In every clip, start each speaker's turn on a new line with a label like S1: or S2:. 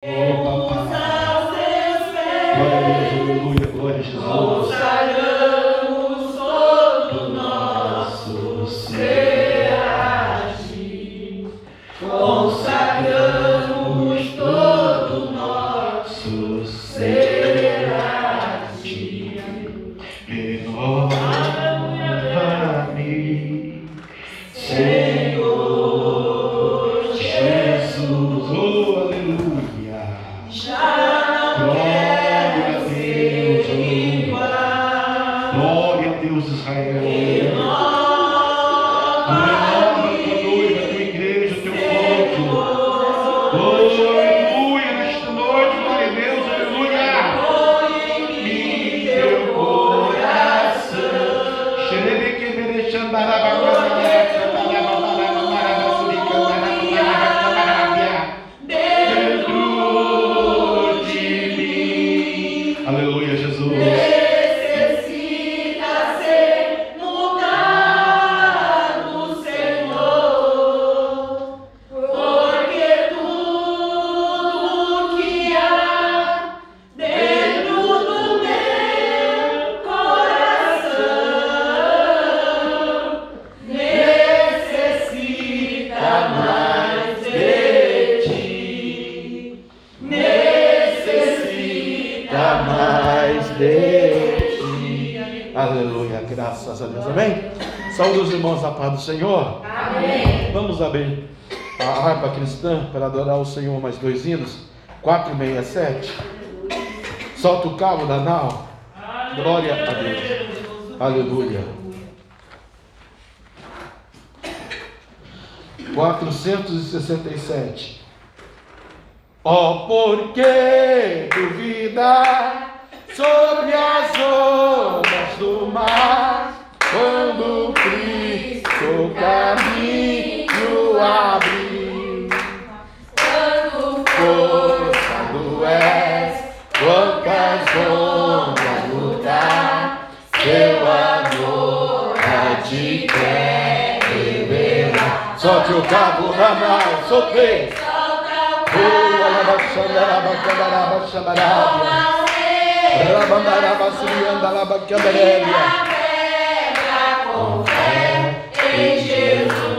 S1: Аллилуйя, благо, слава. os dois hinos? 467. Solta o cabo da nau. Glória a Deus. Aleluia. 467. Ó, oh, por que duvida sobre as ondas do mar quando Cristo o caminho abre? Quantas as ondas lutar, seu amor a te quer revelar. Solte o cabo na mão, soltei. Rabandarabasriandalabacandarélia. Confé em Jesus.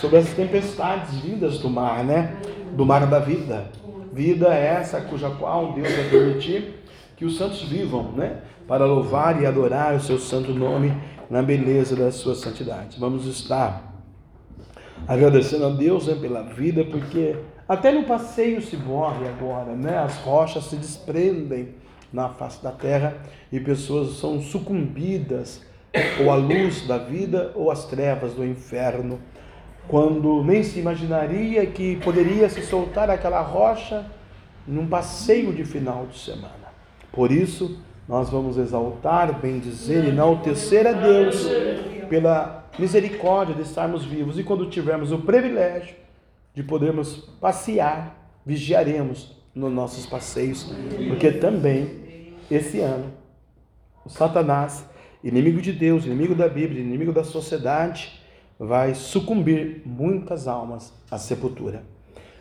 S1: Sobre as tempestades vindas do mar, né? Do mar da vida. Vida é essa cuja qual Deus vai permitir que os santos vivam, né? Para louvar e adorar o seu santo nome na beleza da sua santidade. Vamos estar agradecendo a Deus né, pela vida, porque até no passeio se morre agora, né? As rochas se desprendem na face da terra e pessoas são sucumbidas ou à luz da vida ou às trevas do inferno, quando nem se imaginaria que poderia se soltar aquela rocha num passeio de final de semana. Por isso, nós vamos exaltar, bendizer enaltecer a Deus pela misericórdia de estarmos vivos e quando tivermos o privilégio de podermos passear, vigiaremos nos nossos passeios, porque também esse ano o Satanás, inimigo de Deus, inimigo da Bíblia, inimigo da sociedade, vai sucumbir muitas almas à sepultura.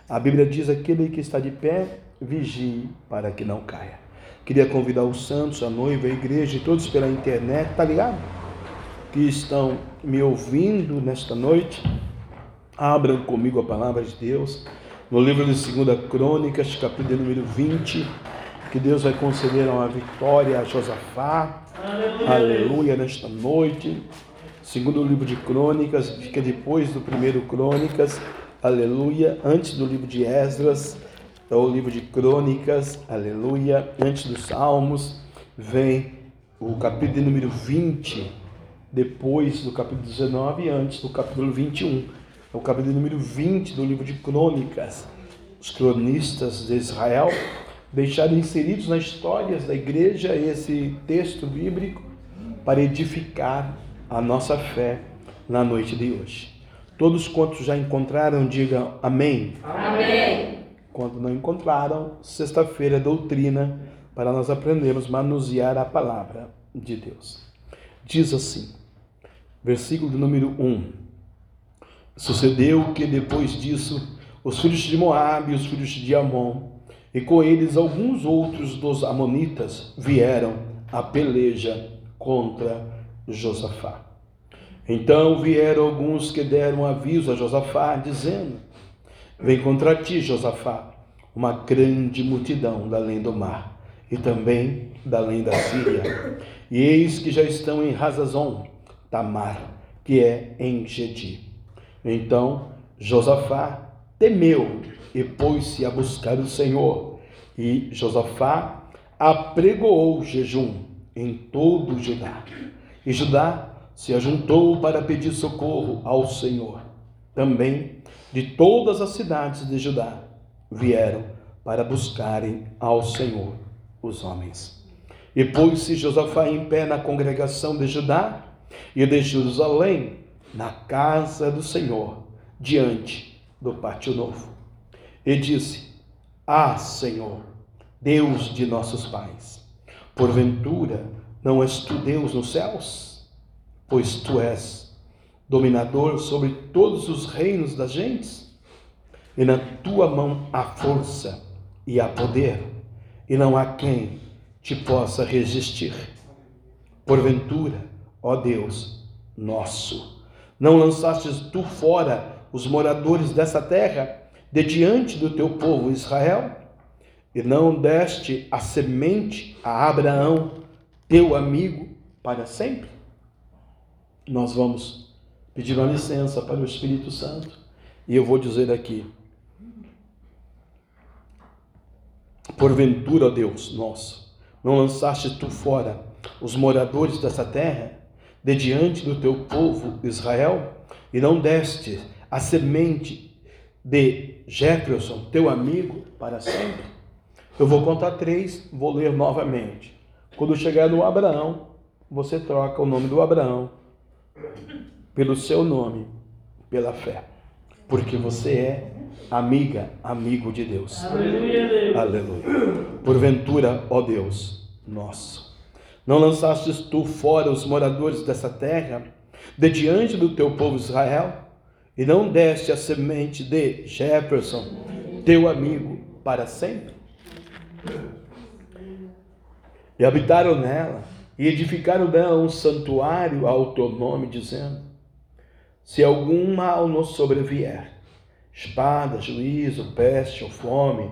S1: A Bíblia diz: aquele que está de pé, vigie para que não caia. Queria convidar os santos, a noiva, a igreja e todos pela internet, tá ligado? Que estão me ouvindo nesta noite, abram comigo a palavra de Deus no livro de 2 Crônicas, capítulo número 20, que Deus vai conceder uma vitória a Josafá, aleluia, aleluia nesta noite. Segundo livro de Crônicas, fica depois do primeiro Crônicas, aleluia, antes do livro de Esdras, é o livro de Crônicas, aleluia, antes dos Salmos, vem o capítulo número 20, depois do capítulo 19 antes do capítulo 21. É o capítulo número 20 do livro de Crônicas. Os cronistas de Israel deixaram inseridos nas histórias da igreja esse texto bíblico para edificar a nossa fé na noite de hoje. Todos quantos já encontraram, digam amém.
S2: Amém.
S1: Quando não encontraram, sexta-feira é doutrina para nós aprendermos a manusear a palavra de Deus. Diz assim, versículo número 1. Sucedeu que depois disso, os filhos de Moabe e os filhos de Amon, e com eles alguns outros dos amonitas, vieram a peleja contra Josafá. Então vieram alguns que deram aviso a Josafá, dizendo: Vem contra ti, Josafá, uma grande multidão da além do mar, e também da além da Síria. E eis que já estão em Razazon, Tamar, que é em Gedi. Então Josafá temeu e pôs-se a buscar o Senhor. E Josafá apregoou jejum em todo o Judá. E Judá se ajuntou para pedir socorro ao Senhor. Também de todas as cidades de Judá vieram para buscarem ao Senhor os homens. E pôs-se Josafá em pé na congregação de Judá e de Jerusalém, na casa do Senhor, diante do pátio novo. E disse: Ah, Senhor, Deus de nossos pais, porventura não és tu Deus nos céus? Pois tu és dominador sobre todos os reinos das gentes, e na tua mão há força e há poder, e não há quem te possa resistir. Porventura, ó Deus nosso, não lançastes tu fora os moradores dessa terra de diante do teu povo Israel? E não deste a semente a Abraão, teu amigo, para sempre? Nós vamos pedir uma licença para o Espírito Santo e eu vou dizer aqui: Porventura, Deus nosso, Não lançaste tu fora os moradores dessa terra, de diante do teu povo Israel, e não deste a semente de Jefferson, teu amigo, para sempre? Eu vou contar três, vou ler novamente. Quando chegar no Abraão, você troca o nome do Abraão pelo seu nome, pela fé. Porque você é amiga, amigo de Deus. Aleluia. Deus. Aleluia. Porventura, ó Deus, nosso, não lançastes tu fora os moradores dessa terra, de diante do teu povo Israel, e não deste a semente de Jefferson, teu amigo, para sempre? E habitaram nela, e edificaram nela um santuário ao teu nome, dizendo: Se algum mal nos sobrevier, espada, juízo, peste ou fome,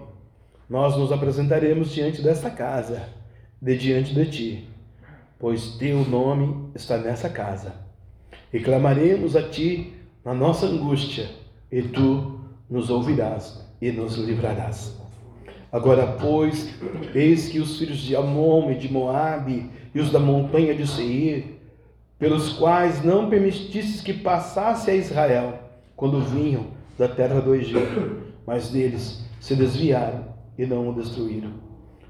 S1: nós nos apresentaremos diante desta casa, de diante de ti, pois teu nome está nessa casa. E clamaremos a ti na nossa angústia, e tu nos ouvirás e nos livrarás. Agora, pois, eis que os filhos de Amon e de Moabe e os da montanha de Seir, pelos quais não permitistes que passasse a Israel, quando vinham da terra do Egito, mas deles se desviaram e não o destruíram.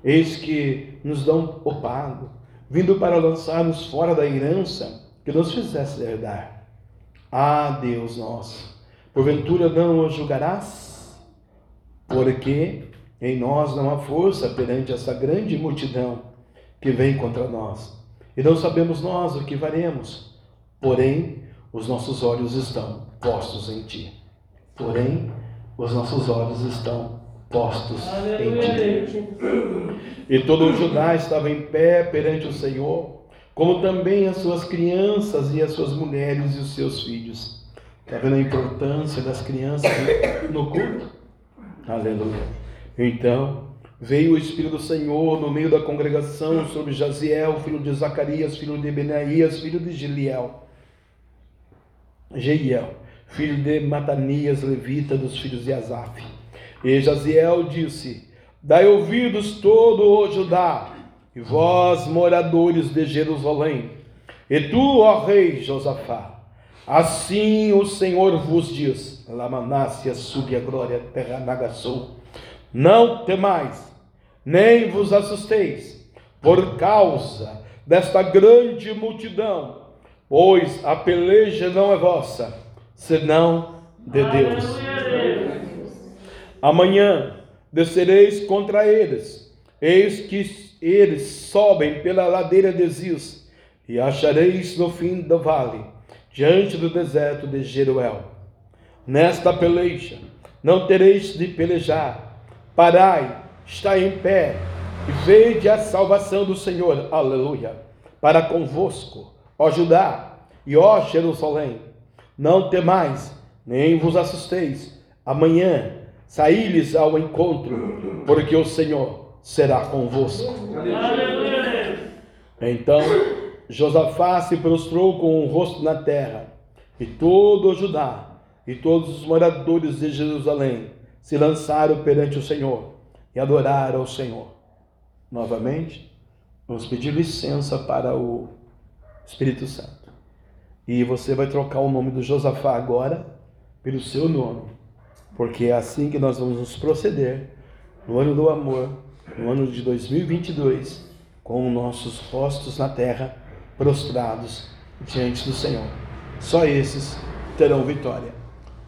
S1: Eis que nos dão o pago, vindo para lançar-nos fora da herança que nos fizesse herdar. Ah, Deus nosso, porventura não o julgarás? Porque em nós não há força perante essa grande multidão que vem contra nós. E não sabemos nós o que faremos, porém os nossos olhos estão postos em ti porém os nossos olhos estão postos em ti. E todo o Judá estava em pé perante o Senhor, como também as suas crianças e as suas mulheres e os seus filhos. Está vendo a importância das crianças no culto? Aleluia. Então, veio o Espírito do Senhor no meio da congregação sobre Jaziel, filho de Zacarias, filho de Benaías, filho de Giliel. Jeiel filho de Matanias, levita dos filhos de Asaf. E Jaziel disse: Dai ouvidos todo o Judá, e vós, moradores de Jerusalém, e tu, ó rei Josafá, assim o Senhor vos diz: Lamanácia, subi a glória, terra nagaçou. Não temais, nem vos assusteis, por causa desta grande multidão, pois a peleja não é vossa, senão de Deus. Amanhã descereis contra eles, eis que eles sobem pela ladeira de Ziz, e achareis no fim do vale, diante do deserto de Jeruel. Nesta peleja não tereis de pelejar, parai, está em pé, e vede a salvação do Senhor, aleluia, para convosco, ó Judá e ó Jerusalém não temais, nem vos assusteis. Amanhã saí-lhes ao encontro, porque o Senhor será convosco. Então Josafá se prostrou com o rosto na terra, e todo o Judá e todos os moradores de Jerusalém se lançaram perante o Senhor e adoraram ao Senhor. Novamente, vamos pedir licença para o Espírito Santo. E você vai trocar o nome do Josafá agora pelo seu nome. Porque é assim que nós vamos nos proceder no ano do amor, no ano de 2022, com nossos rostos na terra prostrados diante do Senhor. Só esses terão vitória.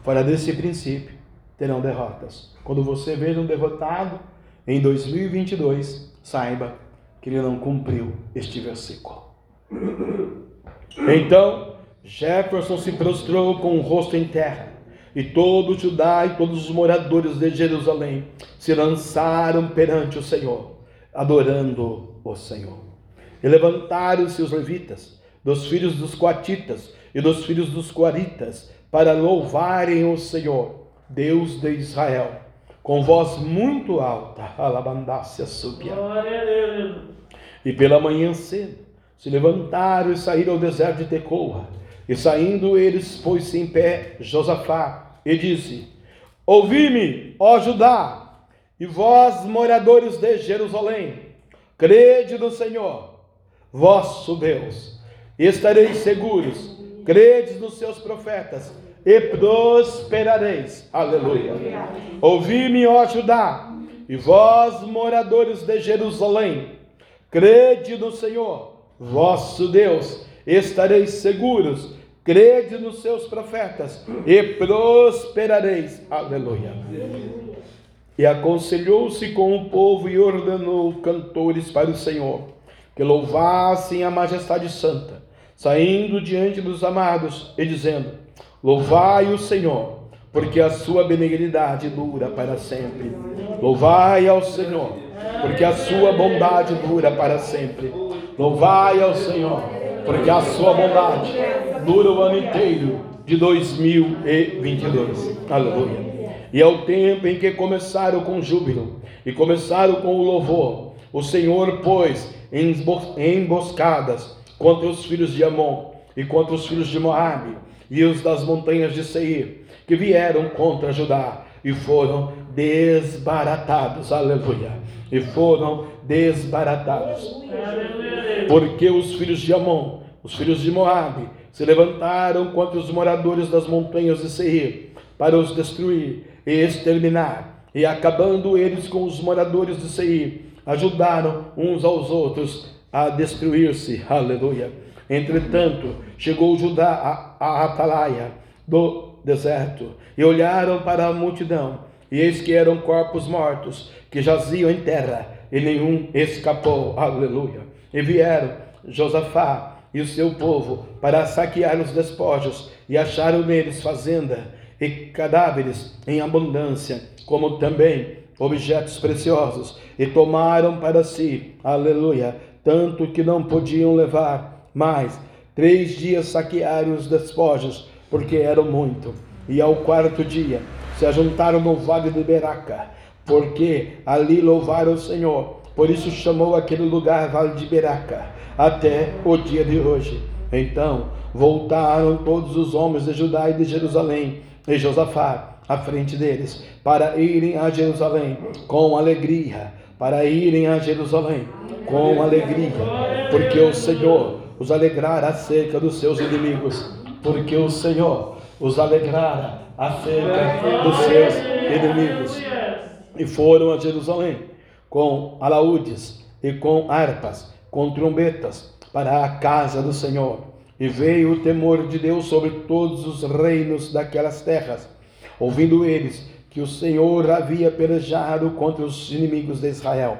S1: Fora desse princípio, terão derrotas. Quando você ver um derrotado em 2022, saiba que ele não cumpriu este versículo. Então, Jefferson se prostrou com o rosto em terra, e todo Judá e todos os moradores de Jerusalém se lançaram perante o Senhor, adorando o Senhor. E levantaram-se os levitas, dos filhos dos coatitas e dos filhos dos coaritas, para louvarem o Senhor, Deus de Israel, com voz muito alta, alabandácia subia. E pela manhã cedo se levantaram e saíram ao deserto de Tecoa e saindo eles, pôs-se em pé Josafá e disse: Ouvi-me, ó Judá, e vós, moradores de Jerusalém, crede no Senhor, vosso Deus, estareis seguros, credes nos seus profetas e prosperareis. Aleluia. Ouvi-me, ó Judá, e vós, moradores de Jerusalém, crede no Senhor, vosso Deus, estareis seguros, crede nos seus profetas e prosperareis. Aleluia. E aconselhou-se com o povo e ordenou cantores para o Senhor, que louvassem a majestade santa, saindo diante dos amados e dizendo: Louvai o Senhor, porque a sua benignidade dura para sempre. Louvai ao Senhor, porque a sua bondade dura para sempre. Louvai ao Senhor, porque a sua bondade dura o ano inteiro de 2022. Aleluia. E é o tempo em que começaram com júbilo e começaram com o louvor. O Senhor pôs emboscadas contra os filhos de Amon e contra os filhos de Moabe e os das montanhas de Seir, que vieram contra Judá e foram desbaratados. Aleluia. E foram desbaratados. Porque os filhos de Amon, os filhos de Moabe, se levantaram contra os moradores das montanhas de Seir para os destruir e exterminar. E acabando eles com os moradores de Seir, ajudaram uns aos outros a destruir-se. Aleluia. Entretanto, chegou Judá a Atalaia do deserto e olharam para a multidão, e eis que eram corpos mortos que jaziam em terra, e nenhum escapou. Aleluia. E vieram Josafá e o seu povo para saquear os despojos, e acharam neles fazenda e cadáveres em abundância, como também objetos preciosos, e tomaram para si, aleluia, tanto que não podiam levar mas três dias saquearam os despojos, porque eram muito. E ao quarto dia se ajuntaram no vale de Beraca, porque ali louvaram o Senhor. Por isso chamou aquele lugar Vale de Beraca, até o dia de hoje. Então voltaram todos os homens de Judá e de Jerusalém, e Josafá à frente deles, para irem a Jerusalém com alegria, para irem a Jerusalém com alegria, porque o Senhor os alegrara acerca dos seus inimigos, porque o Senhor os alegrara acerca dos seus inimigos. E foram a Jerusalém com alaúdes e com harpas, com trombetas, para a casa do Senhor. E veio o temor de Deus sobre todos os reinos daquelas terras, ouvindo eles que o Senhor havia pelejado contra os inimigos de Israel.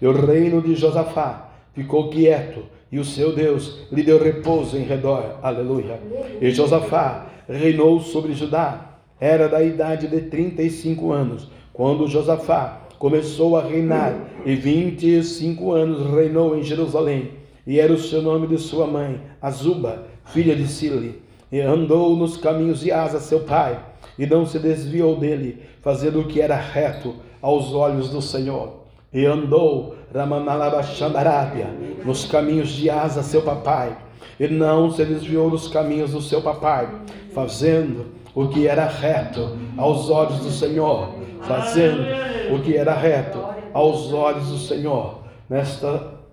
S1: E o reino de Josafá ficou quieto e o seu Deus lhe deu repouso em redor. Aleluia. E Josafá reinou sobre Judá. Era da idade de 35 anos, quando Josafá começou a reinar, e 25 anos reinou em Jerusalém. E era o seu nome de sua mãe, Azuba, filha de Sile. E andou nos caminhos de Asa, seu pai, e não se desviou dele, fazendo o que era reto aos olhos do Senhor e andou Ramanalabashandarábia nos caminhos de Asa, seu papai, e não se desviou dos caminhos do seu papai, fazendo o que era reto aos olhos do Senhor, fazendo o que era reto aos olhos do Senhor. Neste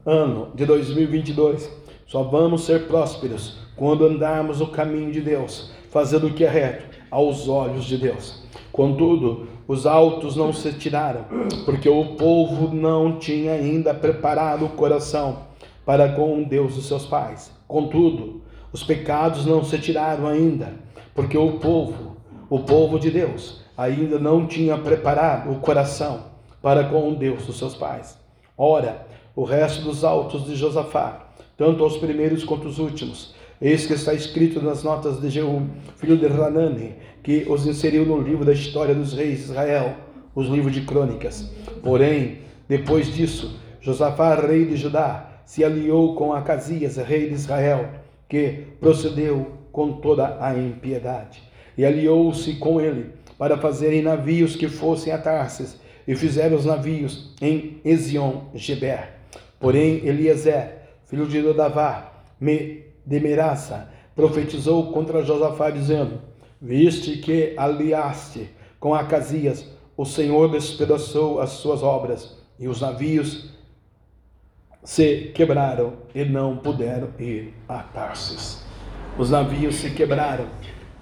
S1: ano de 2022, só vamos ser prósperos quando andarmos o caminho de Deus, fazendo o que é reto aos olhos de Deus. Contudo, os altos não se tiraram, porque o povo não tinha ainda preparado o coração para com Deus dos seus pais. Contudo, os pecados não se tiraram ainda, porque o povo, o povo de Deus, ainda não tinha preparado o coração para com Deus dos seus pais. Ora, o resto dos altos de Josafá, tanto os primeiros quanto os últimos, Eis que está escrito nas notas de Jeú, filho de Hanani, que os inseriu no livro da história dos reis de Israel, os livros de crônicas. Porém, depois disso, Josafá, rei de Judá, se aliou com Acasias, rei de Israel, que procedeu com toda a impiedade, e aliou-se com ele para fazerem navios que fossem a Tarsis, e fizeram os navios em Ezion-Geber. Porém, Eliezer, filho de Dodavá, de Meraça, profetizou contra Josafá, dizendo: Viste que aliaste com Acasias, o Senhor despedaçou as suas obras, e os navios se quebraram e não puderam ir a Tarsis. Os navios se quebraram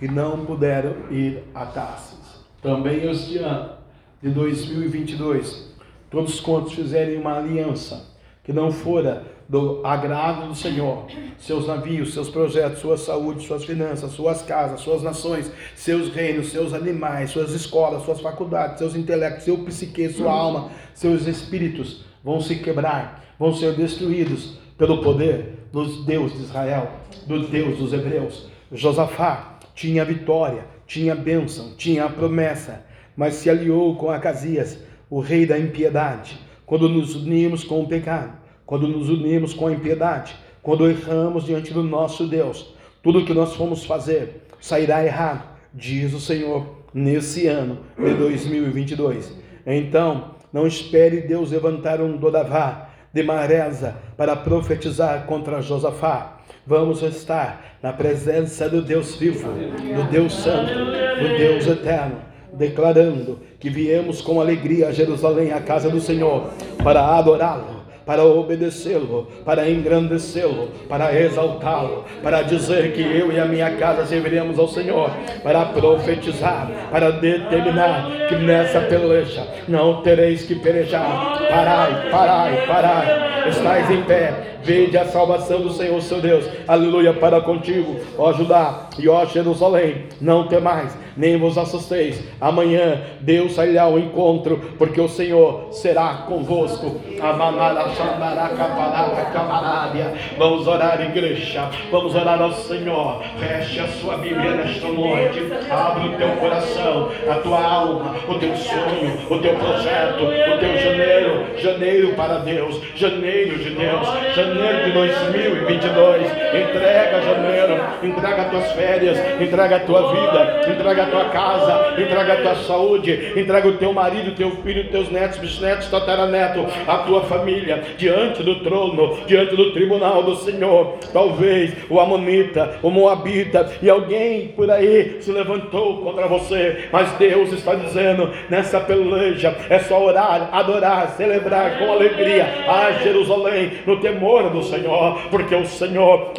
S1: e não puderam ir a Tarsis. Também este ano de 2022, todos quantos fizerem uma aliança que não fora do agrado do Senhor, seus navios, seus projetos, sua saúde, suas finanças, suas casas, suas nações, seus reinos, seus animais, suas escolas, suas faculdades, seus intelectos, seu psique, sua alma, seus espíritos vão se quebrar, vão ser destruídos pelo poder do Deus de Israel, do Deus dos hebreus. Josafá tinha vitória, tinha bênção, tinha a promessa, mas se aliou com Acasias, o rei da impiedade, quando nos unimos com o pecado, quando nos unimos com a impiedade, quando erramos diante do nosso Deus, tudo que nós formos fazer sairá errado, diz o Senhor, nesse ano de 2022. Então, não espere Deus levantar um Dodavá de Maresa para profetizar contra Josafá. Vamos estar na presença do Deus vivo, do Deus santo, do Deus eterno, declarando que viemos com alegria a Jerusalém, a casa do Senhor, para adorá-lo para obedecê-lo, para engrandecê-lo, para exaltá-lo, para dizer que eu e a minha casa serviremos ao Senhor, para profetizar, para determinar que nessa peleja não tereis que pelejar. Parai, parai, parai. Estais em pé, Vede a salvação do Senhor, seu Deus. Aleluia para contigo, ó Judá e ó Jerusalém. Não temais, nem vos assusteis. Amanhã Deus sairá ao encontro, porque o Senhor será convosco. Vamos orar, igreja. Vamos orar ao Senhor. Feche a sua Bíblia nesta noite. Abre o teu coração, a tua alma, o teu sonho, o teu projeto, o teu janeiro. Janeiro para Deus. Janeiro de Deus. Janeiro de 2022. Entrega janeiro, entrega as tuas férias, entrega a tua vida, entrega a tua casa, entrega a tua saúde, entrega o teu marido, teu filho, teus netos, bisnetos, tataraneto, a tua família, diante do trono, diante do tribunal do Senhor. Talvez o Amonita, o Moabita e alguém por aí se levantou contra você, mas Deus está dizendo nessa peleja é só orar, adorar, celebrar com alegria a Jerusalém, no temor do Senhor, porque o Senhor,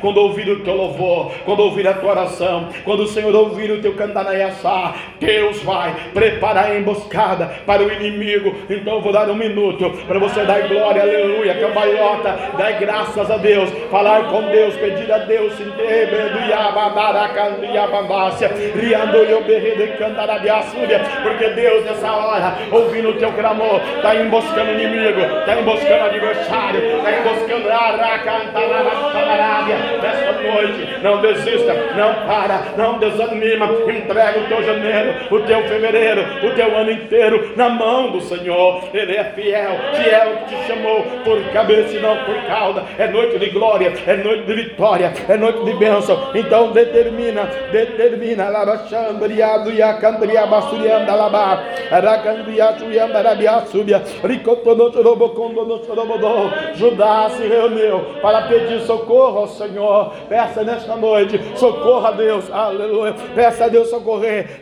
S1: quando ouvir o teu louvor, quando ouvir a tua oração, quando o Senhor ouvir o teu candanaiaçá, Deus vai preparar a emboscada para o inimigo. Então eu vou dar um minuto para você dar glória, aleluia, cambalhota, dar graças a Deus, falar com Deus, pedir a Deus, porque Deus nessa hora, ouvindo o teu clamor, está emboscando o inimigo, está emboscando o adversário, está emboscando a. Nesta noite, não desista, não para, não desanima. Entrega o teu janeiro, o teu fevereiro, o teu ano inteiro na mão do Senhor. Ele é fiel, fiel que te chamou por cabeça e não por cauda. É noite de glória, é noite de vitória, é noite de bênção. Então determina, determina. E. Judá se reuniu para pedir socorro ao Senhor. Peça nesta noite, socorro a Deus, aleluia. Peça a Deus socorrer,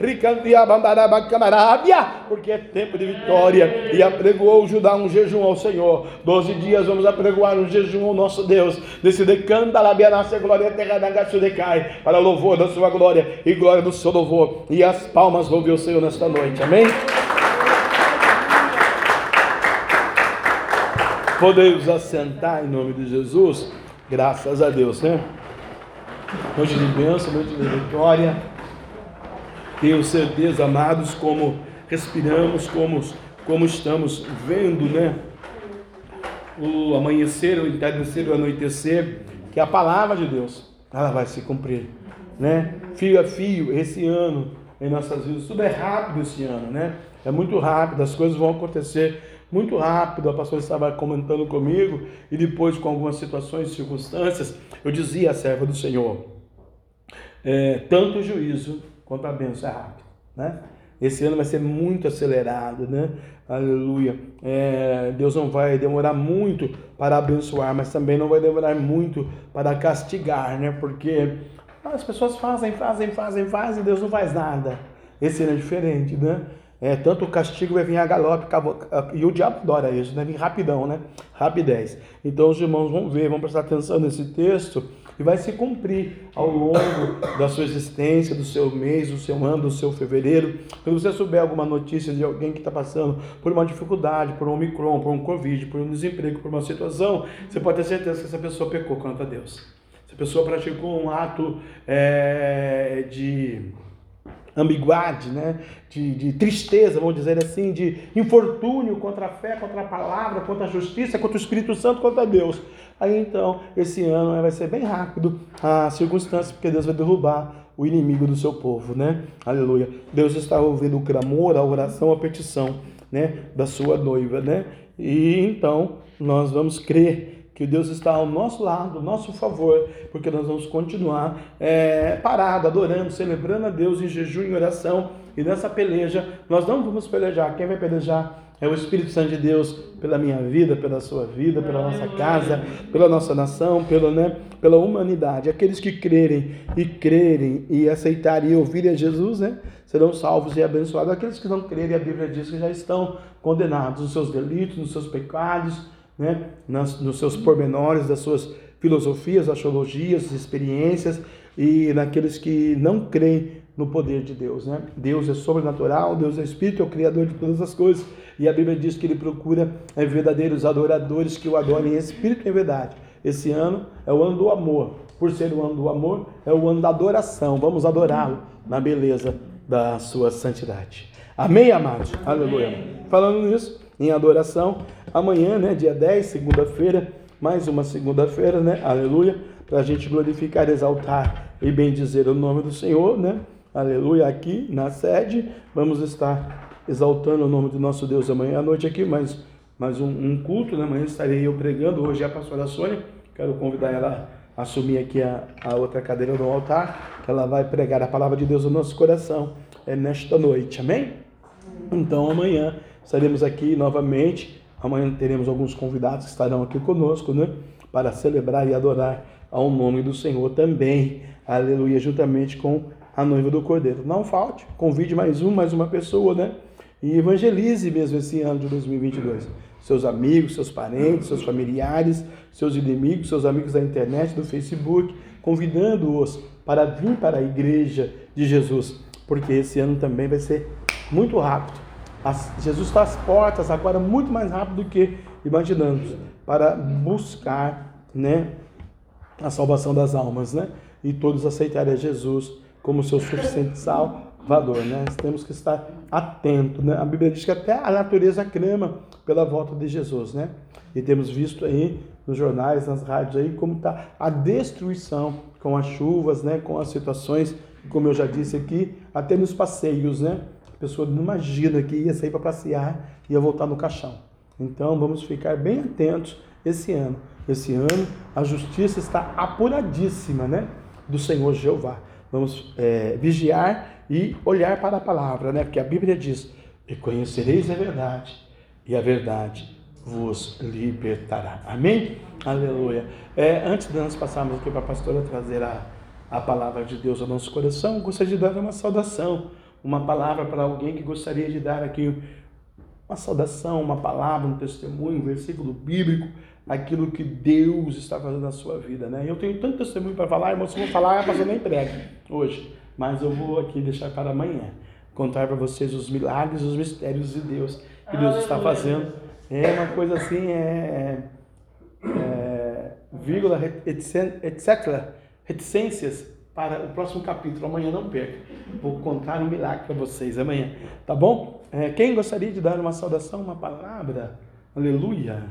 S1: porque é tempo de vitória. E apregoou Judá um jejum ao Senhor. Doze dias vamos apregoar um jejum ao nosso Deus. Desse decanta labia nasce glória terra da decai, para louvor da sua glória e glória do seu louvor. E as palmas louve o Senhor nesta noite. Amém? Podemos assentar em nome de Jesus, graças a Deus, né? Noite de bênção, noite de vitória. Tenho certeza, amados, como respiramos, como, como estamos vendo, né? O amanhecer, o entardecer, o anoitecer, que a palavra de Deus, ela vai se cumprir, né? Fio a fio, esse ano em nossas vidas, tudo é rápido esse ano, né? É muito rápido, as coisas vão acontecer muito rápido, a pastora estava comentando comigo, e depois com algumas situações e circunstâncias, eu dizia à serva do Senhor, é, tanto o juízo quanto a bênção é rápido, né? Esse ano vai ser muito acelerado, né? Aleluia. É, Deus não vai demorar muito para abençoar, mas também não vai demorar muito para castigar, né? Porque as pessoas fazem, fazem, fazem, fazem, Deus não faz nada. Esse ano é diferente, né? É, tanto o castigo vai vir a galope, e o diabo adora isso, né? Vir rapidão, né? Rapidez. Então os irmãos vão ver, vão prestar atenção nesse texto e vai se cumprir ao longo da sua existência, do seu mês, do seu ano, do seu fevereiro. Quando você souber alguma notícia de alguém que está passando por uma dificuldade, por um Omicron, por um Covid, por um desemprego, por uma situação, você pode ter certeza que essa pessoa pecou contra Deus. Essa pessoa praticou um ato é, de ambiguidade, né? De, de, tristeza, vamos dizer assim, de infortúnio contra a fé, contra a palavra, contra a justiça, contra o Espírito Santo, contra Deus. Aí então, esse ano vai ser bem rápido a circunstância, porque Deus vai derrubar o inimigo do seu povo, né? Aleluia. Deus está ouvindo o clamor, a oração, a petição, né? Da sua noiva, né? E então, nós vamos crer que Deus está ao nosso lado, ao nosso favor, porque nós vamos continuar é, parado, adorando, celebrando a Deus em jejum e oração. E nessa peleja, nós não vamos pelejar. Quem vai pelejar é o Espírito Santo de Deus pela minha vida, pela sua vida, pela nossa casa, pela nossa nação, pela, né, pela humanidade. Aqueles que crerem e crerem e aceitarem e ouvirem a Jesus, né, serão salvos e abençoados. Aqueles que não crerem, a Bíblia diz que já estão condenados nos seus delitos, nos seus pecados, né, nas, nos seus pormenores, das suas filosofias, astrologias, experiências e naqueles que não creem no poder de Deus. Né? Deus é sobrenatural, Deus é Espírito, é o Criador de todas as coisas. E a Bíblia diz que Ele procura é, verdadeiros adoradores que o adorem em Espírito e em verdade. Esse ano é o ano do amor. Por ser o ano do amor, é o ano da adoração. Vamos adorá-lo na beleza da sua santidade. Amém, amados? Aleluia. Falando nisso, em adoração. Amanhã, né, dia 10, segunda-feira, mais uma segunda-feira, né? Aleluia. Para a gente glorificar, exaltar e bendizer o nome do Senhor, né? Aleluia. Aqui na sede, vamos estar exaltando o nome do nosso Deus amanhã à noite aqui, mais, mais um, um culto, né? Amanhã estarei eu pregando. Hoje é a pastora Sônia. Quero convidar ela a assumir aqui a, a outra cadeira do altar, que ela vai pregar a palavra de Deus no nosso coração é nesta noite. Amém? Então amanhã estaremos aqui novamente. Amanhã teremos alguns convidados que estarão aqui conosco, né? Para celebrar e adorar ao nome do Senhor também. Aleluia, juntamente com a noiva do Cordeiro. Não falte, convide mais um, mais uma pessoa, né? E evangelize mesmo esse ano de 2022. Seus amigos, seus parentes, seus familiares, seus inimigos, seus amigos da internet, do Facebook, convidando-os para vir para a igreja de Jesus, porque esse ano também vai ser muito rápido as, Jesus está às portas agora muito mais rápido do que imaginamos para buscar, né, a salvação das almas, né? E todos aceitarem a Jesus como seu suficiente salvador, né? Temos que estar atentos, né? A Bíblia diz que até a natureza crema pela volta de Jesus, né? E temos visto aí nos jornais, nas rádios aí como está a destruição com as chuvas, né? Com as situações, como eu já disse aqui, até nos passeios, né? pessoa não imagina que ia sair para passear e ia voltar no caixão. Então vamos ficar bem atentos esse ano. Esse ano a justiça está apuradíssima, né? Do Senhor Jeová. Vamos é, vigiar e olhar para a palavra, né? Porque a Bíblia diz: E conhecereis a verdade, e a verdade vos libertará. Amém? Aleluia. É, antes de nós passarmos aqui para a pastora trazer a, a palavra de Deus ao nosso coração, gostaria de dar uma saudação uma palavra para alguém que gostaria de dar aqui uma saudação, uma palavra, um testemunho, um versículo bíblico, aquilo que Deus está fazendo na sua vida, né? Eu tenho tanto testemunho para falar, irmão, se eu vou falar, mas eu nem prego hoje, mas eu vou aqui deixar para amanhã, contar para vocês os milagres, os mistérios de Deus que Deus está fazendo. É uma coisa assim, é, é vírgula, etc, reticências para o próximo capítulo. Amanhã não perca. Vou contar um milagre para vocês amanhã. Tá bom? É, quem gostaria de dar uma saudação, uma palavra? Aleluia.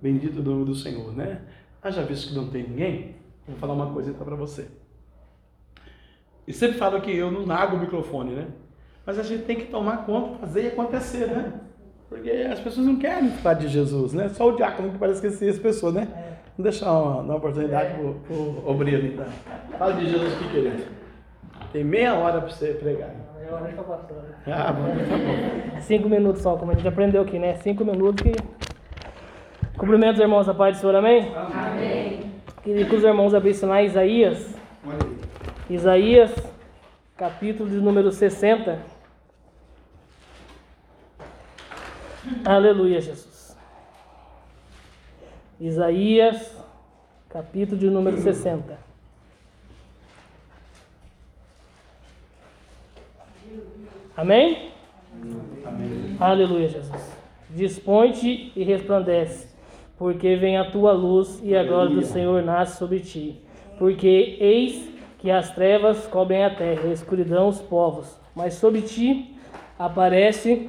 S1: Bendito o nome do Senhor, né? Ah, já visto que não tem ninguém? Vou falar uma coisa então para você. E sempre falo que eu não nago o microfone, né? Mas a gente tem que tomar conta, fazer acontecer, né? Porque as pessoas não querem falar de Jesus, né? Só o diácono que parece esquecer as pessoas, né? Vamos deixar uma, uma oportunidade é. para o obreiro, então. Fala de Jesus aqui, querido. Tem meia hora para você pregar.
S3: Meia hora está passando.
S1: Ah, bom, tá bom.
S3: Cinco minutos só, como a gente aprendeu aqui, né? Cinco minutos que. Cumprimentos, irmãos, a paz do Senhor, amém?
S2: Amém.
S3: Queria que os irmãos abrissem lá Isaías. Isaías, capítulo de número 60. Aleluia, Jesus. Isaías, capítulo de número 60. Amém? Amém. Aleluia, Jesus. Dispõe-te e resplandece, porque vem a tua luz e a glória do Senhor nasce sobre ti. Porque eis que as trevas cobrem a terra, a escuridão os povos, mas sobre ti aparece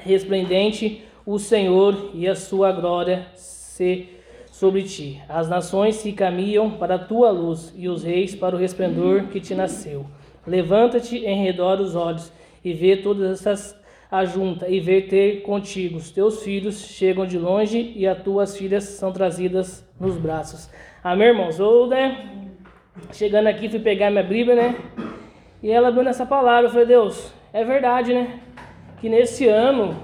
S3: resplendente o Senhor e a sua glória se sobre ti. As nações se caminham para a tua luz e os reis para o resplendor que te nasceu. Levanta-te em redor os olhos e vê todas essas ajunta e ver ter contigo. Os teus filhos chegam de longe e as tuas filhas são trazidas nos braços. Amém, irmãos? Ou, né, chegando aqui, fui pegar minha Bíblia, né? E ela abriu nessa palavra. Eu falei, Deus, é verdade, né? Que nesse ano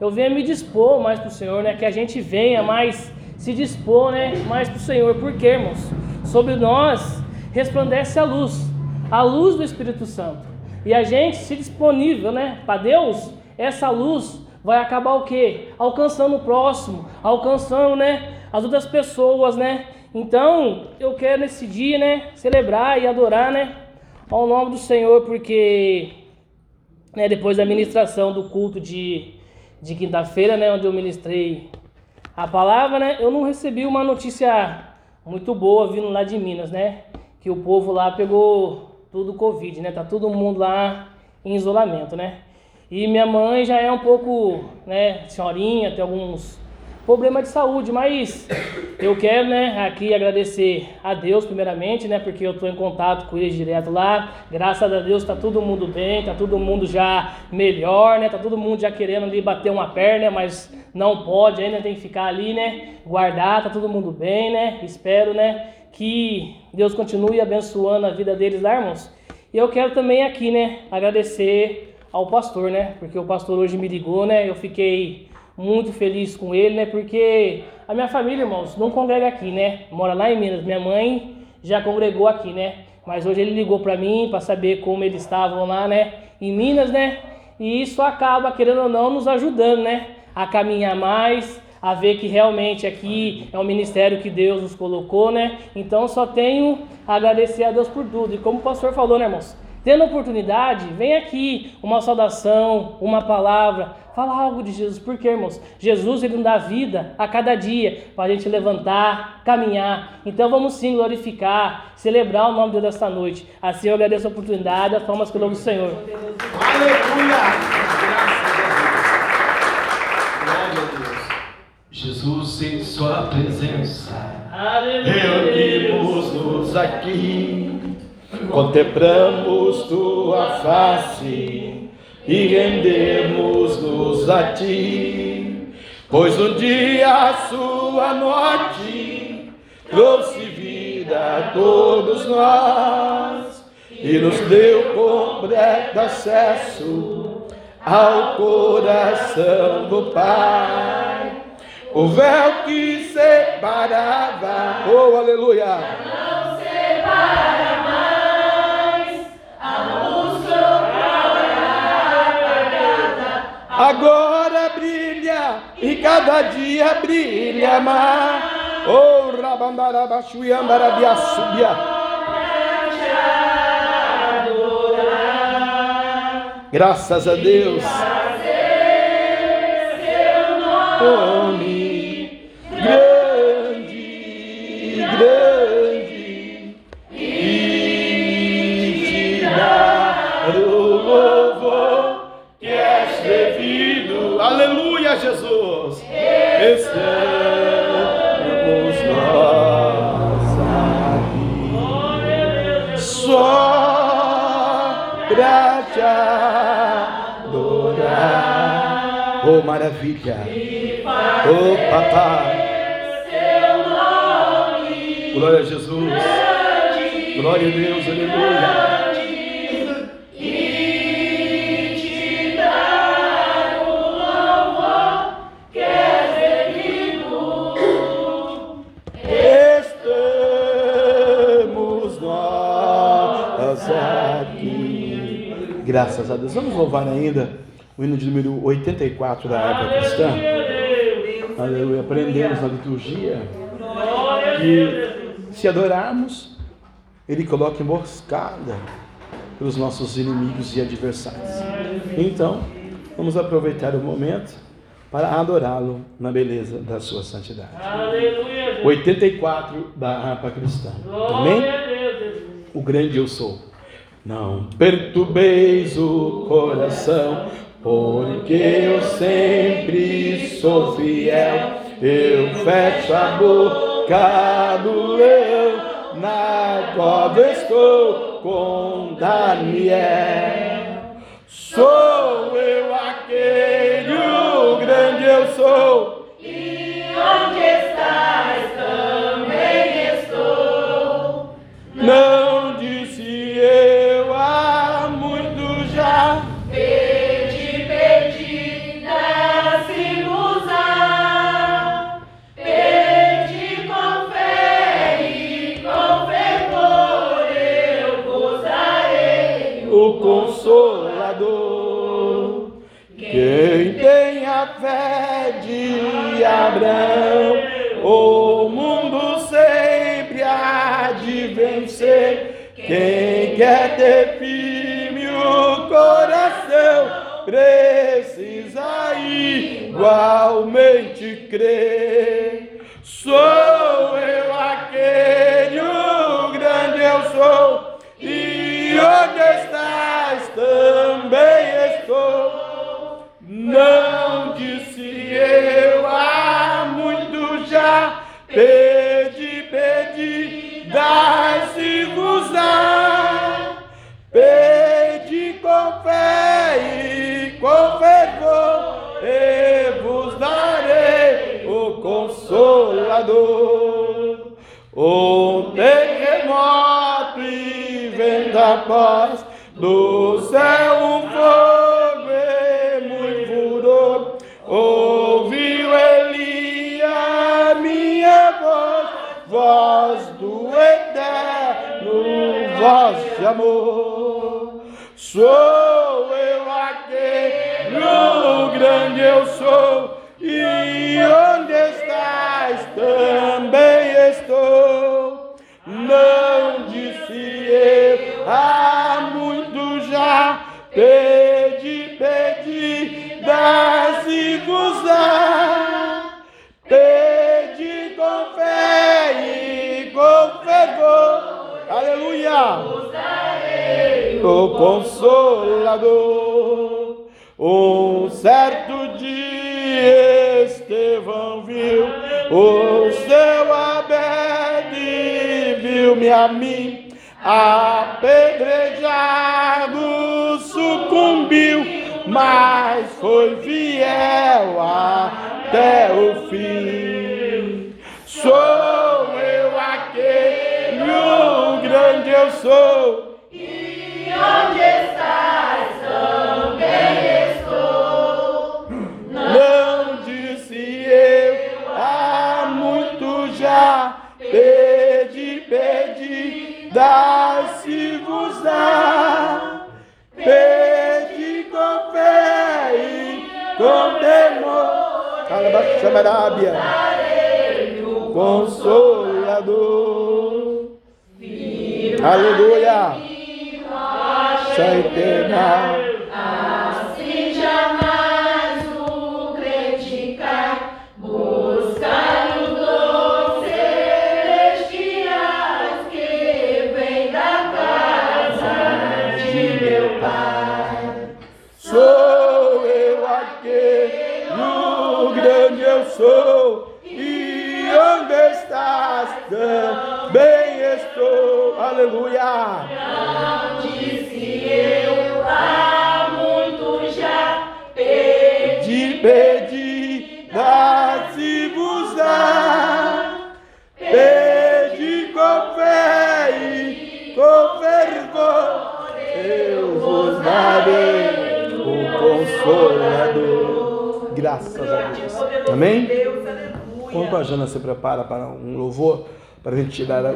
S3: eu venha me dispor mais para o Senhor, né? Que a gente venha mais se dispor, né? Mais para o Senhor. Por quê, irmãos? Sobre nós resplandece a luz, a luz do Espírito Santo. E a gente se disponível, né? Para Deus, essa luz vai acabar o quê? Alcançando o próximo, alcançando, né? As outras pessoas, né? Então, eu quero nesse dia, né? Celebrar e adorar, né? Ao nome do Senhor, porque né, depois da ministração do culto de, de quinta-feira, né? Onde eu ministrei a palavra, né? Eu não recebi uma notícia muito boa vindo lá de Minas, né? Que o povo lá pegou tudo Covid, né? Tá todo mundo lá em isolamento, né? E minha mãe já é um pouco, né, senhorinha, tem alguns problemas de saúde, mas eu quero, né, aqui agradecer a Deus primeiramente, né, porque eu estou em contato com eles direto lá. Graças a Deus tá todo mundo bem, tá todo mundo já melhor, né, tá todo mundo já querendo ali bater uma perna, mas não pode, ainda tem que ficar ali, né, guardar, tá todo mundo bem, né. Espero, né, que Deus continue abençoando a vida deles lá, irmãos. E eu quero também aqui, né, agradecer ao pastor, né? Porque o pastor hoje me ligou, né? Eu fiquei muito feliz com ele, né? Porque a minha família, irmãos, não congrega aqui, né? Mora lá em Minas. Minha mãe já congregou aqui, né? Mas hoje ele ligou para mim para saber como eles estavam lá, né? Em Minas, né? E isso acaba, querendo ou não, nos ajudando, né? A caminhar mais, a ver que realmente aqui é um ministério que Deus nos colocou, né? Então só tenho a agradecer a Deus por tudo. E como o pastor falou, né, irmãos? Tendo oportunidade, vem aqui uma saudação, uma palavra, fala algo de Jesus. Por quê, irmãos? Jesus ele nos dá vida a cada dia para a gente levantar, caminhar. Então vamos sim glorificar, celebrar o nome de Deus esta noite. Assim eu agradeço a oportunidade, as palmas pelo Senhor.
S1: Aleluia! Glória a Deus. Jesus em sua presença. Reunimos-nos aqui contemplamos tua face e rendemos-nos a ti, pois um dia a sua morte trouxe vida a todos nós e nos deu completo acesso ao coração do Pai. O véu que separava, oh aleluia,
S2: não separa mais.
S1: Agora brilha e cada dia brilha mais. Oh, rabandarabaxu e andarabiaçubia. Graças a Deus. Nome maravilha. Oh, papai. Glória a Jesus. Glória a Deus, aleluia. Graças a Deus. Vamos louvar ainda
S4: o hino de número 84 da época cristã, aleluia, aprendemos na liturgia que se adorarmos, Ele coloca emboscada pelos nossos inimigos e adversários. Então, vamos aproveitar o momento para adorá-lo na beleza da sua santidade. 84 da harpa cristã. Amém? O grande eu sou. Não perturbeis o coração porque eu sempre sou fiel, eu fecho a boca do leão, na cova estou com Daniel. Sou eu aquele, o grande eu sou.
S1: E onde está?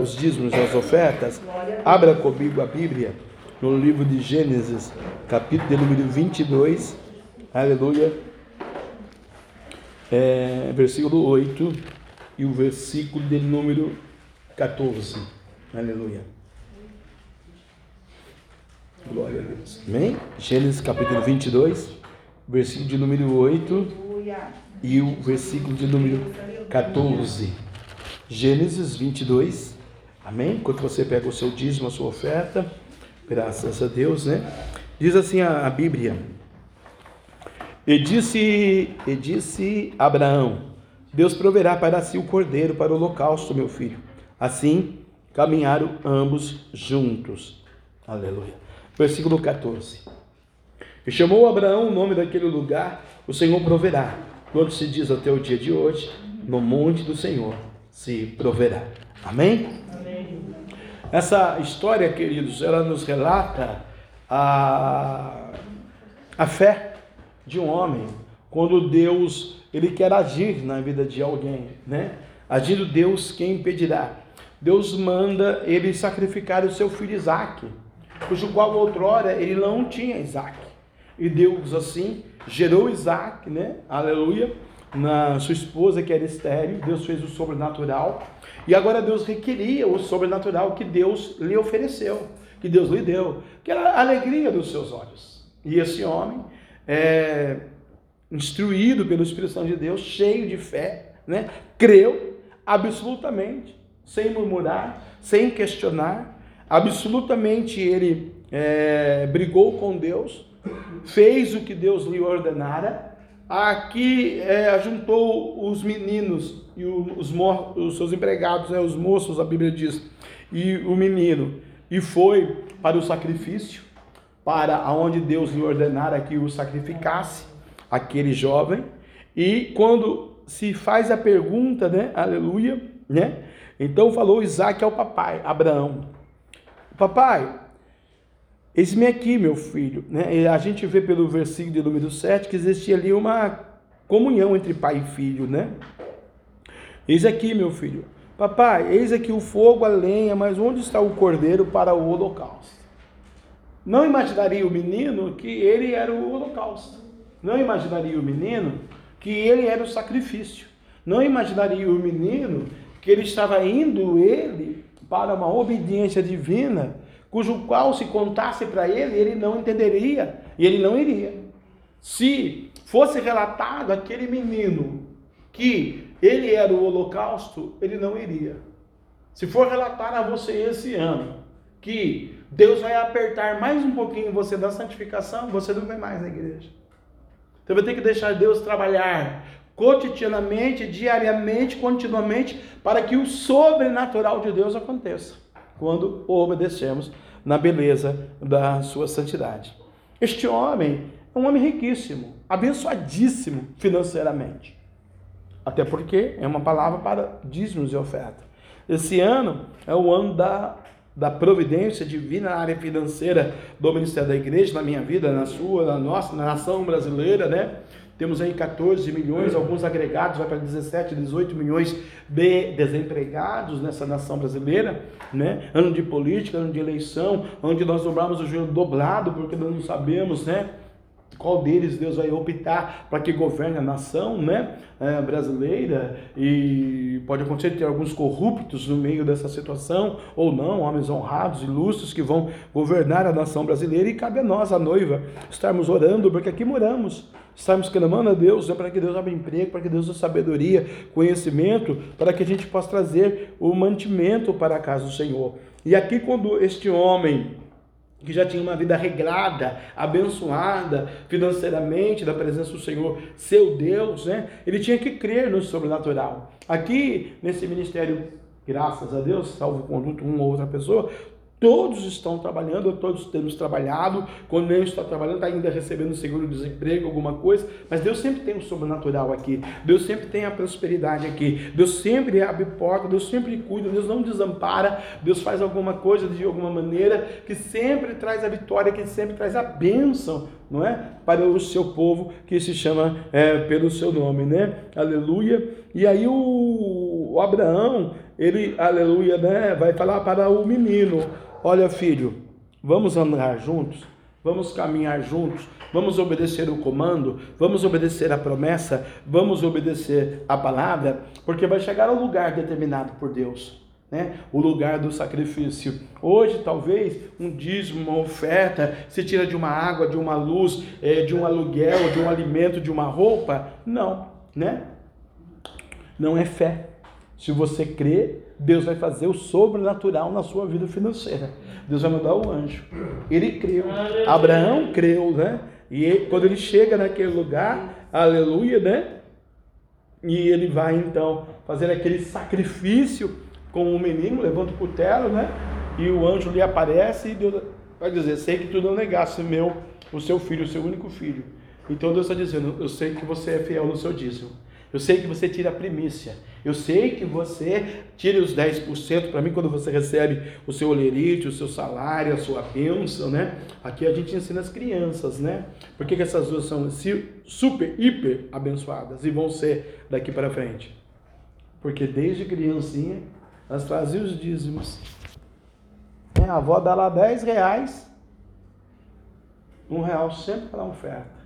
S1: os
S4: dízimos e as ofertas, abra comigo a Bíblia no livro de Gênesis, capítulo de número 22,
S1: aleluia, é, versículo 8 e o versículo de número 14, aleluia. Glória a Deus. Amém? Gênesis capítulo 22, versículo de número 8 e o versículo de número 14. Gênesis 22, amém? Enquanto você pega o seu dízimo, a sua oferta, graças a Deus, né? Diz assim a, a Bíblia: E disse, e disse Abraão: Deus proverá para si o cordeiro para o holocausto, meu filho. Assim caminharam ambos juntos. Aleluia. Versículo 14. E chamou Abraão o nome daquele lugar, o Senhor proverá. Quando se diz até o dia de hoje, no monte do Senhor se proverá. Amém? Essa história, queridos, ela nos relata a, a fé de um homem quando Deus ele quer agir na vida de alguém, né? Agindo Deus, quem impedirá? Deus manda ele sacrificar o seu filho Isaac, cujo qual outrora ele não tinha Isaac. E Deus assim gerou Isaac, né? Aleluia. Na sua esposa que era estéreo, Deus fez o sobrenatural. E agora Deus requeria o sobrenatural que Deus lhe ofereceu, que Deus lhe deu, que era a alegria dos seus olhos. E esse homem, é, instruído pelo Espírito Santo de Deus, cheio de fé, né? creu absolutamente, sem murmurar, sem questionar, absolutamente ele é, brigou com Deus, fez o que Deus lhe ordenara. Aqui é, juntou os meninos e os, os seus empregados, né, os moços, a Bíblia diz, e o menino, e foi para o sacrifício, para aonde Deus lhe ordenara que o sacrificasse, aquele jovem. E quando se faz a pergunta, né, aleluia, né, então falou Isaac ao papai, Abraão, papai, Eis-me aqui, meu filho. Né? A gente vê pelo versículo de número 7 que existia ali uma comunhão entre pai e filho, né? Eis aqui, meu filho. Papai, eis aqui o fogo, a lenha, mas onde está o cordeiro para o holocausto? Não imaginaria o menino que ele era o holocausto. Não imaginaria o menino que ele era o sacrifício. Não imaginaria o menino que ele estava indo ele para uma obediência divina cujo qual se contasse para ele, ele não entenderia e ele não iria. Se fosse relatado aquele menino que ele era o holocausto, ele não iria. Se for relatar a você esse ano que Deus vai apertar mais um pouquinho você da santificação, você não vai mais na igreja. Você vai ter que deixar Deus trabalhar cotidianamente, diariamente, continuamente, para que o sobrenatural de Deus aconteça quando obedecemos na beleza da sua santidade. Este homem é um homem riquíssimo, abençoadíssimo financeiramente. Até porque é uma palavra para dízimos e oferta. Esse ano é o ano da, da providência divina na área financeira do ministério da igreja, na minha vida, na sua, na nossa, na nação brasileira, né? Temos aí 14 milhões, alguns agregados, vai para 17, 18 milhões de desempregados nessa nação brasileira, né? Ano de política, ano de eleição, onde nós dobramos o joelho dobrado, porque nós não sabemos, né? qual deles Deus vai optar para que governe a nação né, é, brasileira e pode acontecer ter alguns corruptos no meio dessa situação ou não, homens honrados, ilustres que vão governar a nação brasileira e cabe a nós, a noiva, estarmos orando porque aqui moramos, estarmos clamando a Deus né, para que Deus abra emprego, para que Deus dê sabedoria, conhecimento, para que a gente possa trazer o mantimento para a casa do Senhor. E aqui quando este homem que já tinha uma vida regrada, abençoada financeiramente da presença do Senhor, seu Deus, né? Ele tinha que crer no sobrenatural. Aqui, nesse ministério, graças a Deus, salvo conduto uma ou outra pessoa, Todos estão trabalhando, todos temos trabalhado. Quando nem está trabalhando, está ainda recebendo seguro-desemprego, alguma coisa. Mas Deus sempre tem o sobrenatural aqui. Deus sempre tem a prosperidade aqui. Deus sempre abre porta, Deus sempre cuida, Deus não desampara. Deus faz alguma coisa de alguma maneira que sempre traz a vitória, que sempre traz a bênção, não é? Para o seu povo que se chama é, pelo seu nome, né? Aleluia. E aí o, o Abraão, ele, aleluia, né? Vai falar para o menino Olha, filho, vamos andar juntos? Vamos caminhar juntos, vamos obedecer o comando, vamos obedecer a promessa, vamos obedecer a palavra, porque vai chegar ao lugar determinado por Deus. Né? O lugar do sacrifício. Hoje, talvez, um dízimo, uma oferta, se tira de uma água, de uma luz, é, de um aluguel, de um alimento, de uma roupa. Não, né? Não é fé. Se você crê, Deus vai fazer o sobrenatural na sua vida financeira. Deus vai mandar o anjo. Ele creu. Abraão creu, né? E ele, quando ele chega naquele lugar, aleluia, né? E ele vai então fazer aquele sacrifício com o menino, levanta o cutelo, né? E o anjo lhe aparece e Deus vai dizer: Sei que tu não negaste meu, o seu filho, o seu único filho. Então Deus está dizendo: Eu sei que você é fiel no seu dízimo. Eu sei que você tira a primícia. Eu sei que você tira os 10% para mim quando você recebe o seu olerite, o seu salário, a sua bênção, né? Aqui a gente ensina as crianças, né? Por que, que essas duas são super, hiper abençoadas e vão ser daqui para frente? Porque desde criancinha elas traziam os dízimos. É, a avó dá lá 10 reais, um real sempre para a oferta,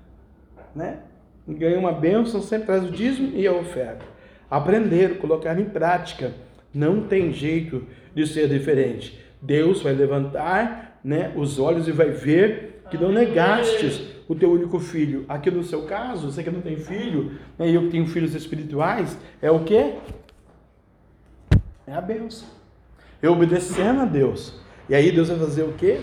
S1: né? Ganha uma bênção, sempre traz o dízimo e a oferta. Aprender, colocar em prática. Não tem jeito de ser diferente. Deus vai levantar né, os olhos e vai ver que não negastes o teu único filho. Aqui no seu caso, você que não tem filho, né, e eu que tenho filhos espirituais, é o que? É a bênção. Eu obedecendo a Deus. E aí Deus vai fazer o quê?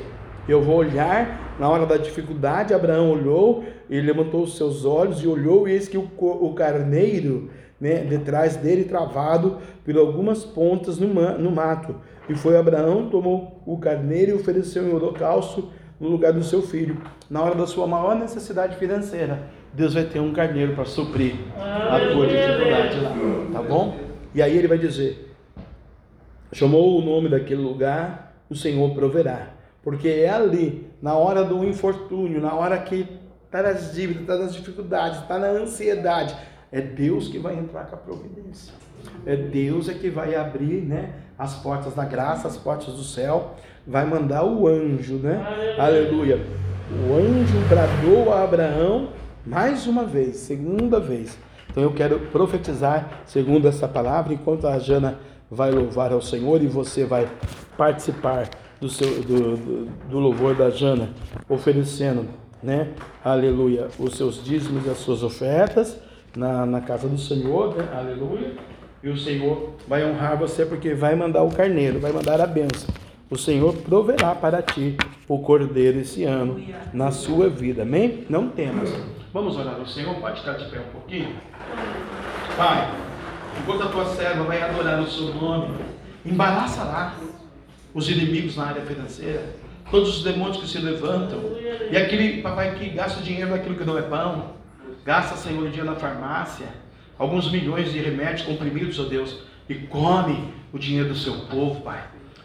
S1: Eu vou olhar na hora da dificuldade. Abraão olhou, ele levantou os seus olhos e olhou, e eis que o, o carneiro, né, detrás dele, travado por algumas pontas no, no mato. E foi Abraão, tomou o carneiro e ofereceu em holocausto no lugar do seu filho. Na hora da sua maior necessidade financeira, Deus vai ter um carneiro para suprir a tua dificuldade lá, tá bom? E aí ele vai dizer: chamou o nome daquele lugar, o Senhor proverá. Porque é ali, na hora do infortúnio, na hora que está nas dívidas, está nas dificuldades, está na ansiedade, é Deus que vai entrar com a providência. É Deus é que vai abrir né, as portas da graça, as portas do céu, vai mandar o anjo, né? Aleluia. Aleluia. O anjo bradou a Abraão mais uma vez, segunda vez. Então eu quero profetizar segundo essa palavra, enquanto a Jana vai louvar ao Senhor e você vai participar do, seu, do, do, do louvor da Jana, oferecendo, né, aleluia, os seus dízimos e as suas ofertas na, na casa do Senhor, né, aleluia, e o Senhor vai honrar você porque vai mandar o carneiro, vai mandar a bênção. O Senhor proverá para ti o cordeiro esse ano na sua vida, amém? Não temas. Vamos orar ao Senhor, pode ficar de pé um pouquinho? Pai, enquanto a tua serva vai adorar o seu nome, embaraça lá os inimigos na área financeira, todos os demônios que se levantam, e aquele papai que gasta dinheiro naquilo que não é pão, gasta, Senhor, dinheiro na farmácia, alguns milhões de remédios comprimidos, ó Deus, e come o dinheiro do seu povo, Pai.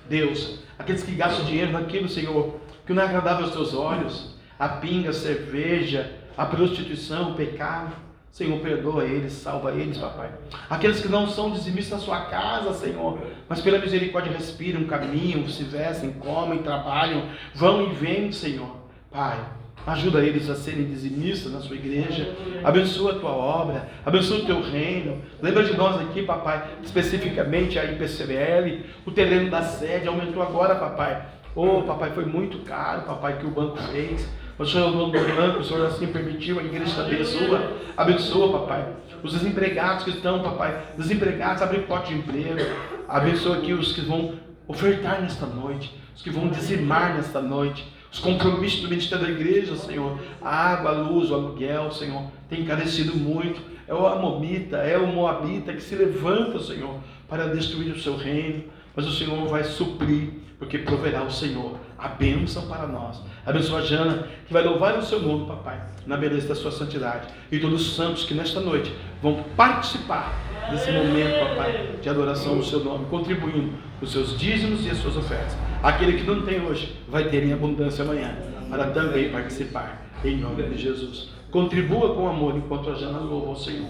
S1: Deus, aqueles que gastam dinheiro naquilo, Senhor, que não é agradável aos teus olhos, a pinga, a cerveja, a prostituição, o pecado. Senhor, perdoa eles, salva eles, papai. Aqueles que não são dizimistas na sua casa, Senhor, mas pela misericórdia respiram, caminham, se vestem, comem, trabalham, vão e vêm, Senhor. Pai, ajuda eles a serem dizimistas na sua igreja. Abençoa a tua obra, abençoa o teu reino. Lembra de nós aqui, papai, especificamente a IPCBL, o terreno da sede aumentou agora, papai. Oh, papai, foi muito caro, papai, que o banco fez. O Senhor é o dono do banco, o Senhor assim permitiu, a igreja abençoa. Abençoa, papai. Os desempregados que estão, papai, desempregados, abre porta de emprego. Abençoa aqui os que vão ofertar nesta noite, os que vão dizimar nesta noite. Os compromissos do ministério da igreja, Senhor. A água, a luz, o aluguel, Senhor, tem encarecido muito. É o Amomita, é o Moabita que se levanta, Senhor, para destruir o seu reino. Mas o Senhor vai suprir, porque proverá o Senhor a bênção para nós. Abençoa a Jana, que vai louvar o seu nome, papai, na beleza da sua santidade. E todos os santos que nesta noite vão participar desse momento, papai, de adoração ao seu nome, contribuindo com os seus dízimos e as suas ofertas. Aquele que não tem hoje vai ter em abundância amanhã, para também participar, em nome de Jesus. Contribua com amor enquanto a Jana louva ao Senhor.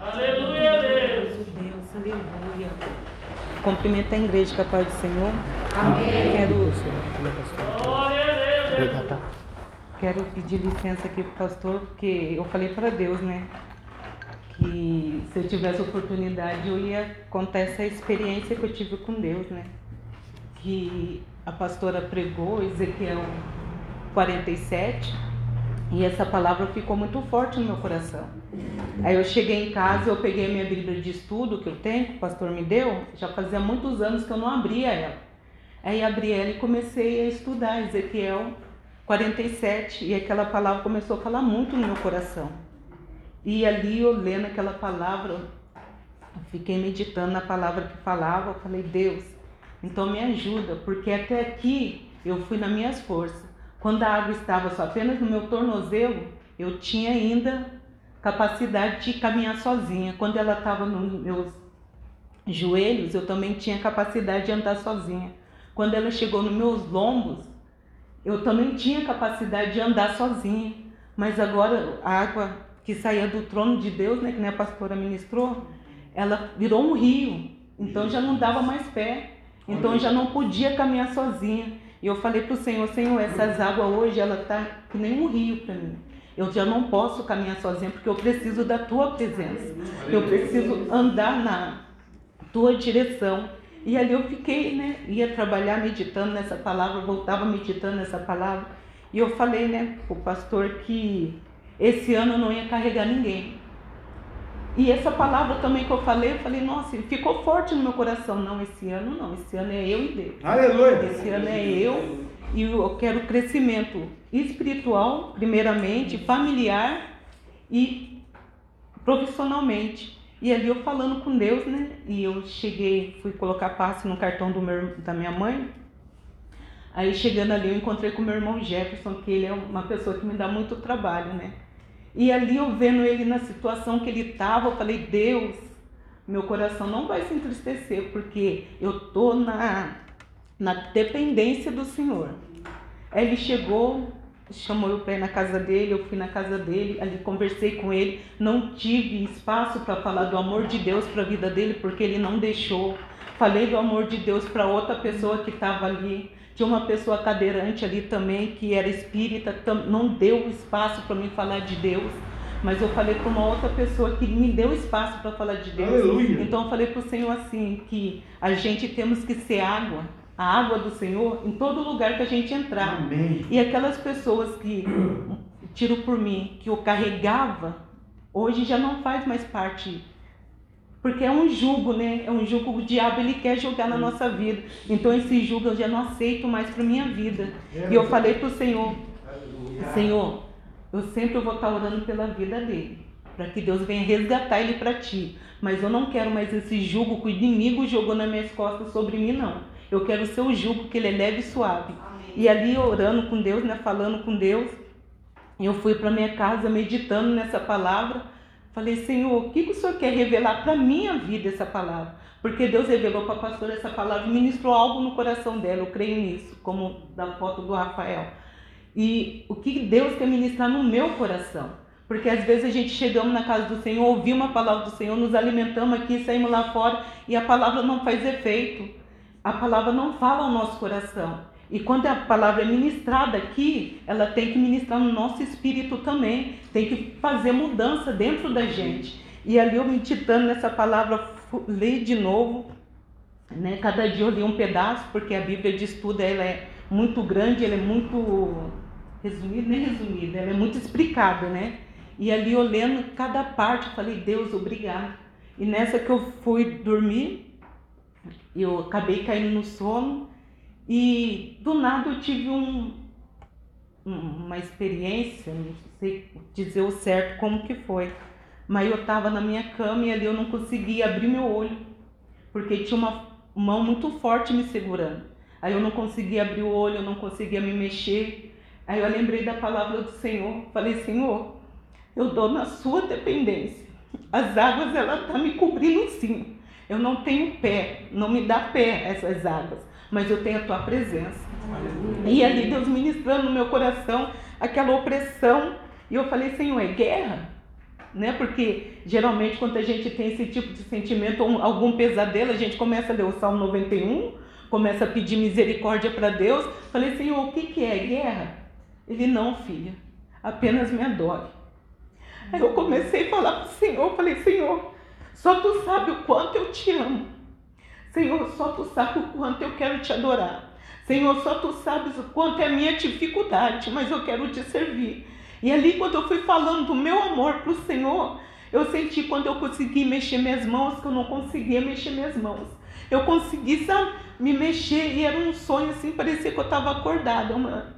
S3: Aleluia, Deus.
S2: Deus, aleluia. Cumprimento a igreja com a paz do Senhor. Amém. Quero.
S4: Quero pedir licença aqui pro pastor, porque eu falei para Deus, né? Que se eu tivesse oportunidade eu ia contar essa experiência que eu tive com Deus, né? Que a pastora pregou, Ezequiel 47, e essa palavra ficou muito forte no meu coração. Aí eu cheguei em casa, eu peguei minha Bíblia de estudo que eu tenho, que o pastor me deu, já fazia muitos anos que eu não abria ela. Aí abri ela e comecei a estudar Ezequiel 47, e aquela palavra começou a falar muito no meu coração. E ali eu lendo aquela palavra, fiquei meditando na palavra que falava, eu falei, Deus, então me ajuda, porque até aqui eu fui nas minhas forças. Quando a água estava só apenas no meu tornozelo, eu tinha ainda capacidade de caminhar sozinha. Quando ela estava nos meus joelhos, eu também tinha capacidade de andar sozinha. Quando ela chegou nos meus lombos, eu também tinha capacidade de andar sozinha. Mas agora a água que saía do trono de Deus, né, que nem a pastora ministrou, ela virou um rio. Então já não dava mais pé. Então já não podia caminhar sozinha. E eu falei para o Senhor, Senhor, essas águas hoje, ela tá que nem um rio para mim. Eu já não posso caminhar sozinha porque eu preciso da tua presença. Eu preciso andar na tua direção. E ali eu fiquei, né? Ia trabalhar meditando nessa palavra, voltava meditando nessa palavra. E eu falei, né, o pastor que esse ano eu não ia carregar ninguém. E essa palavra também que eu falei, eu falei, nossa, ficou forte no meu coração. Não, esse ano não, esse ano é eu e Deus.
S1: Aleluia.
S4: Esse ano é eu e eu quero crescimento espiritual, primeiramente, familiar e profissionalmente. E ali eu falando com Deus, né? E eu cheguei, fui colocar passe no cartão do meu, da minha mãe. Aí chegando ali eu encontrei com meu irmão Jefferson, que ele é uma pessoa que me dá muito trabalho, né? E ali eu vendo ele na situação que ele estava, eu falei, Deus, meu coração não vai se entristecer, porque eu tô na, na dependência do Senhor. Ele chegou, chamou eu para ir na casa dele, eu fui na casa dele, ali conversei com ele, não tive espaço para falar do amor de Deus para a vida dele, porque ele não deixou. Falei do amor de Deus para outra pessoa que estava ali. Tinha uma pessoa cadeirante ali também que era espírita, não deu espaço para mim falar de Deus. Mas eu falei para uma outra pessoa que me deu espaço para falar de Deus.
S1: Aleluia.
S4: Então eu falei para o Senhor assim que a gente temos que ser água, a água do Senhor em todo lugar que a gente entrar.
S1: Amém.
S4: E aquelas pessoas que tiro por mim, que eu carregava, hoje já não faz mais parte porque é um jugo, né? É um jugo que o diabo ele quer jogar na nossa vida. Então esse jugo eu já não aceito mais para minha vida. E eu falei para o Senhor, Senhor, eu sempre vou estar orando pela vida dele, para que Deus venha resgatar ele para ti. Mas eu não quero mais esse jugo que o inimigo jogou nas minhas costas sobre mim, não. Eu quero o seu jugo, que ele é leve e suave. E ali orando com Deus, né? Falando com Deus, eu fui para minha casa meditando nessa palavra. Falei, Senhor, o que, que o Senhor quer revelar para a minha vida essa palavra? Porque Deus revelou para a pastora essa palavra e ministrou algo no coração dela, eu creio nisso, como da foto do Rafael. E o que Deus quer ministrar no meu coração? Porque às vezes a gente chegamos na casa do Senhor, ouvimos a palavra do Senhor, nos alimentamos aqui, saímos lá fora e a palavra não faz efeito. A palavra não fala ao nosso coração. E quando a palavra é ministrada aqui, ela tem que ministrar no nosso espírito também, tem que fazer mudança dentro da gente. E ali eu meditando nessa palavra, li de novo, né? Cada dia eu li um pedaço, porque a Bíblia de estudo ela é muito grande, ela é muito resumida, nem resumida, ela é muito explicada, né? E ali lendo cada parte, eu falei, Deus, obrigado. E nessa que eu fui dormir, eu acabei caindo no sono, e do nada eu tive um, uma experiência, não sei dizer o certo como que foi, mas eu estava na minha cama e ali eu não conseguia abrir meu olho, porque tinha uma mão muito forte me segurando. Aí eu não conseguia abrir o olho, eu não conseguia me mexer. Aí eu lembrei da palavra do Senhor, falei, Senhor, eu dou na sua dependência. As águas, ela tá me cobrindo sim. Eu não tenho pé, não me dá pé essas águas mas eu tenho a tua presença. E ali Deus ministrando no meu coração aquela opressão. E eu falei, Senhor, é guerra? Né? Porque geralmente quando a gente tem esse tipo de sentimento, algum pesadelo, a gente começa a ler o Salmo 91, começa a pedir misericórdia para Deus. Falei, Senhor, o que, que é guerra? Ele não, filha, apenas me adore. Aí eu comecei a falar para o Senhor, falei, Senhor, só tu sabe o quanto eu te amo. Senhor, só tu sabe o quanto eu quero te adorar. Senhor, só tu sabes o quanto é a minha dificuldade, mas eu quero te servir. E ali, quando eu fui falando do meu amor para o Senhor, eu senti quando eu consegui mexer minhas mãos, que eu não conseguia mexer minhas mãos. Eu consegui, sabe, me mexer e era um sonho assim, parecia que eu estava acordada. Uma,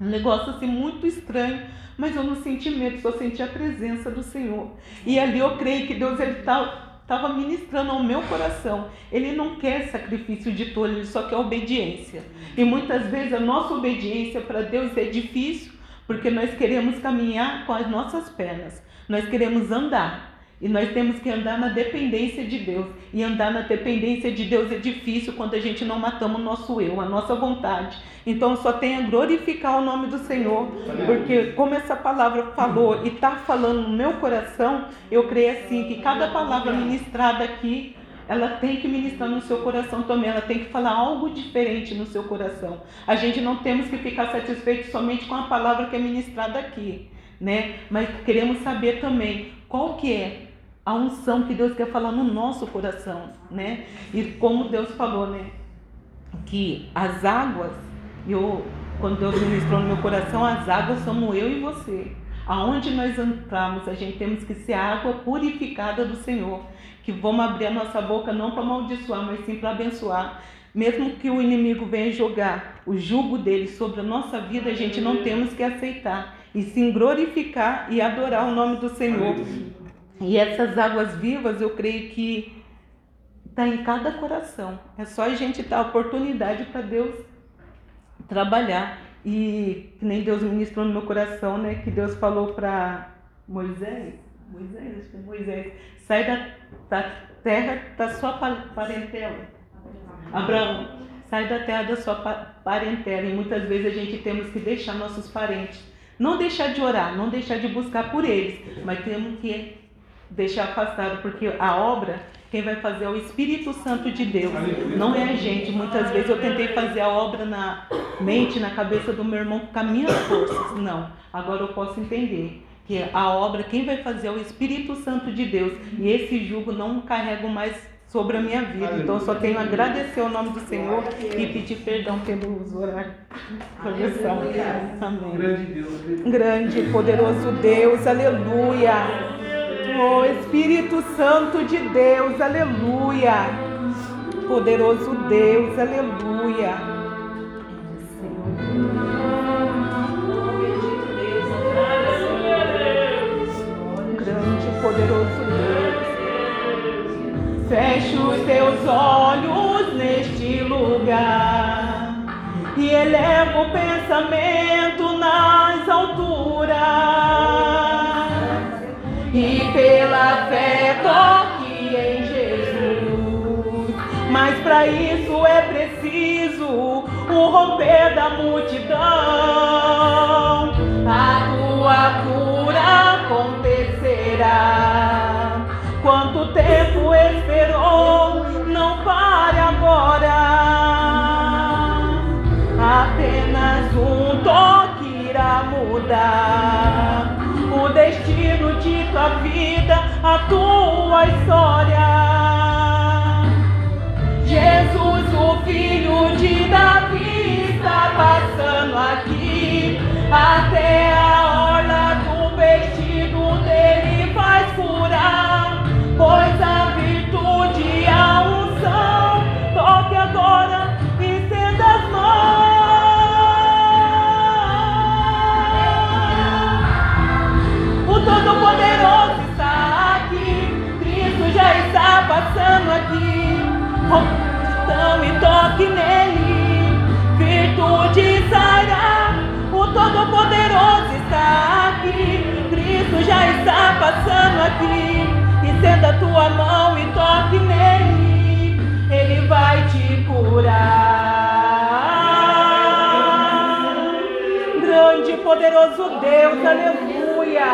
S4: um negócio assim muito estranho, mas eu não senti medo, só senti a presença do Senhor. E ali eu creio que Deus estava ministrando ao meu coração. Ele não quer sacrifício de tolo, ele só quer obediência. E muitas vezes a nossa obediência para Deus é difícil, porque nós queremos caminhar com as nossas pernas, nós queremos andar. E nós temos que andar na dependência de Deus. E andar na dependência de Deus é difícil quando a gente não matamos o nosso eu, a nossa vontade. Então só tenha glorificar o nome do Senhor. Porque como essa palavra falou e está falando no meu coração, eu creio assim que cada palavra ministrada aqui ela tem que ministrar no seu coração também, ela tem que falar algo diferente no seu coração. A gente não temos que ficar satisfeito somente com a palavra que é ministrada aqui, né? Mas queremos saber também qual que é a unção que Deus quer falar no nosso coração, né? E como Deus falou, né? Que as águas, eu, quando Deus ministrou no meu coração, as águas somos eu e você. Aonde nós entramos, a gente temos que ser a água purificada do Senhor. Que vamos abrir a nossa boca não para amaldiçoar, mas sim para abençoar. Mesmo que o inimigo venha jogar o jugo dele sobre a nossa vida, a gente não temos que aceitar. E sim glorificar e adorar o nome do Senhor. E essas águas vivas, eu creio que está em cada coração. É só a gente dar oportunidade para Deus trabalhar. E nem Deus ministrou no meu coração, né? Que Deus falou para Moisés, Moisés, acho que é Moisés, sai da, da terra da sua parentela. Abraão, sai da terra da sua parentela. E muitas vezes a gente temos que deixar nossos parentes. Não deixar de orar, não deixar de buscar por eles, mas temos que deixar afastado, porque a obra quem vai fazer é o Espírito Santo de Deus, não é a gente. Muitas vezes eu tentei fazer a obra na mente, na cabeça do meu irmão com as minhas forças. Não, agora eu posso entender que a obra, quem vai fazer é o Espírito Santo de Deus. E esse jugo não carrego mais sobre a minha vida. Então eu só tenho a agradecer o nome do Senhor e pedir perdão pelos horários. Amém. Grande, poderoso Deus, aleluia. Oh Espírito Santo de Deus, aleluia. Poderoso Deus, aleluia. Grande, poderoso Deus. Feche os teus olhos neste lugar e eleva o pensamento nas alturas e pela fé toque em Jesus. Mas para isso é preciso o romper da multidão. A tua cura acontecerá. Tua vida, a tua história. Jesus, o filho de Davi, está passando aqui até e toque nele, virtude sairá. O Todo-Poderoso está aqui, Cristo já está passando aqui. Estenda a tua mão e toque nele, ele vai te curar. Grande e poderoso Deus, aleluia.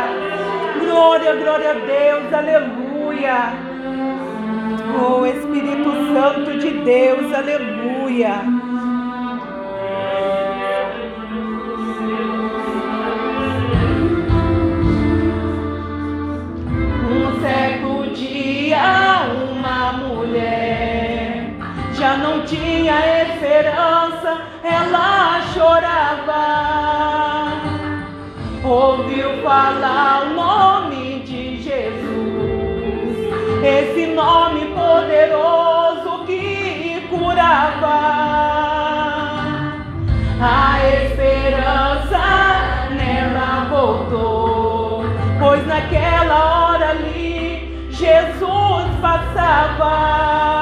S4: Glória, glória a Deus, aleluia. Oh Espírito Santo de Deus, aleluia. Aleluia. Um certo dia, uma mulher já não tinha esperança, ela chorava. Ouviu falar o nome de Jesus, esse nome poderoso que curava. Naquela hora ali Jesus passava.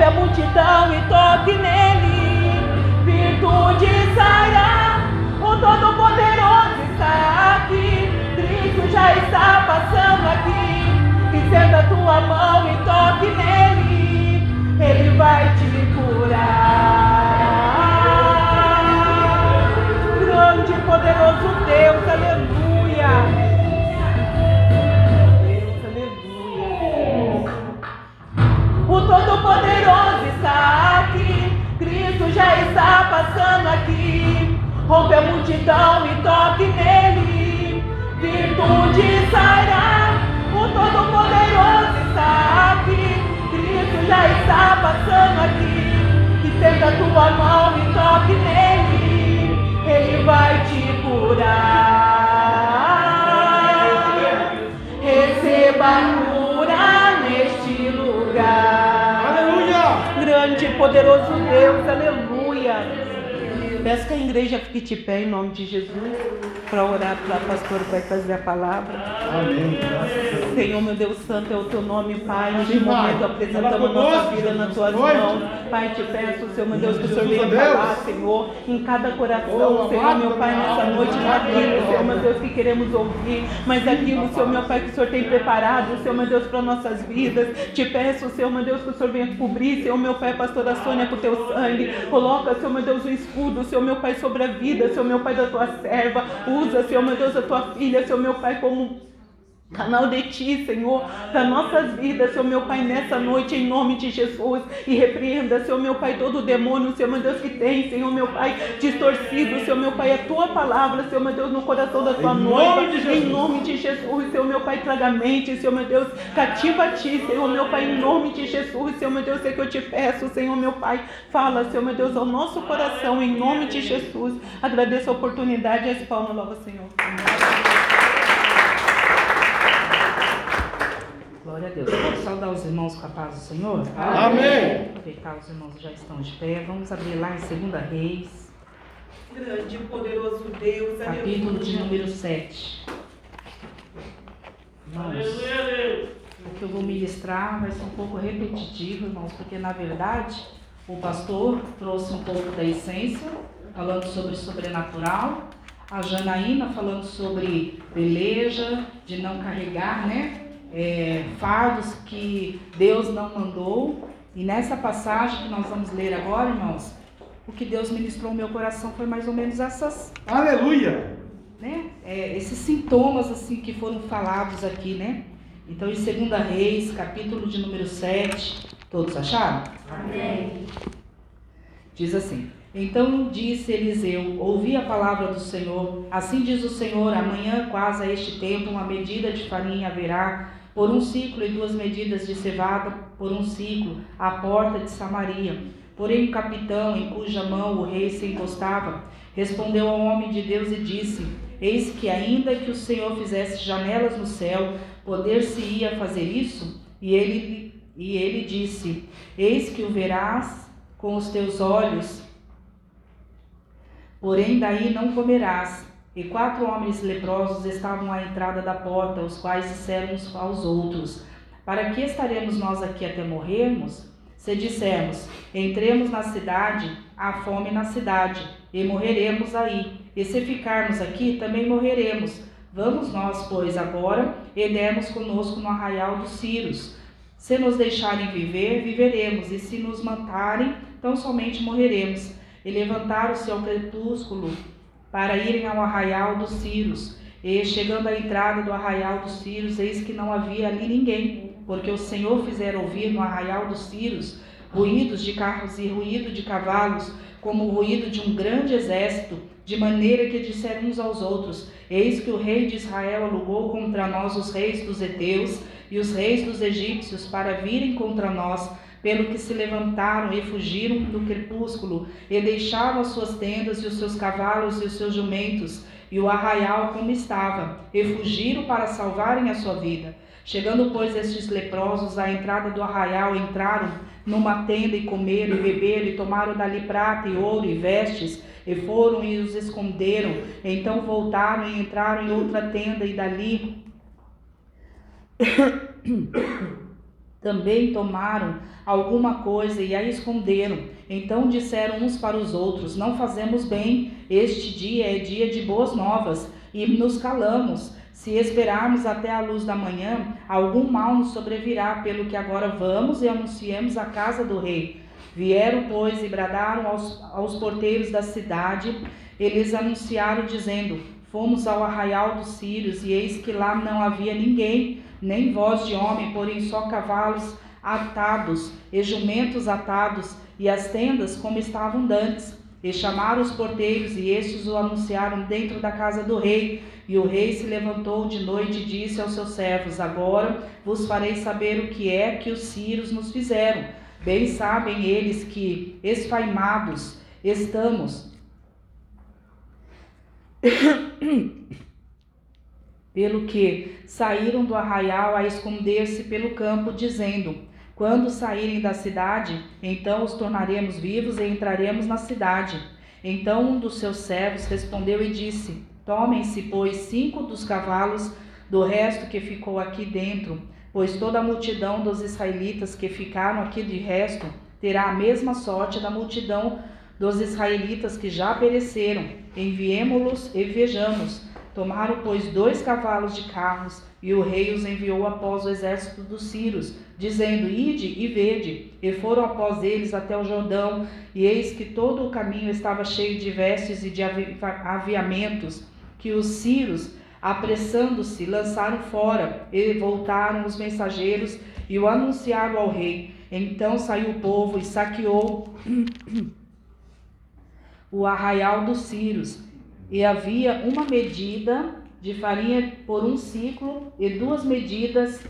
S4: Rompe a multidão e toque nele, virtude sairá. O Todo-Poderoso está aqui, Cristo já está passando aqui. Estenda a tua mão e toque nele, ele vai te curar. Grande e poderoso Deus, aleluia. Todo-Poderoso está aqui, Cristo já está passando aqui. Rompe a multidão e toque nele, virtude sairá. O Todo-Poderoso está aqui, Cristo já está passando aqui. Estenda a tua mão e toque nele, ele vai te curar. Receba poderoso Deus, aleluia. Peço que a igreja fique de pé em nome de Jesus para orar para a pastora que vai fazer a palavra.
S1: Amém.
S4: Senhor, meu Deus Santo, é o teu nome, Pai. Neste momento apresentamos nossa vida nas tuas mãos. Pai, te peço, Senhor, meu Deus, que o Senhor venha falar, Senhor, em cada coração,
S1: Oh,
S4: Senhor, meu Pai, nessa noite, naquilo, Senhor, meu Deus, que queremos ouvir, mas aquilo, Senhor, meu Pai, que o Senhor tem preparado, Senhor, meu Deus, para nossas vidas. Te peço, Senhor, meu Deus, que o Senhor venha cobrir, Senhor, meu Pai, pastora Sônia, com o teu sangue. Coloca, Senhor, meu Deus, o escudo, Senhor, meu Pai, sobre a vida, Senhor, meu Pai, da tua serva. Usa, Senhor, meu Deus, a tua filha, Senhor, meu Pai, como Canal de ti, Senhor, para nossas vidas, Senhor meu Pai, nessa noite, em nome de Jesus. E repreenda, Senhor meu Pai, todo o demônio, Senhor meu Deus, que tem, Senhor meu Pai, distorcido, Senhor meu Pai, a tua palavra, Senhor meu Deus, no coração da tua noiva. Em nome de Jesus, Senhor meu Pai, traga a mente, Senhor meu Deus, cativa a ti, Senhor meu Pai, em nome de Jesus, Senhor meu Deus, é que eu te peço, Senhor meu Pai, fala, Senhor meu Deus, ao nosso coração, em nome de Jesus. Agradeço a oportunidade e as palmas, louva, Senhor.
S5: Glória a Deus. Pode saudar os irmãos com a paz do Senhor?
S1: Amém.
S5: Aproveitar os irmãos já estão de pé. Vamos abrir lá em 2 Reis,
S6: Grande e poderoso Deus,
S5: capítulo de número 7. Irmãos, o que eu vou ministrar vai ser um pouco repetitivo, irmãos, porque na verdade o pastor trouxe um pouco da essência, falando sobre sobrenatural. A Janaína falando sobre peleja, de não carregar, né? É, fardos que Deus não mandou. E nessa passagem que nós vamos ler agora, irmãos, o que Deus ministrou no meu coração foi mais ou menos essas,
S1: Aleluia!
S5: né? É, esses sintomas assim que foram falados aqui, né? Então, em 2 Reis, capítulo de número 7, todos acharam?
S2: Amém.
S5: Diz assim: Então disse Eliseu: Ouvi a palavra do Senhor. Assim diz o Senhor: Amanhã, quase a este tempo, uma medida de farinha haverá por um ciclo e duas medidas de cevada por um ciclo à porta de Samaria. Porém, o capitão, em cuja mão o rei se encostava, respondeu ao homem de Deus e disse: Eis que, ainda que o Senhor fizesse janelas no céu, poder-se-ia fazer isso? E ele, e ele disse: Eis que o verás com os teus olhos, porém daí não comerás. E quatro homens leprosos estavam à entrada da porta, os quais disseram uns aos outros: Para que estaremos nós aqui até morrermos? Se dissermos, entremos na cidade, há fome na cidade, e morreremos aí. E se ficarmos aqui, também morreremos. Vamos nós, pois, agora, e demos conosco no arraial dos Círios. Se nos deixarem viver, viveremos, e se nos matarem, tão somente morreremos. E levantaram-se ao crepúsculo para irem ao arraial dos Círios. E chegando à entrada do arraial dos Círios, eis que não havia ali ninguém, porque o Senhor fizera ouvir no arraial dos Círios ruídos de carros e ruído de cavalos, como o ruído de um grande exército, de maneira que disseram uns aos outros: Eis que o rei de Israel alugou contra nós os reis dos heteus e os reis dos egípcios para virem contra nós pelo que se levantaram e fugiram do crepúsculo, e deixaram as suas tendas e os seus cavalos e os seus jumentos, e o arraial como estava, e fugiram para salvarem a sua vida. Chegando, pois, estes leprosos à entrada do arraial, entraram numa tenda e comeram e beberam, e tomaram dali prata e ouro e vestes, e foram e os esconderam. Então voltaram e entraram em outra tenda, e dali também tomaram alguma coisa e a esconderam. Então disseram uns para os outros: Não fazemos bem, este dia é dia de boas novas, e nos calamos. Se esperarmos até a luz da manhã, algum mal nos sobrevirá, pelo que agora vamos e anunciemos a casa do rei. Vieram, pois, e bradaram aos, aos porteiros da cidade, eles anunciaram, dizendo: Fomos ao arraial dos sírios, e eis que lá não havia ninguém, nem voz de homem, porém só cavalos atados e jumentos atados, e as tendas como estavam dantes. E chamaram os porteiros, e estes o anunciaram dentro da casa do rei. E o rei se levantou de noite e disse aos seus servos: Agora vos farei saber o que é que os sírios nos fizeram. Bem sabem eles que, esfaimados, estamos. Pelo que saíram do arraial a esconder-se pelo campo, dizendo: Quando saírem da cidade, então os tornaremos vivos e entraremos na cidade. Então um dos seus servos respondeu e disse: Tomem-se, pois, cinco dos cavalos do resto que ficou aqui dentro, pois toda a multidão dos israelitas que ficaram aqui de resto terá a mesma sorte da multidão dos israelitas que já pereceram. Enviemo-los e vejamos Tomaram, pois, dois cavalos de carros, e o rei os enviou após o exército dos Círios, dizendo: Ide e vede. E foram após eles até o Jordão, e eis que todo o caminho estava cheio de vestes e de aviamentos, que os Círios, apressando-se, lançaram fora, e voltaram os mensageiros e o anunciaram ao rei. Então saiu o povo e saqueou o arraial dos Círios e havia uma medida de farinha por um ciclo e duas medidas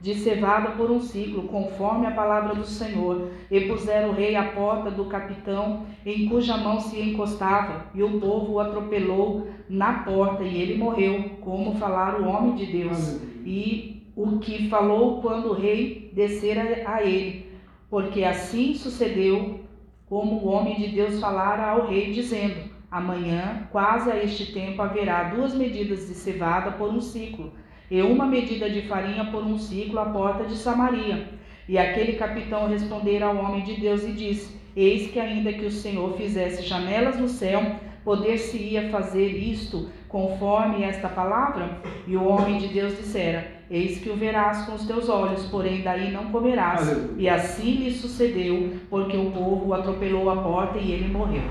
S5: de cevada por um ciclo, conforme a palavra do Senhor. E puseram o rei à porta do capitão, em cuja mão se encostava, e o povo o atropelou na porta, e ele morreu, como falara o homem de Deus. E o que falou quando o rei descera a ele, porque assim sucedeu como o homem de Deus falara ao rei, dizendo: Amanhã, quase a este tempo, haverá duas medidas de cevada por um ciclo, e uma medida de farinha por um ciclo à porta de Samaria. E aquele capitão respondera ao homem de Deus e disse: Eis que, ainda que o Senhor fizesse janelas no céu, poder-se-ia fazer isto conforme esta palavra? E o homem de Deus dissera: Eis que o verás com os teus olhos, porém daí não comerás. Aleluia. E assim lhe sucedeu, porque o povo atropelou à porta e ele morreu.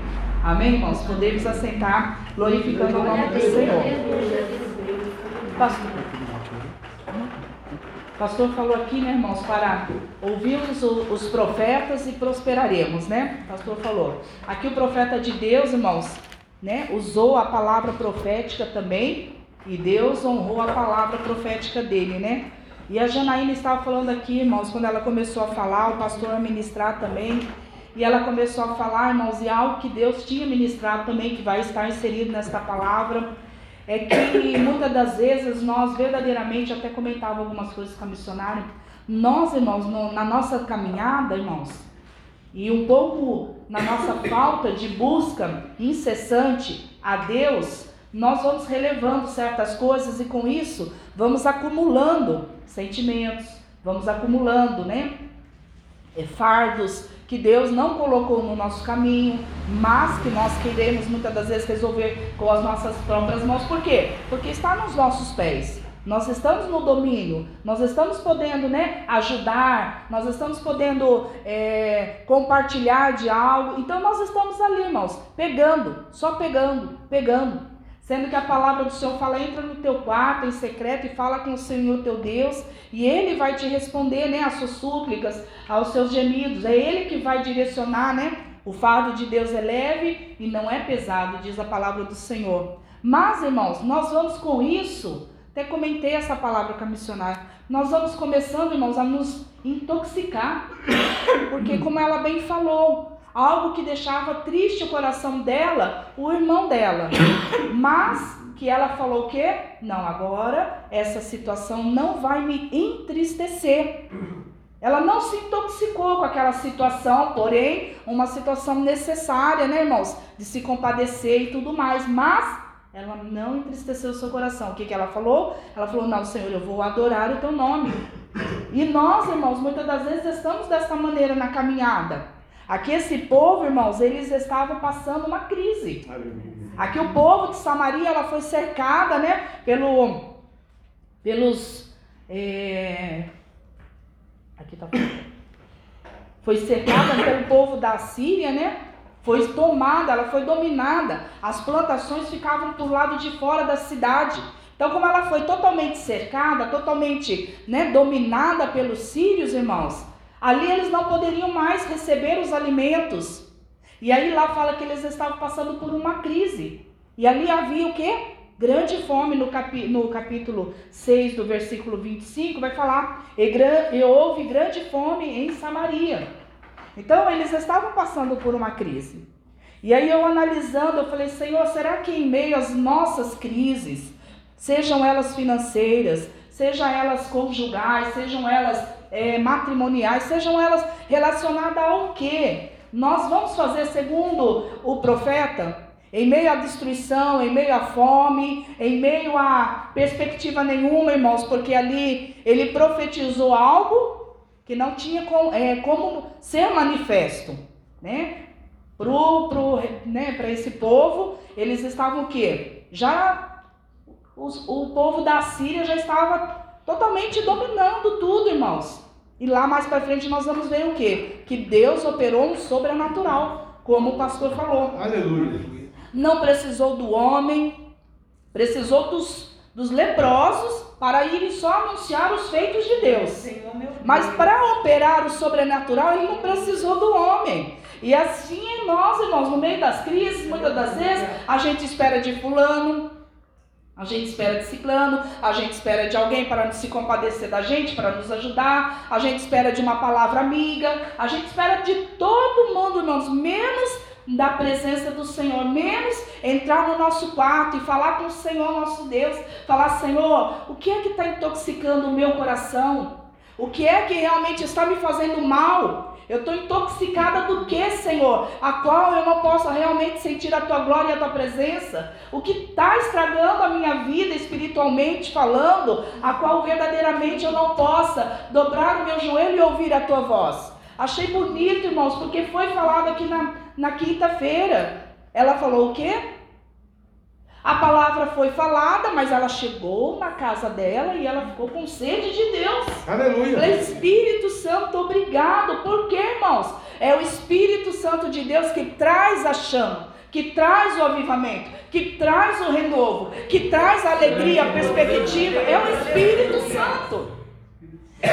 S5: Amém, irmãos? Podemos assentar, glorificando o nome do Senhor. Pastor. Pastor falou aqui, né, irmãos, para ouvirmos os profetas e prosperaremos, né? Pastor falou. Aqui o profeta de Deus, irmãos, né, usou a palavra profética também e Deus honrou a palavra profética dele, né? E a Janaína estava falando aqui, irmãos, quando ela começou a falar, o pastor a ministrar também. E ela começou a falar, irmãos, e algo que Deus tinha ministrado também, que vai estar inserido nesta palavra, é que muitas das vezes nós verdadeiramente, até comentava algumas coisas com a missionária, nós, irmãos, no, na nossa caminhada, irmãos, e um pouco na nossa falta de busca incessante a Deus, nós vamos relevando certas coisas e com isso vamos acumulando sentimentos, vamos acumulando, né? É, fardos que Deus não colocou no nosso caminho, mas que nós queremos muitas das vezes resolver com as nossas próprias mãos. Por quê? Porque está nos nossos pés. Nós estamos no domínio, nós estamos podendo né, ajudar, nós estamos podendo é, compartilhar de algo. Então nós estamos ali, irmãos, pegando, só pegando, pegando. Sendo que a palavra do Senhor fala, entra no teu quarto em secreto e fala com o Senhor teu Deus, e Ele vai te responder, né, às suas súplicas, aos seus gemidos. É Ele que vai direcionar, né? O fardo de Deus é leve e não é pesado, diz a palavra do Senhor. Mas, irmãos, nós vamos com isso, até comentei essa palavra com a missionária, nós vamos começando, irmãos, a nos intoxicar, porque como ela bem falou, algo que deixava triste o coração dela, o irmão dela. Mas que ela falou o quê? Não, agora essa situação não vai me entristecer. Ela não se intoxicou com aquela situação, porém, uma situação necessária, né, irmãos? De se compadecer e tudo mais. Mas ela não entristeceu o seu coração. O que, que ela falou? Ela falou: Não, Senhor, eu vou adorar o teu nome. E nós, irmãos, muitas das vezes estamos dessa maneira na caminhada. Aqui esse povo, irmãos, eles estavam passando uma crise. Aqui o povo de Samaria, ela foi cercada, né, pelo, pelos, é, aqui tá foi cercada pelo povo da Síria, né? Foi tomada, ela foi dominada. As plantações ficavam do lado de fora da cidade. Então, como ela foi totalmente cercada, totalmente né, dominada pelos sírios, irmãos, Ali eles não poderiam mais receber os alimentos. E aí lá fala que eles estavam passando por uma crise. E ali havia o quê? Grande fome no, capi, no capítulo 6 do versículo 25, vai falar, e, gran, e houve grande fome em Samaria. Então eles estavam passando por uma crise. E aí eu analisando, eu falei, Senhor, será que em meio às nossas crises, sejam elas financeiras, sejam elas conjugais, sejam elas é, matrimoniais, sejam elas relacionadas ao quê? Nós vamos fazer segundo o profeta, em meio à destruição, em meio à fome, em meio a perspectiva nenhuma, irmãos, porque ali ele profetizou algo que não tinha com, é, como ser manifesto, né? Pro, né, para esse povo, eles estavam o quê? Já os, o povo da Síria já estava totalmente dominando tudo, irmãos. E lá mais para frente nós vamos ver o quê? Que Deus operou um sobrenatural, como o pastor falou.
S1: Aleluia.
S5: Não precisou do homem, precisou dos, dos leprosos para irem só anunciar os feitos de Deus. Mas para operar o sobrenatural, ele não precisou do homem. E assim é nós, irmãos, no meio das crises, muitas das vezes, a gente espera de fulano, a gente espera de ciclano, a gente espera de alguém para se compadecer da gente, para nos ajudar, a gente espera de uma palavra amiga, a gente espera de todo mundo, irmãos, menos da presença do Senhor, menos entrar no nosso quarto e falar com o Senhor nosso Deus, falar, Senhor, o que é que está intoxicando o meu coração? O que é que realmente está me fazendo mal? Eu estou intoxicada do que, Senhor? A qual eu não posso realmente sentir a tua glória e a tua presença? O que está estragando a minha vida espiritualmente falando, a qual verdadeiramente eu não possa dobrar o meu joelho e ouvir a tua voz? Achei bonito, irmãos, porque foi falado aqui na, na quinta-feira. Ela falou o quê? A palavra foi falada, mas ela chegou na casa dela e ela ficou com sede de Deus.
S1: Aleluia.
S5: Falei, Espírito Santo, obrigado. Por quê, irmãos? É o Espírito Santo de Deus que traz a chama, que traz o avivamento, que traz o renovo, que traz a alegria, a perspectiva. É o Espírito Santo.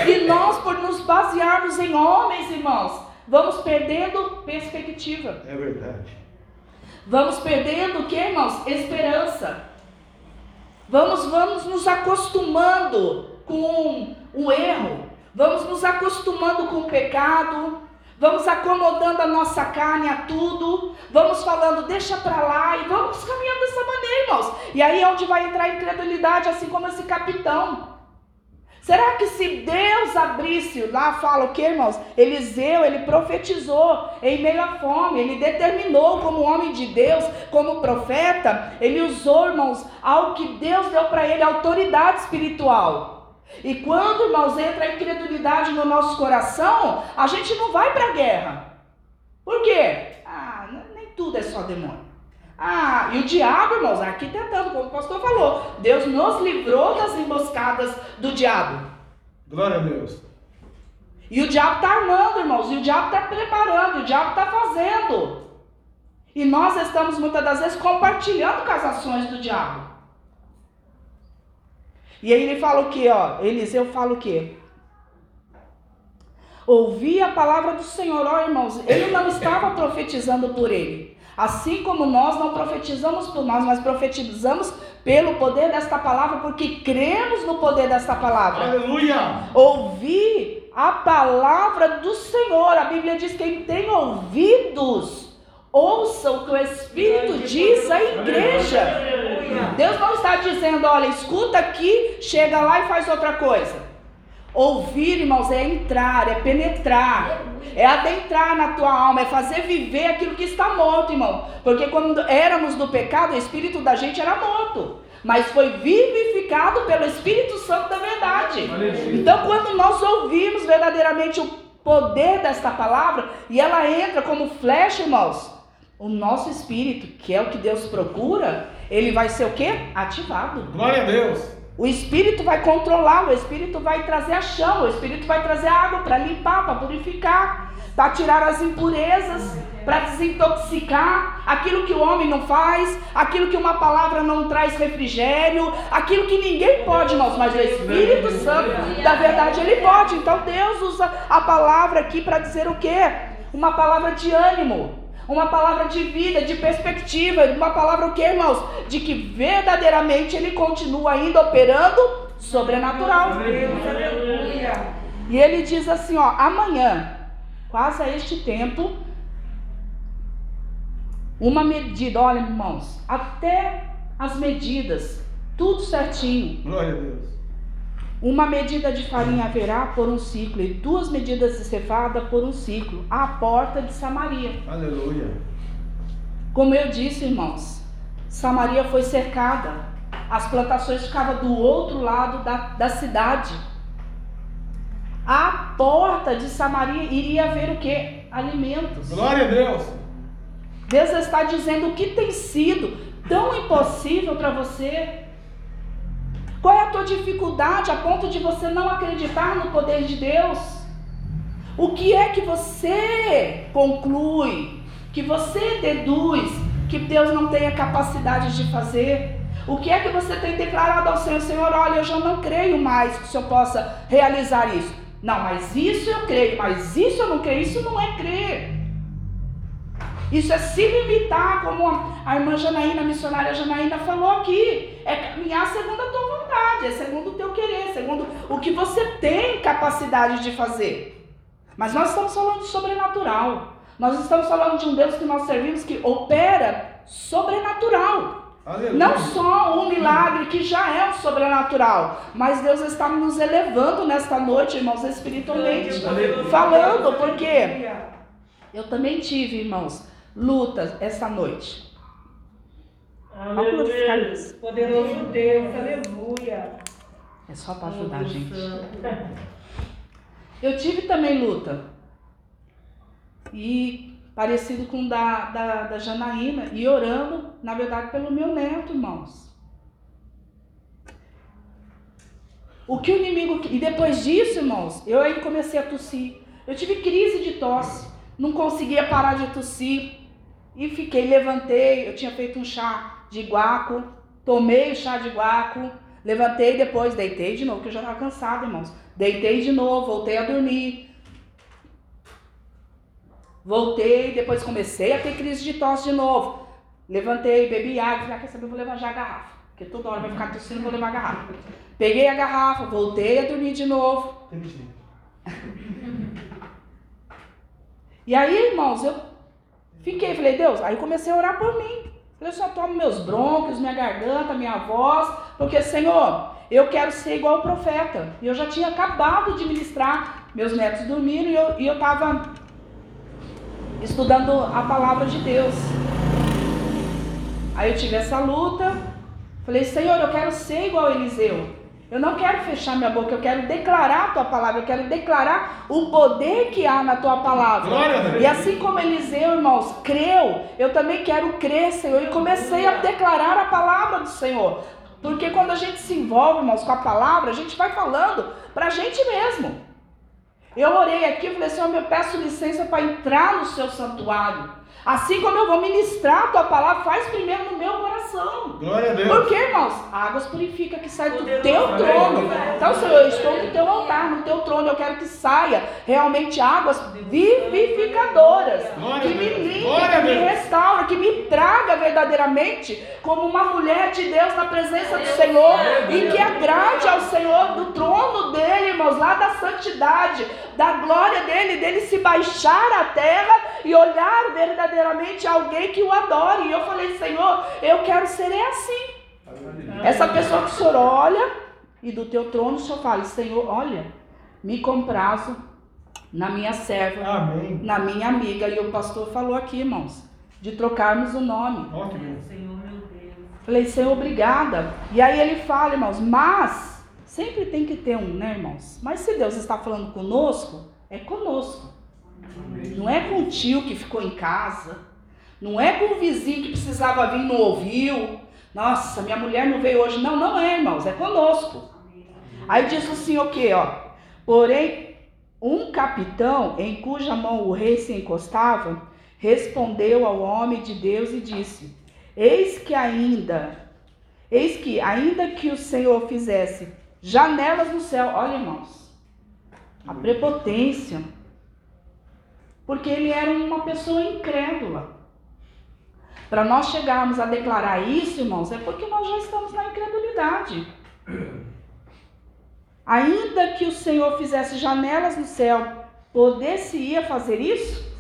S5: E nós, por nos basearmos em homens, irmãos, vamos perdendo perspectiva.
S1: É verdade.
S5: Vamos perdendo o que, irmãos? Esperança. Vamos, vamos nos acostumando com o erro. Vamos nos acostumando com o pecado. Vamos acomodando a nossa carne a tudo. Vamos falando, deixa para lá. E vamos caminhando dessa maneira, irmãos. E aí é onde vai entrar a incredulidade, assim como esse capitão. Será que se Deus abrisse, lá fala o que, irmãos? Eliseu, ele profetizou em meio à fome, ele determinou como homem de Deus, como profeta, ele usou, irmãos, algo que Deus deu para ele, autoridade espiritual. E quando, irmãos, entra a incredulidade no nosso coração, a gente não vai para a guerra. Por quê? Ah, nem tudo é só demônio. Ah, e o diabo, irmãos, aqui tentando, como o pastor falou, Deus nos livrou das emboscadas do diabo.
S1: Glória a Deus.
S5: E o diabo está armando, irmãos, e o diabo está preparando, o diabo está fazendo. E nós estamos muitas das vezes compartilhando com as ações do diabo. E aí ele fala o que, ó? Eliseu fala o quê? Ouvi a palavra do Senhor, ó irmãos. Ele não estava profetizando por ele. Assim como nós não profetizamos por nós, mas profetizamos pelo poder desta palavra, porque cremos no poder desta palavra.
S1: Aleluia!
S5: Ouvi a palavra do Senhor. A Bíblia diz: quem tem ouvidos, ouça o que o Espírito diz à igreja. Deus não está dizendo, olha, escuta aqui, chega lá e faz outra coisa. Ouvir, irmãos, é entrar, é penetrar, é adentrar na tua alma, é fazer viver aquilo que está morto, irmão. Porque quando éramos do pecado, o espírito da gente era morto, mas foi vivificado pelo Espírito Santo da verdade. Então, quando nós ouvimos verdadeiramente o poder desta palavra e ela entra como flecha, irmãos, o nosso espírito, que é o que Deus procura, ele vai ser o quê? Ativado.
S1: Glória a Deus.
S5: O Espírito vai controlar, o Espírito vai trazer a chama, o Espírito vai trazer água para limpar, para purificar, para tirar as impurezas, para desintoxicar aquilo que o homem não faz, aquilo que uma palavra não traz refrigério, aquilo que ninguém pode, nós, mas o Espírito Santo da verdade ele pode. Então Deus usa a palavra aqui para dizer o quê? Uma palavra de ânimo uma palavra de vida, de perspectiva, uma palavra o que, irmãos? De que verdadeiramente ele continua ainda operando sobrenatural. E ele diz assim, ó, amanhã, quase a este tempo, uma medida, olha, irmãos, até as medidas, tudo certinho.
S1: Glória a Deus.
S5: Uma medida de farinha haverá por um ciclo, e duas medidas de cevada por um ciclo, à porta de Samaria.
S1: Aleluia.
S5: Como eu disse, irmãos, Samaria foi cercada, as plantações ficavam do outro lado da, da cidade. À porta de Samaria iria haver o que? Alimentos.
S1: Glória a Deus.
S5: Deus está dizendo o que tem sido tão impossível para você qual é a tua dificuldade a ponto de você não acreditar no poder de Deus? O que é que você conclui, que você deduz que Deus não tem a capacidade de fazer? O que é que você tem declarado ao Senhor? Senhor, olha, eu já não creio mais que o Senhor possa realizar isso. Não, mas isso eu creio, mas isso eu não creio. Isso não é crer. Isso é se limitar, como a irmã Janaína, a missionária Janaína falou aqui. É caminhar segundo a tua vontade, é segundo o teu querer, segundo o que você tem capacidade de fazer. Mas nós estamos falando de sobrenatural. Nós estamos falando de um Deus que nós servimos que opera sobrenatural. Aleluia. Não só um milagre que já é o sobrenatural, mas Deus está nos elevando nesta noite, irmãos, espiritualmente, falando, porque eu também tive, irmãos, lutas essa noite.
S6: Aleluia. Poderoso Deus, aleluia.
S5: É só para ajudar a gente. Eu tive também luta. E parecido com da, da, da Janaína. E orando, na verdade, pelo meu neto, irmãos. O que o inimigo. E depois disso, irmãos, eu aí comecei a tossir. Eu tive crise de tosse. Não conseguia parar de tossir. E fiquei, levantei, eu tinha feito um chá de guaco, tomei o chá de guaco, levantei depois, deitei de novo, porque eu já estava cansada, irmãos. Deitei de novo, voltei a dormir. Voltei, depois comecei a ter crise de tosse de novo. Levantei, bebi água, falei, ah, quer saber, eu vou levar já a garrafa. Porque toda hora vai ficar tossindo, vou levar a garrafa. Peguei a garrafa, voltei a dormir de novo. e aí, irmãos, eu Fiquei, falei, Deus, aí comecei a orar por mim. Falei, só tomo meus brônquios, minha garganta, minha voz, porque, Senhor, eu quero ser igual o profeta. E eu já tinha acabado de ministrar, meus netos dormiram e eu estava estudando a palavra de Deus. Aí eu tive essa luta, falei, Senhor, eu quero ser igual Eliseu. Eu não quero fechar minha boca, eu quero declarar a tua palavra, eu quero declarar o poder que há na tua palavra.
S1: Glória.
S5: E assim como Eliseu, irmãos, creu, eu também quero crer, Senhor, e comecei a declarar a palavra do Senhor. Porque quando a gente se envolve, irmãos, com a palavra, a gente vai falando para a gente mesmo. Eu orei aqui e falei, Senhor, eu peço licença para entrar no seu santuário. Assim como eu vou ministrar a tua palavra, faz primeiro no meu coração.
S1: Glória a Deus.
S5: Por quê, irmãos? Águas purifica que sai do teu trono. Então, Senhor, eu estou no teu altar, no teu trono. Eu quero que saia realmente águas vivificadoras.
S1: Glória
S5: Que me limpe, que me restaura, que me traga verdadeiramente como uma mulher de Deus na presença do Senhor. E que agrade ao Senhor do trono dele, irmãos, lá da santidade, da glória dele, dele se baixar à terra e olhar verdadeiramente alguém que o adore. E eu falei, Senhor, eu quero ser assim. Essa pessoa que o Senhor olha e do teu trono o Senhor fala, Senhor, olha, me comprazo na minha serva,
S1: Amém.
S5: na minha amiga. E o pastor falou aqui, irmãos, de trocarmos o nome.
S6: Senhor, meu Deus.
S5: Falei, Senhor, obrigada. E aí ele fala, irmãos, mas sempre tem que ter um, né, irmãos? Mas se Deus está falando conosco, é conosco. Não é com o tio que ficou em casa. Não é com o vizinho que precisava vir e não ouviu. Nossa, minha mulher não veio hoje. Não, não é, irmãos, é conosco. Aí diz assim o quê, ó? Porém, um capitão em cuja mão o rei se encostava, respondeu ao homem de Deus e disse: Eis que ainda, eis que ainda que o Senhor fizesse janelas no céu, olha, irmãos, a prepotência, porque ele era uma pessoa incrédula. Para nós chegarmos a declarar isso, irmãos, é porque nós já estamos na incredulidade. Ainda que o Senhor fizesse janelas no céu, poder-se-ia fazer isso?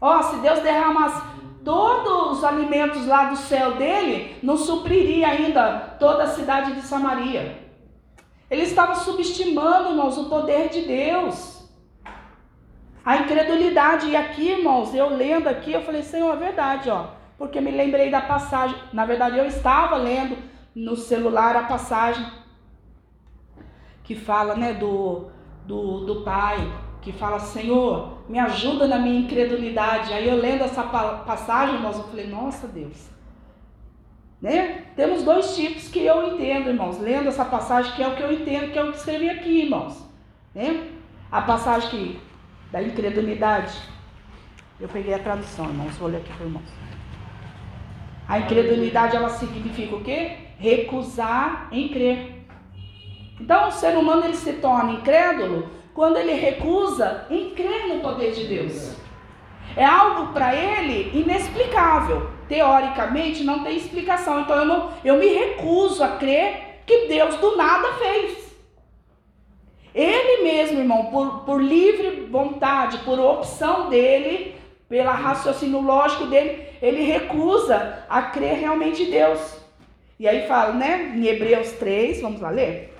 S5: Ó, se Deus derramasse todos os alimentos lá do céu dele, não supriria ainda toda a cidade de Samaria. Ele estava subestimando, irmãos, o poder de Deus. A incredulidade. E aqui, irmãos, eu lendo aqui, eu falei, Senhor, é verdade, ó. Porque me lembrei da passagem. Na verdade, eu estava lendo no celular a passagem que fala, né, do, do, do pai, que fala, Senhor, me ajuda na minha incredulidade. Aí eu lendo essa pa- passagem, irmãos, eu falei, nossa Deus. Né? Temos dois tipos que eu entendo, irmãos, lendo essa passagem, que é o que eu entendo, que é o que escrevi aqui, irmãos. Né? A passagem que, da incredulidade. Eu peguei a tradução, irmãos, vou ler aqui para irmãos. A incredulidade, ela significa o quê? Recusar em crer. Então, o ser humano ele se torna incrédulo quando ele recusa em crer no poder de Deus. É algo para ele inexplicável. Teoricamente não tem explicação. Então eu, não, eu me recuso a crer que Deus do nada fez. Ele mesmo, irmão, por, por livre vontade, por opção dele, pela raciocínio lógico dele, ele recusa a crer realmente em Deus. E aí fala, né, em Hebreus 3, vamos lá ler?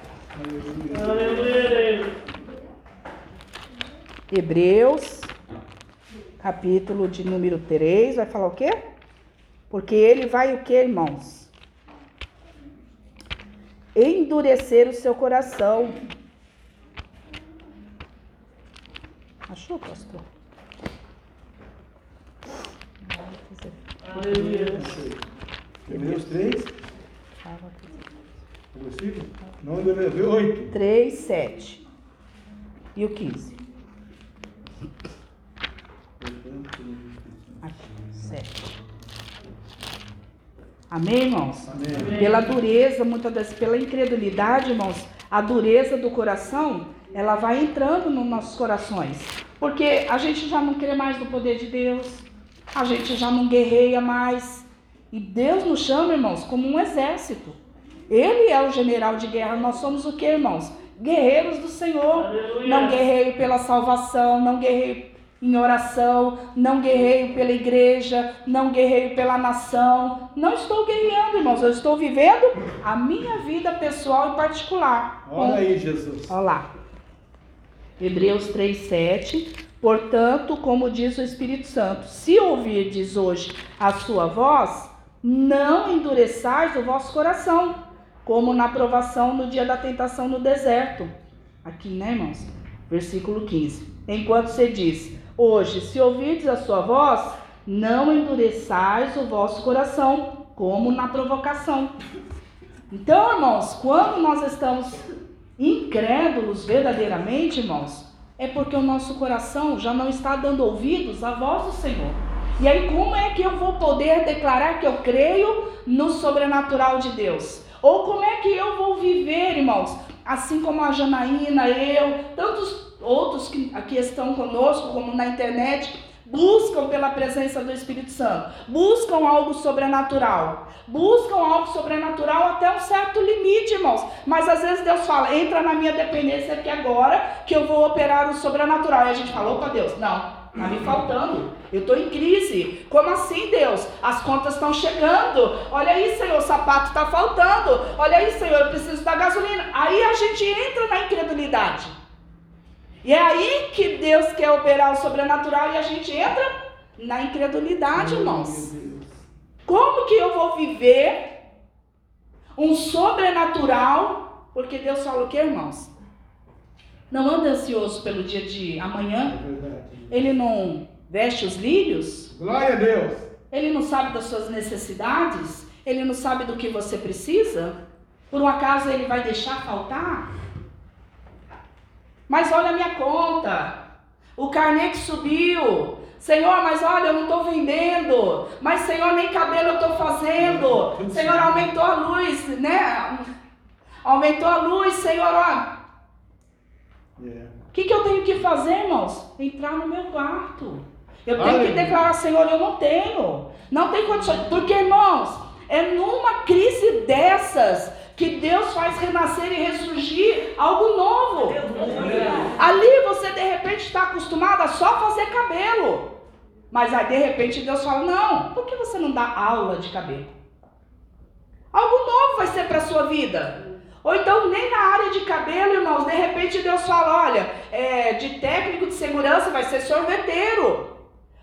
S5: Hebreus, capítulo de número 3, vai falar o quê? Porque ele vai o quê, irmãos? Endurecer o seu coração. Achou, pastor?
S3: Aleluia.
S1: Hebreus 3, versículo? Não, versículo 8.
S5: 3, 7. E o 15? Aqui, 7. Amém, irmãos?
S1: Amém.
S5: Pela dureza, muitas vezes, pela incredulidade, irmãos, a dureza do coração, ela vai entrando nos nossos corações. Porque a gente já não crê mais no poder de Deus, a gente já não guerreia mais. E Deus nos chama, irmãos, como um exército. Ele é o general de guerra, nós somos o que, irmãos? Guerreiros do Senhor.
S3: Aleluia.
S5: Não guerreio pela salvação, não guerreio em oração, não guerreio pela igreja, não guerreio pela nação. Não estou guerreando, irmãos, eu estou vivendo a minha vida pessoal e particular.
S1: Olha aí, Jesus.
S5: Olha lá. Hebreus 3,7. Portanto, como diz o Espírito Santo, se ouvirdes hoje a sua voz, não endureçais o vosso coração, como na provação no dia da tentação no deserto. Aqui, né, irmãos? Versículo 15. Enquanto você diz: Hoje, se ouvirdes a sua voz, não endureçais o vosso coração, como na provocação. Então, irmãos, quando nós estamos incrédulos verdadeiramente, irmãos, é porque o nosso coração já não está dando ouvidos à voz do Senhor. E aí, como é que eu vou poder declarar que eu creio no sobrenatural de Deus? Ou como é que eu vou viver, irmãos? Assim como a Janaína, eu, tantos outros que aqui estão conosco, como na internet, buscam pela presença do Espírito Santo, buscam algo sobrenatural, buscam algo sobrenatural até um certo limite, irmãos. Mas às vezes Deus fala: entra na minha dependência aqui agora, que eu vou operar o sobrenatural. E a gente fala: opa, Deus, não, Está me faltando. Eu estou em crise. Como assim, Deus? As contas estão chegando. Olha aí, Senhor, o sapato está faltando. Olha aí, Senhor, eu preciso da gasolina. Aí a gente entra na incredulidade. E é aí que Deus quer operar o sobrenatural e a gente entra na incredulidade, irmãos. Como que eu vou viver um sobrenatural? Porque Deus fala o que, irmãos? Não anda ansioso pelo dia de amanhã. Ele não veste os lírios.
S1: Glória a Deus.
S5: Ele não sabe das suas necessidades. Ele não sabe do que você precisa. Por um acaso ele vai deixar faltar? Mas olha a minha conta. O carnê que subiu. Senhor, mas olha, eu não estou vendendo. Mas, Senhor, nem cabelo eu estou fazendo. Senhor, aumentou a luz, né? Aumentou a luz, Senhor, ó. O que, que eu tenho que fazer, irmãos? Entrar no meu quarto. Eu tenho que declarar, Senhor, eu não tenho. Não tem condições. Porque, irmãos, é numa crise dessas que Deus faz renascer e ressurgir algo novo. Ali você de repente está acostumado a só fazer cabelo. Mas aí de repente Deus fala: Não, por que você não dá aula de cabelo? Algo novo vai ser para a sua vida. Ou então, nem na área de cabelo, irmãos, de repente Deus fala: olha, é, de técnico de segurança vai ser sorveteiro.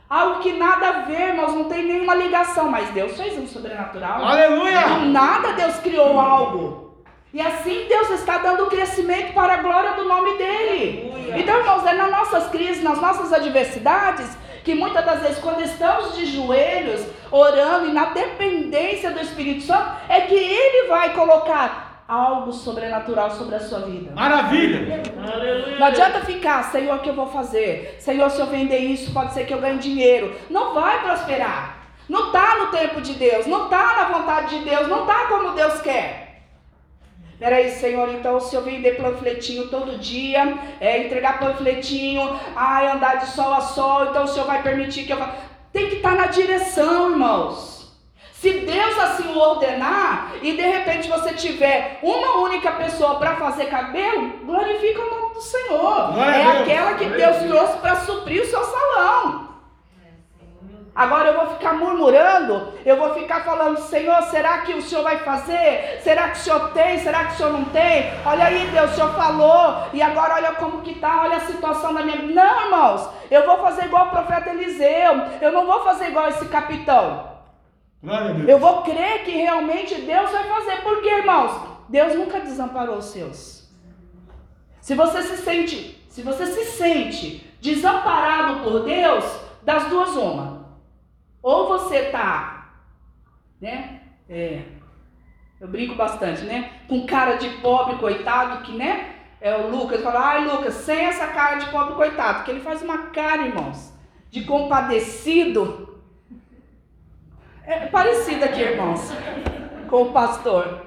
S5: Algo que nada a ver, irmãos, não tem nenhuma ligação, mas Deus fez um sobrenatural.
S1: Aleluia!
S5: Do nada Deus criou algo. E assim Deus está dando crescimento para a glória do nome dele. Aleluia. Então, irmãos, é nas nossas crises, nas nossas adversidades, que muitas das vezes, quando estamos de joelhos, orando e na dependência do Espírito Santo, é que ele vai colocar algo sobrenatural sobre a sua vida.
S1: Maravilha!
S5: Não adianta ficar, Senhor, o que eu vou fazer? Senhor, se eu vender isso, pode ser que eu ganhe dinheiro. Não vai prosperar. Não está no tempo de Deus, não está na vontade de Deus, não está como Deus quer. Peraí, Senhor, então se eu vender panfletinho todo dia, é, entregar panfletinho, ai, andar de sol a sol, então o Senhor vai permitir que eu vá. Tem que estar tá na direção, irmãos. Se Deus assim o ordenar e de repente você tiver uma única pessoa para fazer cabelo, glorifica o nome do Senhor. é aquela que Deus trouxe para suprir o seu salão. Agora eu vou ficar murmurando, eu vou ficar falando, Senhor, será que o Senhor vai fazer? Será que o Senhor tem? Será que o Senhor não tem? Olha aí, Deus, o Senhor falou, e agora olha como que tá, olha a situação da minha. Não, irmãos, eu vou fazer igual o profeta Eliseu, eu não vou fazer igual esse capitão. Eu vou crer que realmente Deus vai fazer. Porque, irmãos, Deus nunca desamparou os seus. Se você se sente, se você se sente desamparado por Deus, das duas uma. Ou você tá, né? É, eu brinco bastante, né? Com cara de pobre coitado que, né? É o Lucas fala, ai Lucas, sem essa cara de pobre coitado, que ele faz uma cara, irmãos, de compadecido é parecido aqui, irmãos, com o pastor.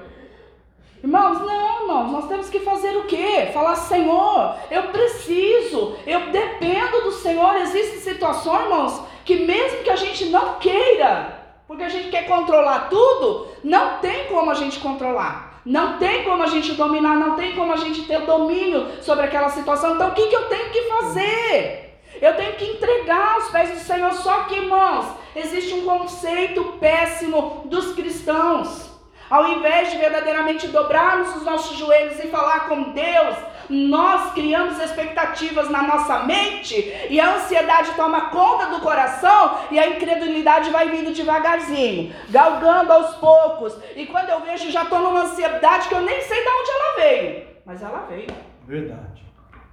S5: Irmãos, não, irmãos, nós temos que fazer o quê? Falar, Senhor, eu preciso, eu dependo do Senhor. Existem situações, irmãos, que mesmo que a gente não queira, porque a gente quer controlar tudo, não tem como a gente controlar. Não tem como a gente dominar, não tem como a gente ter domínio sobre aquela situação. Então, o que, que eu tenho que fazer? Eu tenho que entregar aos pés do Senhor. Só que, irmãos, existe um conceito péssimo dos cristãos. Ao invés de verdadeiramente dobrarmos os nossos joelhos e falar com Deus, nós criamos expectativas na nossa mente e a ansiedade toma conta do coração e a incredulidade vai vindo devagarzinho, galgando aos poucos. E quando eu vejo, já estou numa ansiedade que eu nem sei de onde ela veio, mas ela veio.
S1: Verdade.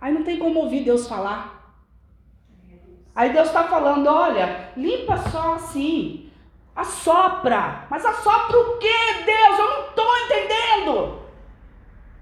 S5: Aí não tem como ouvir Deus falar. Aí Deus está falando: olha, limpa só assim, assopra. Mas assopra o que, Deus? Eu não estou entendendo.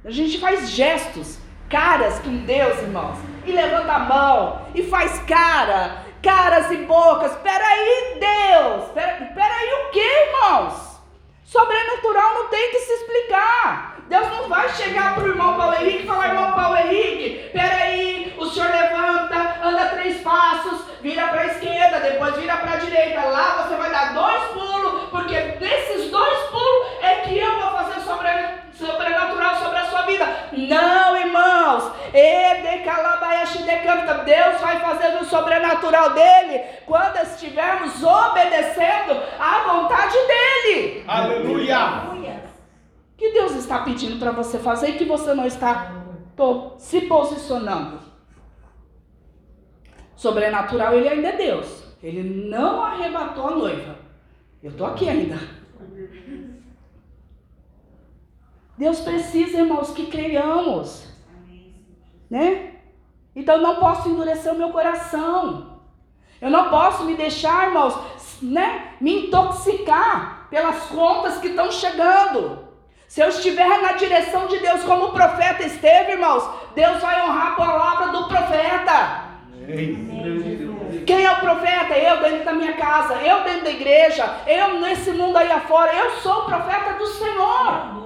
S5: A gente faz gestos, caras com Deus, irmãos, e levanta a mão e faz cara, caras e bocas. Peraí, Deus, peraí, peraí o que, irmãos? Sobrenatural não tem que se explicar. Deus não vai chegar para o irmão Paulo Henrique e falar, irmão Paulo Henrique, peraí, o senhor levanta, anda três passos, vira para a esquerda, depois vira para a direita. Lá você vai dar dois pulos, porque desses dois pulos é que eu vou fazer sobrenatural sobre a sua vida. Não, irmãos. Deus vai fazer o sobrenatural dele quando estivermos obedecendo à vontade dele.
S1: Aleluia.
S5: O que Deus está pedindo para você fazer e que você não está se posicionando? Sobrenatural, ele ainda é Deus. Ele não arrebatou a noiva. Eu estou aqui ainda. Deus precisa, irmãos, que creiamos. Né? Então eu não posso endurecer o meu coração. Eu não posso me deixar, irmãos, né, me intoxicar pelas contas que estão chegando. Se eu estiver na direção de Deus como o profeta esteve, irmãos, Deus vai honrar a palavra do profeta. Quem é o profeta? Eu dentro da minha casa, eu dentro da igreja, eu nesse mundo aí afora. Eu sou o profeta do Senhor.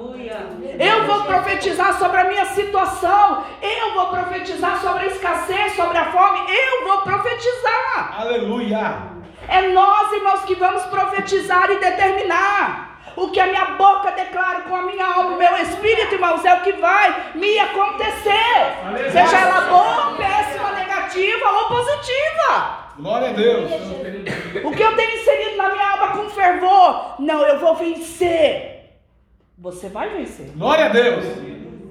S5: Eu vou profetizar sobre a minha situação. Eu vou profetizar sobre a escassez, sobre a fome. Eu vou profetizar.
S1: Aleluia.
S5: É nós, irmãos, que vamos profetizar e determinar. O que a minha boca declara com a minha alma, o meu espírito, irmãos, é o que vai me acontecer. Aleluia. Seja ela boa, péssima, negativa ou positiva.
S1: Glória a Deus.
S5: O que eu tenho inserido na minha alma com fervor? Não, eu vou vencer. Você vai vencer.
S1: Glória a Deus.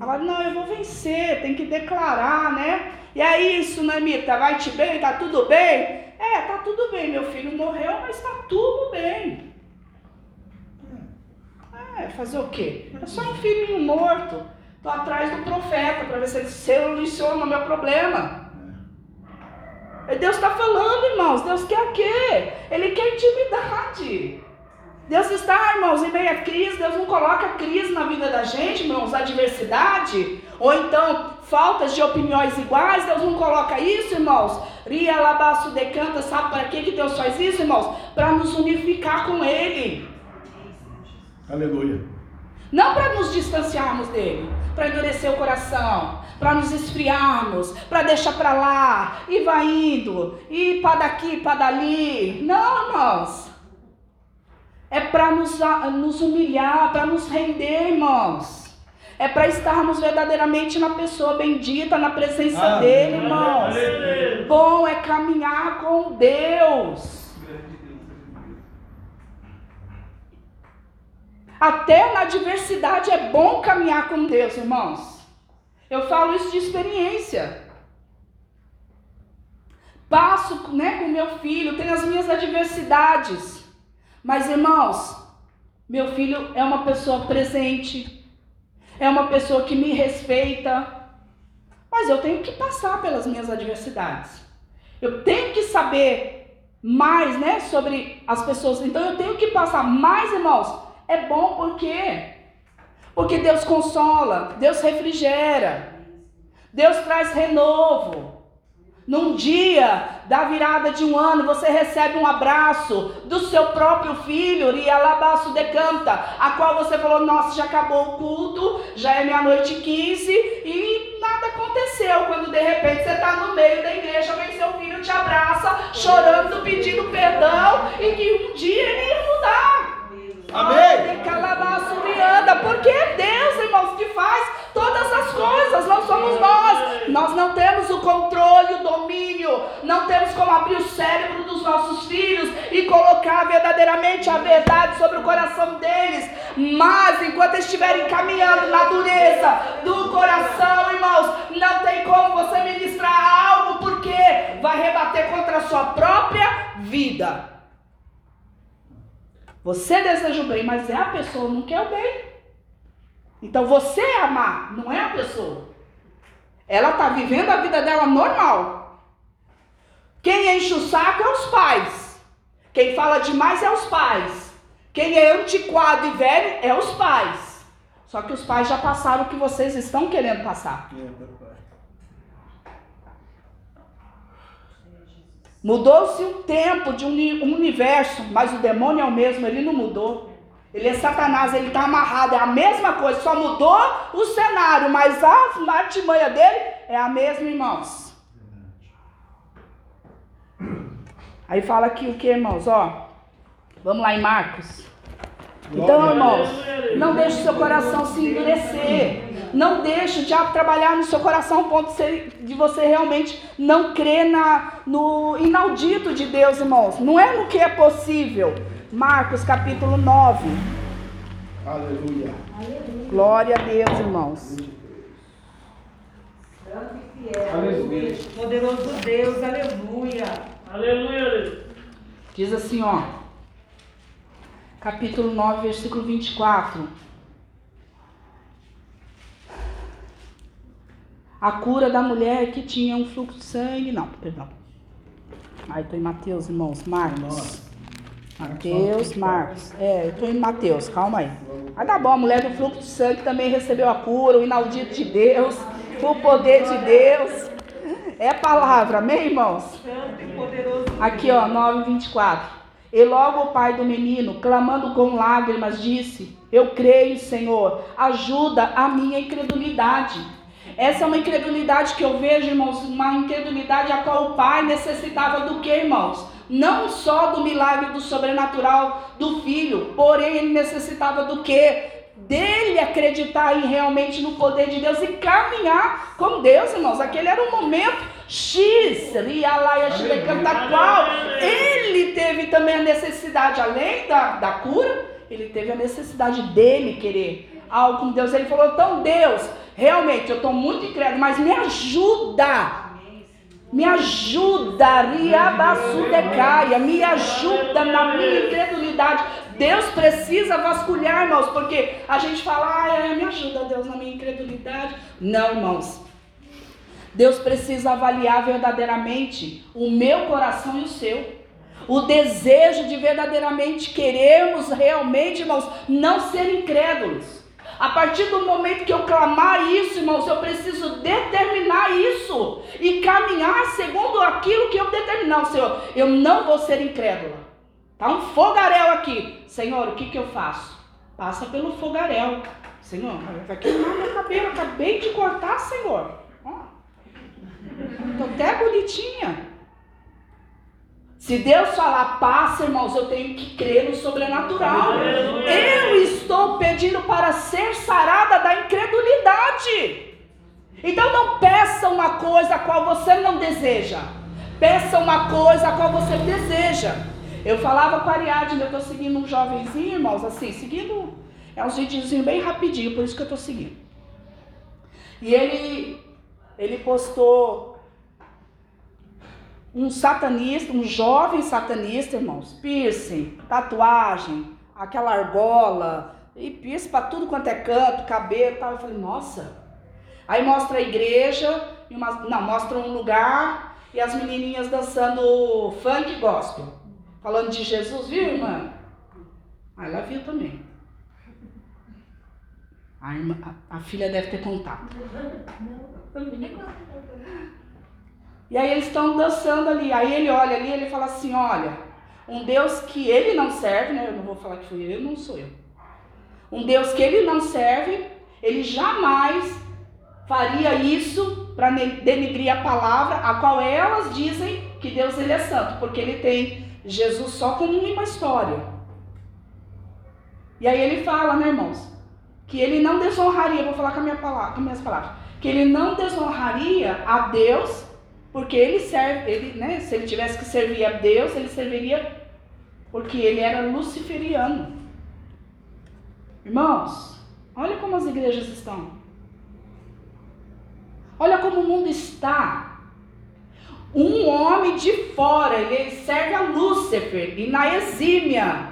S5: Ela, não, eu vou vencer, tem que declarar, né? E é isso, Namita, vai te bem? Tá tudo bem? É, tá tudo bem, meu filho morreu, mas tá tudo bem. É, fazer o quê? É só um filhinho morto. Tô atrás do profeta para ver se ele soluciona o meu problema. Deus está falando, irmãos. Deus quer o quê? Ele quer intimidade. Deus está, irmãos, em meio à crise, Deus não coloca crise na vida da gente, irmãos, adversidade, ou então faltas de opiniões iguais, Deus não coloca isso, irmãos. Ria labaço decanta, sabe para que, que Deus faz isso, irmãos? Para nos unificar com Ele.
S1: Aleluia.
S5: Não para nos distanciarmos dele, para endurecer o coração, para nos esfriarmos, para deixar para lá, e vai indo, e para daqui, para dali. Não, irmãos é para nos, nos humilhar, para nos render, irmãos. É para estarmos verdadeiramente na pessoa bendita, na presença ah, dele, irmãos. Bom é caminhar com Deus. Até na adversidade é bom caminhar com Deus, irmãos. Eu falo isso de experiência. Passo né, com meu filho, tenho as minhas adversidades. Mas irmãos, meu filho é uma pessoa presente, é uma pessoa que me respeita, mas eu tenho que passar pelas minhas adversidades. Eu tenho que saber mais, né, sobre as pessoas. Então eu tenho que passar mais, irmãos. É bom porque porque Deus consola, Deus refrigera, Deus traz renovo. Num dia da virada de um ano, você recebe um abraço do seu próprio filho, Rialabaço decanta, a qual você falou: Nossa, já acabou o culto, já é meia-noite 15 e nada aconteceu. Quando de repente você está no meio da igreja, vem seu filho te abraça, chorando, pedindo perdão e que um dia ele ia mudar.
S1: Amém.
S5: Porque é Deus, irmãos, que faz todas as coisas, não somos nós. Nós não temos o controle, o domínio, não temos como abrir o cérebro dos nossos filhos e colocar verdadeiramente a verdade sobre o coração deles. Mas enquanto estiverem caminhando na dureza do coração, irmãos, não tem como você ministrar algo porque vai rebater contra a sua própria vida. Você deseja o bem, mas é a pessoa não quer o bem. Então você é amar, não é a pessoa. Ela está vivendo a vida dela normal. Quem enche o saco é os pais. Quem fala demais é os pais. Quem é antiquado e velho é os pais. Só que os pais já passaram o que vocês estão querendo passar. Mudou-se o tempo de um universo, mas o demônio é o mesmo, ele não mudou. Ele é Satanás, ele está amarrado, é a mesma coisa, só mudou o cenário, mas a artimanha dele é a mesma, irmãos. Aí fala aqui o que, irmãos? Ó, vamos lá em Marcos. Então, irmãos, não deixe o seu coração se endurecer. Não deixe o diabo trabalhar no seu coração ao ponto de você realmente não crer na, no inaudito de Deus, irmãos. Não é no que é possível. Marcos capítulo 9.
S1: Aleluia.
S5: Glória a Deus, irmãos.
S4: Aleluia. Poderoso Deus, aleluia.
S3: Aleluia.
S5: Diz assim, ó. Capítulo 9, versículo 24. A cura da mulher que tinha um fluxo de sangue. Não, perdão. Aí estou em Mateus, irmãos. Marcos. Mateus, Marcos. É, eu estou em Mateus, calma aí. Aí tá bom, a mulher do fluxo de sangue também recebeu a cura, o inaudito de Deus, o poder de Deus. É palavra, amém, irmãos? Aqui, ó, 9, 24. E logo o pai do menino, clamando com lágrimas, disse: Eu creio, Senhor, ajuda a minha incredulidade. Essa é uma incredulidade que eu vejo, irmãos, uma incredulidade a qual o pai necessitava do que, irmãos? não só do milagre do sobrenatural do filho, porém ele necessitava do que? Dele acreditar em, realmente no poder de Deus e caminhar com Deus, irmãos. Aquele era um momento X, qual ele teve também a necessidade, além da, da cura, ele teve a necessidade dele querer algo com Deus. Ele falou: então, Deus, realmente eu estou muito incrédulo, mas me ajuda me ajuda, Riabassudecaia, me ajuda na minha incredulidade. Deus precisa vasculhar, irmãos, porque a gente fala, ah, me ajuda, Deus, na minha incredulidade. Não, irmãos. Deus precisa avaliar verdadeiramente o meu coração e o seu. O desejo de verdadeiramente querermos realmente, irmãos, não ser incrédulos. A partir do momento que eu clamar isso, irmãos, eu preciso determinar isso e caminhar segundo aquilo que eu determinar. Senhor, eu não vou ser incrédula. Tá um fogaréu aqui. Senhor, o que, que eu faço? Passa pelo fogaréu. Senhor, vai queimar meu cabelo. Acabei de cortar, Senhor. Ó. Tô até bonitinha. Se Deus falar passa, irmãos, eu tenho que crer no sobrenatural. Eu estou pedindo para ser sarada da incredulidade. Então não peça uma coisa a qual você não deseja. Peça uma coisa a qual você deseja. Eu falava com a Ariadne, eu estou seguindo um jovenzinho, irmãos, assim, seguindo. É um videozinho bem rapidinho, por isso que eu estou seguindo. E ele, ele postou um satanista, um jovem satanista, irmãos, piercing, tatuagem, aquela argola, e piercing para tudo quanto é canto, cabelo e tal. Eu falei, nossa. Aí mostra a igreja, uma, não, mostra um lugar e as menininhas dançando funk gospel, falando de Jesus, viu, irmã? Aí ela viu também. A, irmã, a, a filha deve ter contado. E aí eles estão dançando ali. Aí ele olha ali ele fala assim: olha, um Deus que ele não serve, né? Eu não vou falar que foi eu, não sou eu. Um Deus que ele não serve, ele jamais faria isso para denegrir a palavra a qual elas dizem que Deus ele é santo, porque ele tem Jesus só como uma história. E aí ele fala, né, irmãos, que ele não desonraria, vou falar com, a minha palavra, com minhas palavras, que ele não desonraria a Deus, porque ele serve, ele, né, se ele tivesse que servir a Deus, ele serviria porque ele era luciferiano. Irmãos, olha como as igrejas estão. Olha como o mundo está. Um homem de fora, ele serve a Lúcifer e na exímia.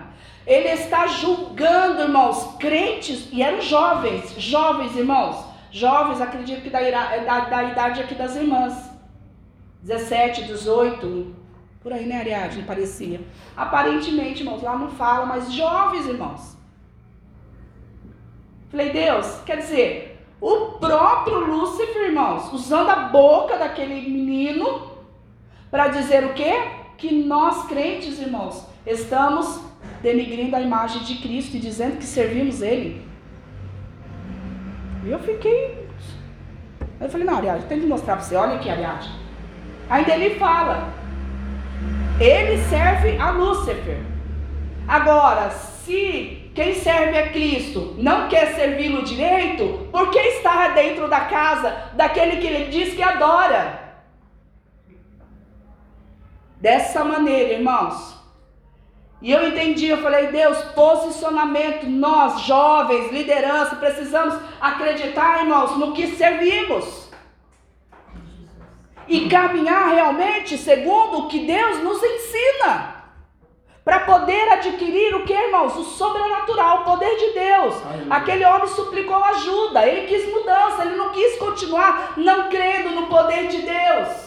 S5: Ele está julgando, irmãos, crentes, e eram jovens, jovens, irmãos, jovens, acredito que da, da, da idade aqui das irmãs, 17, 18, por aí, né, Ariadne, parecia. Aparentemente, irmãos, lá não fala, mas jovens, irmãos. Falei, Deus, quer dizer, o próprio Lúcifer, irmãos, usando a boca daquele menino para dizer o quê? Que nós crentes, irmãos, estamos denigrindo a imagem de Cristo e dizendo que servimos Ele. E eu fiquei. Eu falei, não, Ariadne, tem que mostrar para você, olha aqui, Ariadne. Ainda ele fala, ele serve a Lúcifer. Agora, se quem serve a Cristo não quer servi-lo direito, por que está dentro da casa daquele que ele diz que adora? Dessa maneira, irmãos. E eu entendi, eu falei, Deus, posicionamento, nós, jovens, liderança, precisamos acreditar, irmãos, no que servimos. E caminhar realmente segundo o que Deus nos ensina. Para poder adquirir o que, irmãos? O sobrenatural, o poder de Deus. Aleluia. Aquele homem suplicou ajuda, ele quis mudança, ele não quis continuar não crendo no poder de Deus.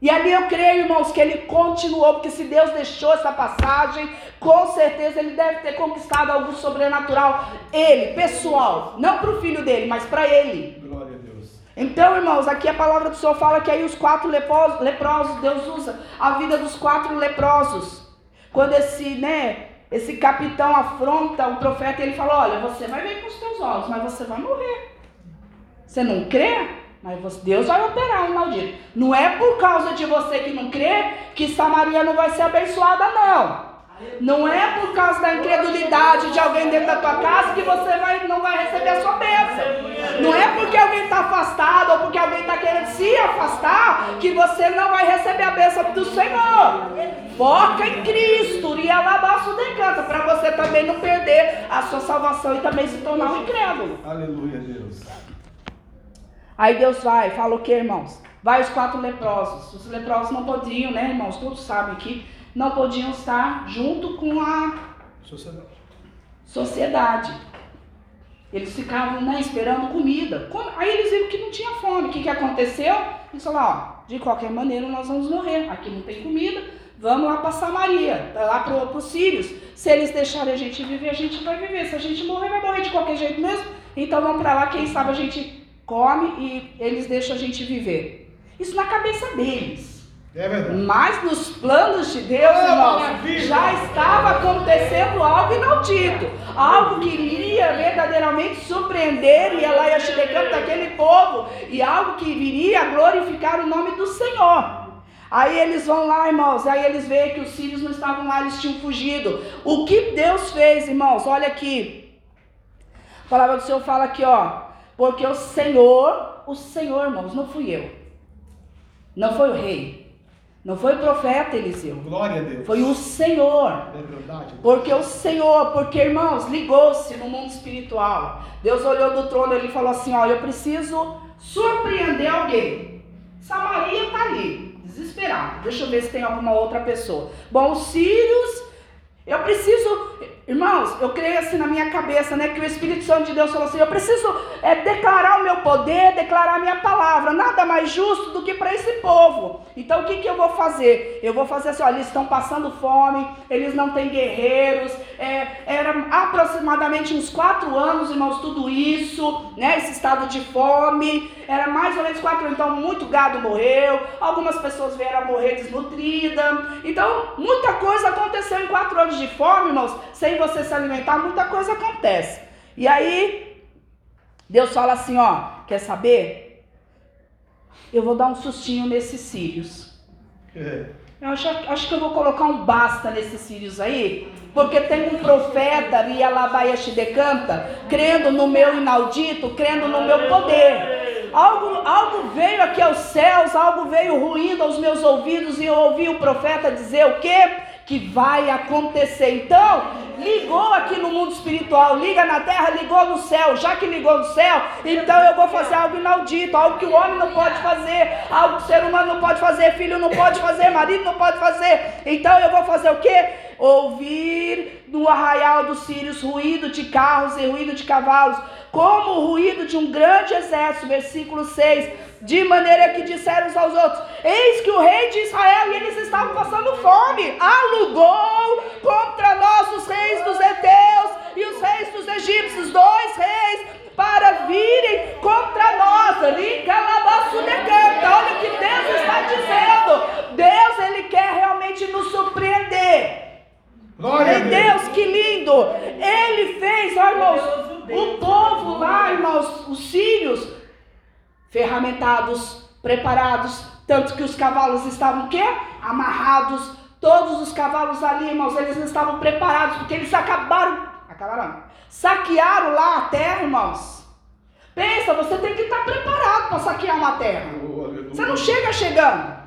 S5: E ali eu creio, irmãos, que ele continuou, porque se Deus deixou essa passagem, com certeza ele deve ter conquistado algo sobrenatural. Ele, pessoal, não para o filho dele, mas para ele. Glória a Deus. Então, irmãos, aqui a palavra do Senhor fala que aí os quatro leprosos, leprosos, Deus usa a vida dos quatro leprosos. Quando esse, né, esse capitão afronta o profeta, ele fala: Olha, você vai ver com os teus olhos, mas você vai morrer. Você não crê? Mas Deus vai operar um maldito. Não é por causa de você que não crê que Samaria não vai ser abençoada, não. Não é por causa da incredulidade de alguém dentro da tua casa que você vai, não vai receber a sua bênção. Não é porque alguém está afastado ou porque alguém está querendo se afastar que você não vai receber a bênção do Senhor. Foca em Cristo e alabaço decanta para você também não perder a sua salvação e também se tornar um incrédulo.
S1: Aleluia, Deus.
S5: Aí Deus vai, fala o que, irmãos? Vai os quatro leprosos. Os leprosos não podiam, né, irmãos? Todos sabem que não podiam estar junto com a sociedade. sociedade. Eles ficavam né, esperando comida. Aí eles viram que não tinha fome. O que, que aconteceu? Eles falaram: ó, de qualquer maneira nós vamos morrer. Aqui não tem comida. Vamos lá para Samaria, lá para os sírios. Se eles deixarem a gente viver, a gente vai viver. Se a gente morrer, vai morrer de qualquer jeito mesmo. Então vamos para lá, quem sabe a gente come e eles deixam a gente viver. Isso na cabeça deles. É verdade. Mas nos planos de Deus, irmãos, já estava acontecendo algo inaudito. Algo que iria verdadeiramente surpreender e ela ia chegando daquele povo. E algo que viria glorificar o nome do Senhor. Aí eles vão lá, irmãos, aí eles veem que os sírios não estavam lá, eles tinham fugido. O que Deus fez, irmãos? Olha aqui. A palavra do Senhor fala aqui, ó. Porque o Senhor, o Senhor, irmãos, não fui eu. Não foi o rei. Não foi o profeta Eliseu.
S1: Glória a Deus.
S5: Foi o Senhor. É verdade. Porque o Senhor, porque irmãos, ligou-se no mundo espiritual. Deus olhou do trono e ele falou assim: Olha, eu preciso surpreender alguém. Samaria está ali, desesperado. Deixa eu ver se tem alguma outra pessoa. Bom, os sírios, eu preciso Irmãos, eu creio assim na minha cabeça, né? Que o Espírito Santo de Deus falou assim: eu preciso é, declarar o meu poder, declarar a minha palavra. Nada mais justo do que para esse povo. Então o que, que eu vou fazer? Eu vou fazer assim: olha, eles estão passando fome, eles não têm guerreiros. É, era aproximadamente uns quatro anos, irmãos, tudo isso, né? Esse estado de fome. Era mais ou menos quatro anos. Então muito gado morreu, algumas pessoas vieram a morrer desnutridas. Então muita coisa aconteceu em quatro anos de fome, irmãos, sem você se alimentar, muita coisa acontece. E aí, Deus fala assim: ó, quer saber? Eu vou dar um sustinho nesses cílios. Eu acho, acho que eu vou colocar um basta nesses sírios aí, porque tem um profeta, Rialabayashi decanta, crendo no meu inaudito, crendo no meu poder. Algo, algo veio aqui aos céus, algo veio ruindo aos meus ouvidos e eu ouvi o profeta dizer o quê? Que vai acontecer. Então, ligou aqui no mundo espiritual, liga na terra, ligou no céu. Já que ligou no céu, então eu vou fazer algo inaudito, algo que o homem não pode fazer, algo que o ser humano não pode fazer, filho não pode fazer, marido não pode fazer. Então eu vou fazer o quê? Ouvir no arraial dos sírios ruído de carros e ruído de cavalos, como o ruído de um grande exército. Versículo 6 de maneira que disseram uns aos outros: Eis que o rei de Israel, e eles estavam passando fome, alugou contra nós os reis dos Eteus e os reis dos egípcios, dois reis, para virem contra nós. decanta. Olha o que Deus está dizendo. Deus, Ele quer realmente nos surpreender. Glória Meu Deus, que lindo! Ele fez, ó, irmãos, o povo lá, irmãos, os sírios ferramentados, preparados, tanto que os cavalos estavam quê? Amarrados. Todos os cavalos ali, irmãos, eles estavam preparados, porque eles acabaram, acabaram, saquearam lá a terra, irmãos. Pensa, você tem que estar preparado para saquear uma terra. Você não chega chegando.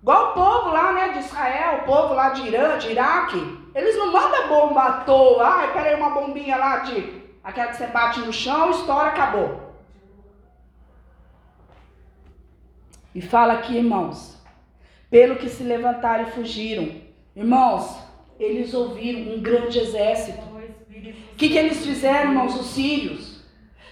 S5: Igual o povo lá, né, de Israel, o povo lá de Irã, de Iraque. Eles não mandam bomba à toa. Ai, peraí, uma bombinha lá de. Aquela que você bate no chão, estoura, acabou. E fala aqui, irmãos, pelo que se levantaram e fugiram. Irmãos, eles ouviram um grande exército. O que, que eles fizeram, irmãos? Os sírios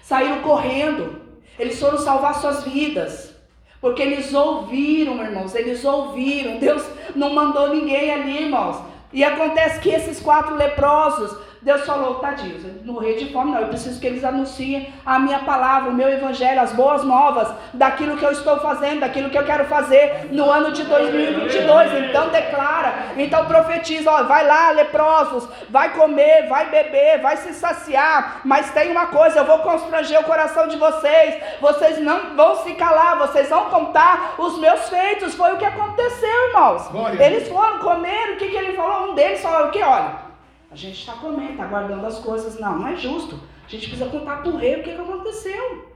S5: saíram correndo. Eles foram salvar suas vidas. Porque eles ouviram, irmãos, eles ouviram. Deus não mandou ninguém ali, irmãos. E acontece que esses quatro leprosos Deus falou, tadinhos, morrer de fome não, eu preciso que eles anunciem a minha palavra, o meu evangelho, as boas novas, daquilo que eu estou fazendo, daquilo que eu quero fazer no ano de 2022. Então declara, então profetiza, ó, vai lá, leprosos, vai comer, vai beber, vai se saciar, mas tem uma coisa, eu vou constranger o coração de vocês, vocês não vão se calar, vocês vão contar os meus feitos, foi o que aconteceu, irmãos. Glória. Eles foram comer, o que, que ele falou? Um deles falou o que? Olha, a gente está comendo, está guardando as coisas. Não, não é justo. A gente precisa contar para o rei o que, que aconteceu.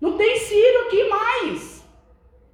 S5: Não tem Ciro aqui mais.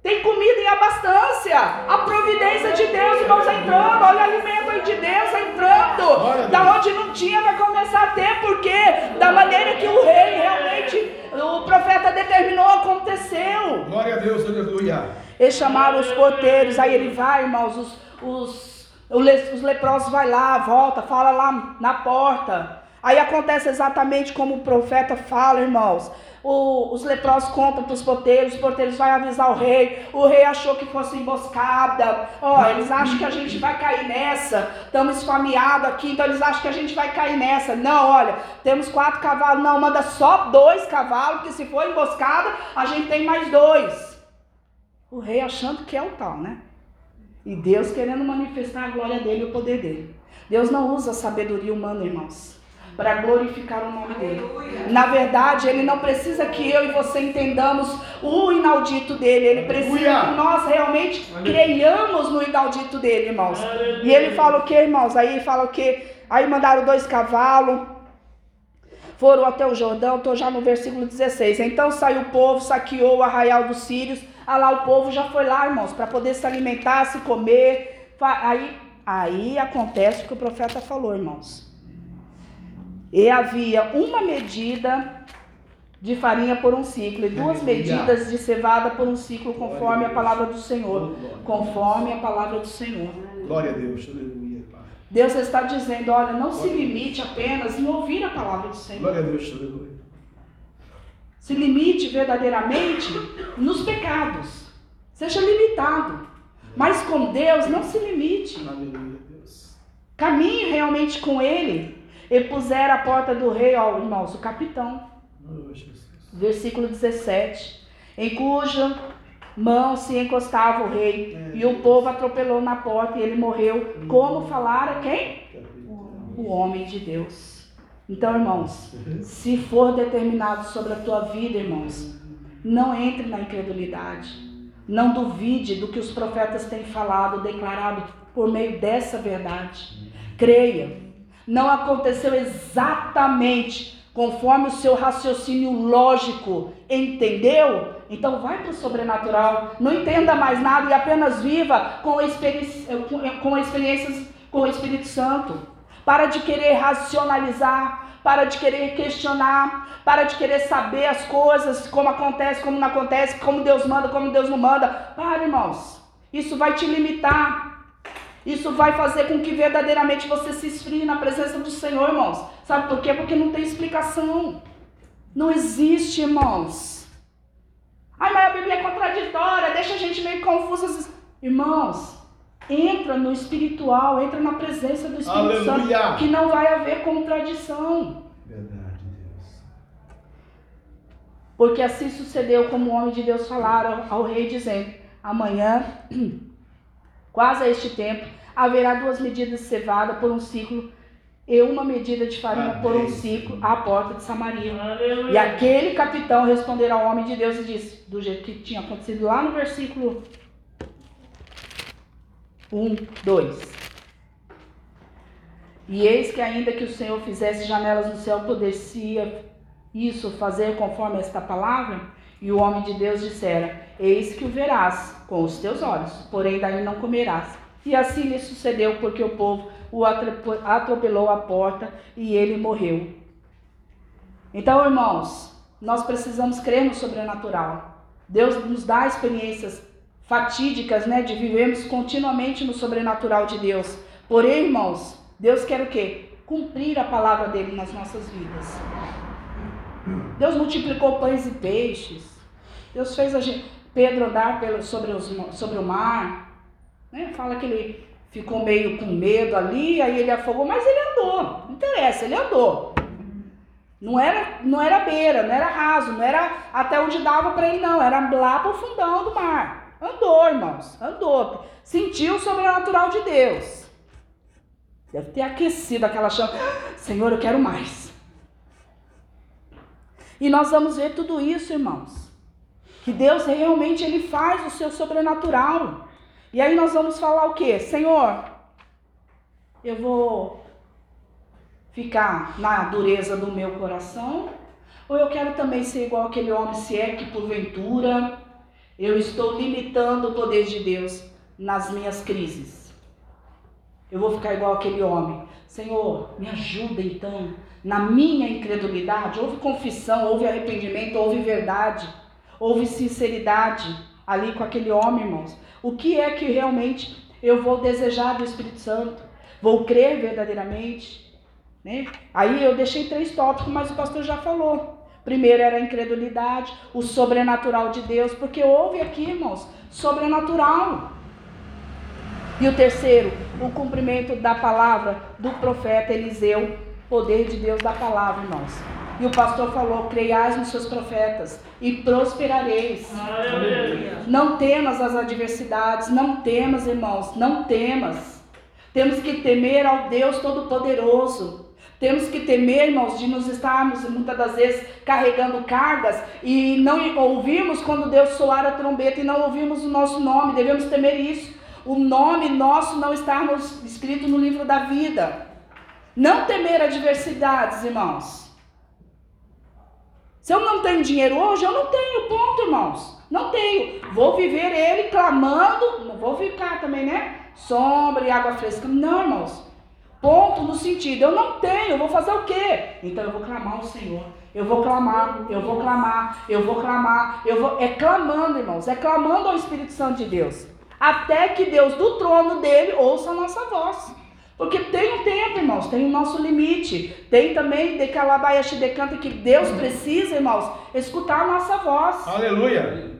S5: Tem comida em abastância. A providência de Deus, irmãos, entrando. Olha o alimento aí de Deus entrando. Da onde não tinha, vai começar a ter, porque da maneira que o rei realmente, o profeta determinou, aconteceu.
S1: Glória a Deus, aleluia.
S5: Eles chamaram os porteiros, aí ele vai, irmãos, os, os os leprosos vai lá, volta, fala lá na porta. Aí acontece exatamente como o profeta fala, irmãos. O, os leprosos contam para os porteiros, os porteiros vão avisar o rei. O rei achou que fosse emboscada. Ó, oh, eles acham que a gente vai cair nessa. Estamos esfameados aqui, então eles acham que a gente vai cair nessa. Não, olha, temos quatro cavalos. Não, manda só dois cavalos, porque se for emboscada, a gente tem mais dois. O rei achando que é o tal, né? E Deus querendo manifestar a glória dele e o poder dele. Deus não usa a sabedoria humana, irmãos, para glorificar o nome dele. Na verdade, ele não precisa que eu e você entendamos o inaudito dele. Ele precisa que nós realmente creiamos no inaudito dele, irmãos. E ele fala o que, irmãos? Aí fala o que? Aí mandaram dois cavalos foram até o Jordão, estou já no versículo 16. Então saiu o povo, saqueou o arraial dos sírios ah lá, o povo já foi lá, irmãos, para poder se alimentar, se comer. Aí, aí acontece o que o profeta falou, irmãos. E havia uma medida de farinha por um ciclo e duas medidas de cevada por um ciclo, conforme a palavra do Senhor. Conforme a palavra do Senhor.
S1: Glória a Deus, aleluia.
S5: Deus está dizendo: olha, não se limite apenas em ouvir a palavra do Senhor.
S1: Glória a Deus, aleluia.
S5: Se limite verdadeiramente nos pecados. Seja limitado. Mas com Deus, não se limite. Caminhe realmente com Ele. E puser a porta do rei, ó, irmãos, o capitão. Versículo 17. Em cuja mão se encostava o rei. E o povo atropelou na porta e ele morreu. Como falara quem? O homem de Deus. Então, irmãos, se for determinado sobre a tua vida, irmãos, não entre na incredulidade. Não duvide do que os profetas têm falado, declarado por meio dessa verdade. Creia. Não aconteceu exatamente conforme o seu raciocínio lógico entendeu, então vai para o sobrenatural. Não entenda mais nada e apenas viva com, experi com experiências com o Espírito Santo. Para de querer racionalizar, para de querer questionar, para de querer saber as coisas, como acontece, como não acontece, como Deus manda, como Deus não manda. Para, irmãos. Isso vai te limitar. Isso vai fazer com que verdadeiramente você se esfrie na presença do Senhor, irmãos. Sabe por quê? Porque não tem explicação. Não existe, irmãos. Ai, mas a Bíblia é contraditória, deixa a gente meio confusa. Irmãos, entra no espiritual, entra na presença do Espírito Aleluia. Santo, que não vai haver contradição. Verdade, Deus. Porque assim sucedeu como o homem de Deus falaram ao rei, dizendo: Amanhã, quase a este tempo, haverá duas medidas de cevada por um ciclo e uma medida de farinha Amém. por um ciclo à porta de Samaria. Aleluia. E aquele capitão responderá ao homem de Deus e disse, do jeito que tinha acontecido lá no versículo 1, 2. E eis que ainda que o Senhor fizesse janelas no céu, poderia isso fazer conforme esta palavra? E o homem de Deus dissera: Eis que o verás com os teus olhos, porém daí não comerás. E assim lhe sucedeu, porque o povo o atropelou à porta e ele morreu. Então, irmãos, nós precisamos crer no sobrenatural. Deus nos dá experiências fatídicas, né, de vivermos continuamente no sobrenatural de Deus. Porém, irmãos, Deus quer o quê? Cumprir a palavra dele nas nossas vidas. Deus multiplicou pães e peixes. Deus fez a gente, Pedro andar pelo, sobre, os, sobre o mar. Né? Fala que ele ficou meio com medo ali, aí ele afogou, mas ele andou. Não interessa, ele andou. Não era, não era beira, não era raso, não era até onde dava para ele, não. Era lá para o fundão do mar. Andou, irmãos, andou. Sentiu o sobrenatural de Deus. Deve ter aquecido aquela chama. Senhor, eu quero mais. E nós vamos ver tudo isso, irmãos. Que Deus realmente ele faz o seu sobrenatural. E aí nós vamos falar o quê? Senhor, eu vou ficar na dureza do meu coração? Ou eu quero também ser igual aquele homem, se é que porventura eu estou limitando o poder de Deus nas minhas crises? Eu vou ficar igual aquele homem. Senhor, me ajuda então na minha incredulidade. Houve confissão, houve arrependimento, houve verdade, houve sinceridade ali com aquele homem, irmãos. O que é que realmente eu vou desejar do Espírito Santo? Vou crer verdadeiramente? Né? Aí eu deixei três tópicos, mas o pastor já falou. Primeiro era a incredulidade, o sobrenatural de Deus, porque houve aqui, irmãos, sobrenatural. E o terceiro, o cumprimento da palavra do profeta Eliseu, poder de Deus da palavra, irmãos. E o pastor falou: creiais nos seus profetas e prosperareis. Aleluia. Não temas as adversidades, não temas, irmãos, não temas. Temos que temer ao Deus Todo-Poderoso. Temos que temer, irmãos, de nos estarmos muitas das vezes carregando cargas e não ouvirmos quando Deus soar a trombeta e não ouvirmos o nosso nome. Devemos temer isso. O nome nosso não estarmos escrito no livro da vida. Não temer adversidades, irmãos. Se eu não tenho dinheiro hoje, eu não tenho, ponto, irmãos. Não tenho. Vou viver ele clamando, não vou ficar também, né? Sombra e água fresca. Não, irmãos. Ponto no sentido, eu não tenho, eu vou fazer o quê? Então eu vou clamar ao Senhor. Eu vou clamar, eu vou clamar, eu vou clamar, eu vou. É clamando, irmãos, é clamando ao Espírito Santo de Deus. Até que Deus do trono dele ouça a nossa voz. Porque tem um tempo, irmãos, tem o nosso limite. Tem também de Calabaiaxi decanta que Deus precisa, irmãos, escutar a nossa voz.
S1: Aleluia.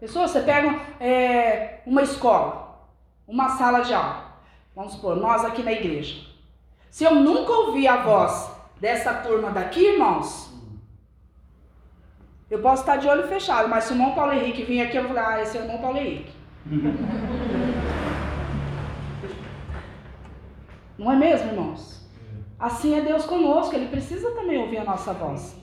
S5: Pessoa, você pega é, uma escola, uma sala de aula. Vamos supor, nós aqui na igreja. Se eu nunca ouvi a voz dessa turma daqui, irmãos, eu posso estar de olho fechado, mas se o irmão Paulo Henrique vir aqui, eu vou falar, ah, esse é o irmão Paulo Henrique. Não é mesmo, irmãos? Assim é Deus conosco, Ele precisa também ouvir a nossa voz.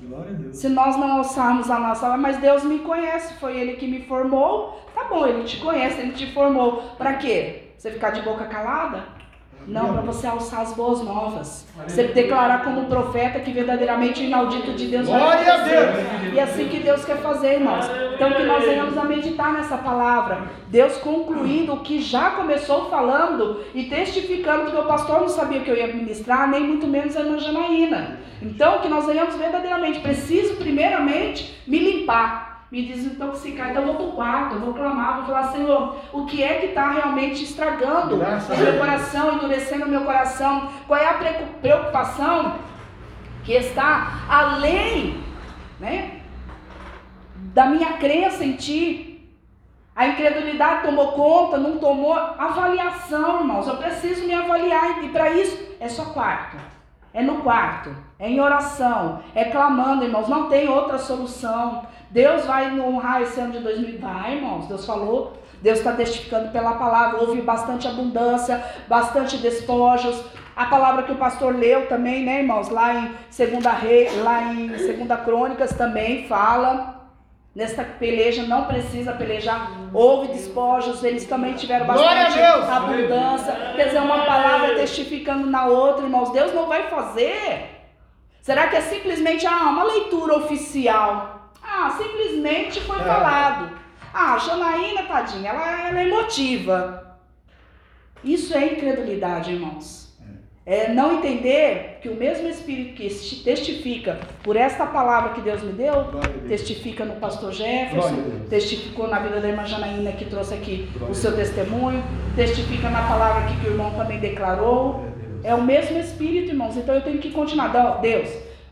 S5: Se nós não alçarmos a nossa voz, mas Deus me conhece, foi Ele que me formou, tá bom, Ele te conhece, Ele te formou. Para quê? Você ficar de boca calada? Não, para você alçar as boas novas. Você declarar como profeta que verdadeiramente o inaudito de Deus
S1: Glória a
S5: acontecer. E é assim que Deus quer fazer, irmãos. Então que nós venhamos a meditar nessa palavra. Deus concluindo o que já começou falando e testificando, porque o pastor não sabia que eu ia ministrar, nem muito menos a irmã Janaína. Então que nós venhamos verdadeiramente. Preciso primeiramente me limpar me desintoxicar. Então eu vou para o quarto, eu vou clamar, vou falar, Senhor, o que é que está realmente estragando
S1: Graças
S5: o meu coração, endurecendo o meu coração? Qual é a preocupação que está além né, da minha crença em Ti? A incredulidade tomou conta, não tomou avaliação, irmãos. Eu preciso me avaliar e para isso é só quarto. É no quarto, é em oração, é clamando, irmãos. Não tem outra solução. Deus vai honrar esse ano de 2000. Vai, irmãos. Deus falou. Deus está testificando pela palavra. Houve bastante abundância, bastante despojos. A palavra que o pastor leu também, né, irmãos? Lá em Segunda Rei, lá em Segunda Crônicas também fala. Nesta peleja não precisa pelejar. Houve despojos, eles também tiveram bastante abundância. Quer dizer, uma palavra testificando na outra, irmãos. Deus não vai fazer. Será que é simplesmente ah, uma leitura oficial? Ah, simplesmente foi
S1: É.
S5: falado. Ah, Janaína, tadinha, ela, ela é emotiva. Isso é incredulidade, irmãos. É não entender que o mesmo Espírito que esti- testifica por esta palavra que Deus me deu,
S1: Deus.
S5: testifica no pastor Jefferson, testificou na vida da irmã Janaína que trouxe aqui
S1: Glória
S5: o seu testemunho, testifica na palavra que o irmão também declarou. É o mesmo Espírito, irmãos. Então eu tenho que continuar. Deus,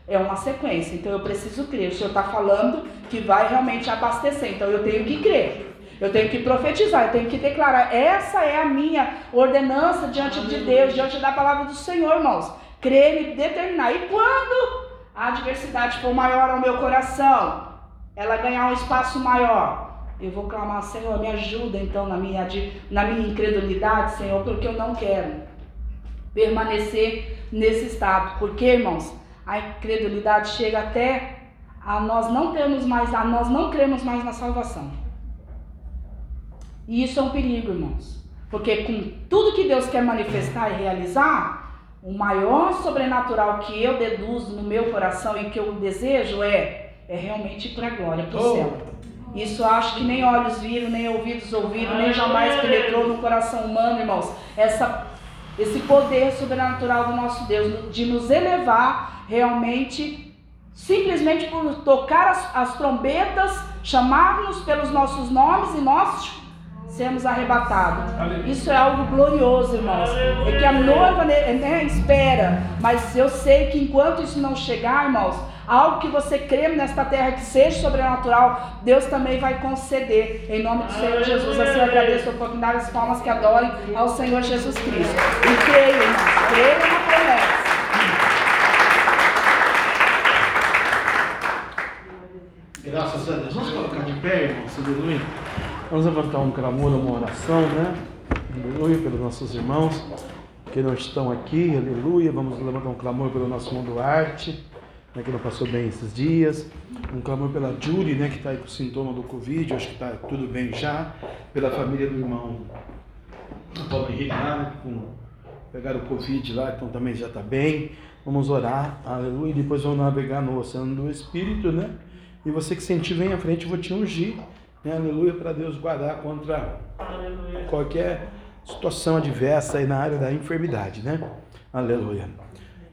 S5: é uma sequência. Então eu preciso crer. O Senhor está falando que vai realmente abastecer. Então eu tenho que crer. Eu tenho que profetizar, eu tenho que declarar. Essa é a minha ordenança diante de Deus, diante da palavra do Senhor, irmãos. Crer e determinar. E quando a adversidade for maior ao meu coração, ela ganhar um espaço maior, eu vou clamar, Senhor, me ajuda então na minha, na minha incredulidade, Senhor, porque eu não quero permanecer nesse estado. Porque, irmãos, a incredulidade chega até a nós não termos mais, a nós não cremos mais na salvação. E isso é um perigo, irmãos. Porque com tudo que Deus quer manifestar e realizar, o maior sobrenatural que eu deduzo no meu coração e que eu desejo é, é realmente ir para a glória, para o
S1: Oh.
S5: céu. Isso acho que nem olhos viram, nem ouvidos ouviram, nem jamais penetrou no coração humano, irmãos. Essa, esse poder sobrenatural do nosso Deus de nos elevar realmente, simplesmente por tocar as, as trombetas, chamar-nos pelos nossos nomes e nós sermos arrebatados. Isso é algo glorioso, irmãos. É que a noiva né, né, espera, mas eu sei que enquanto isso não chegar, irmãos, algo que você crê nesta terra que seja sobrenatural, Deus também vai conceder. Em nome do Senhor Jesus, assim eu agradeço a oportunidade das palmas que adorem ao Senhor Jesus Cristo. E creio, irmãos, creio na promessa.
S1: Graças a Deus. Vamos colocar de pé, irmãos, aleluia. Vamos levantar um clamor, uma oração, né? Aleluia, pelos nossos irmãos que não estão aqui, aleluia. Vamos levantar um clamor pelo nosso mundo arte, né, que não passou bem esses dias. Um clamor pela Julie, né, que está aí com sintoma do Covid, acho que está tudo bem já. Pela família do irmão Paulo Henrique lá, né, com, pegaram o Covid lá, então também já está bem. Vamos orar, aleluia, e depois vamos navegar no oceano do Espírito, né? E você que sentir, vem à frente, eu vou te ungir, né? aleluia, para Deus guardar contra qualquer situação adversa aí na área da enfermidade, né? Aleluia.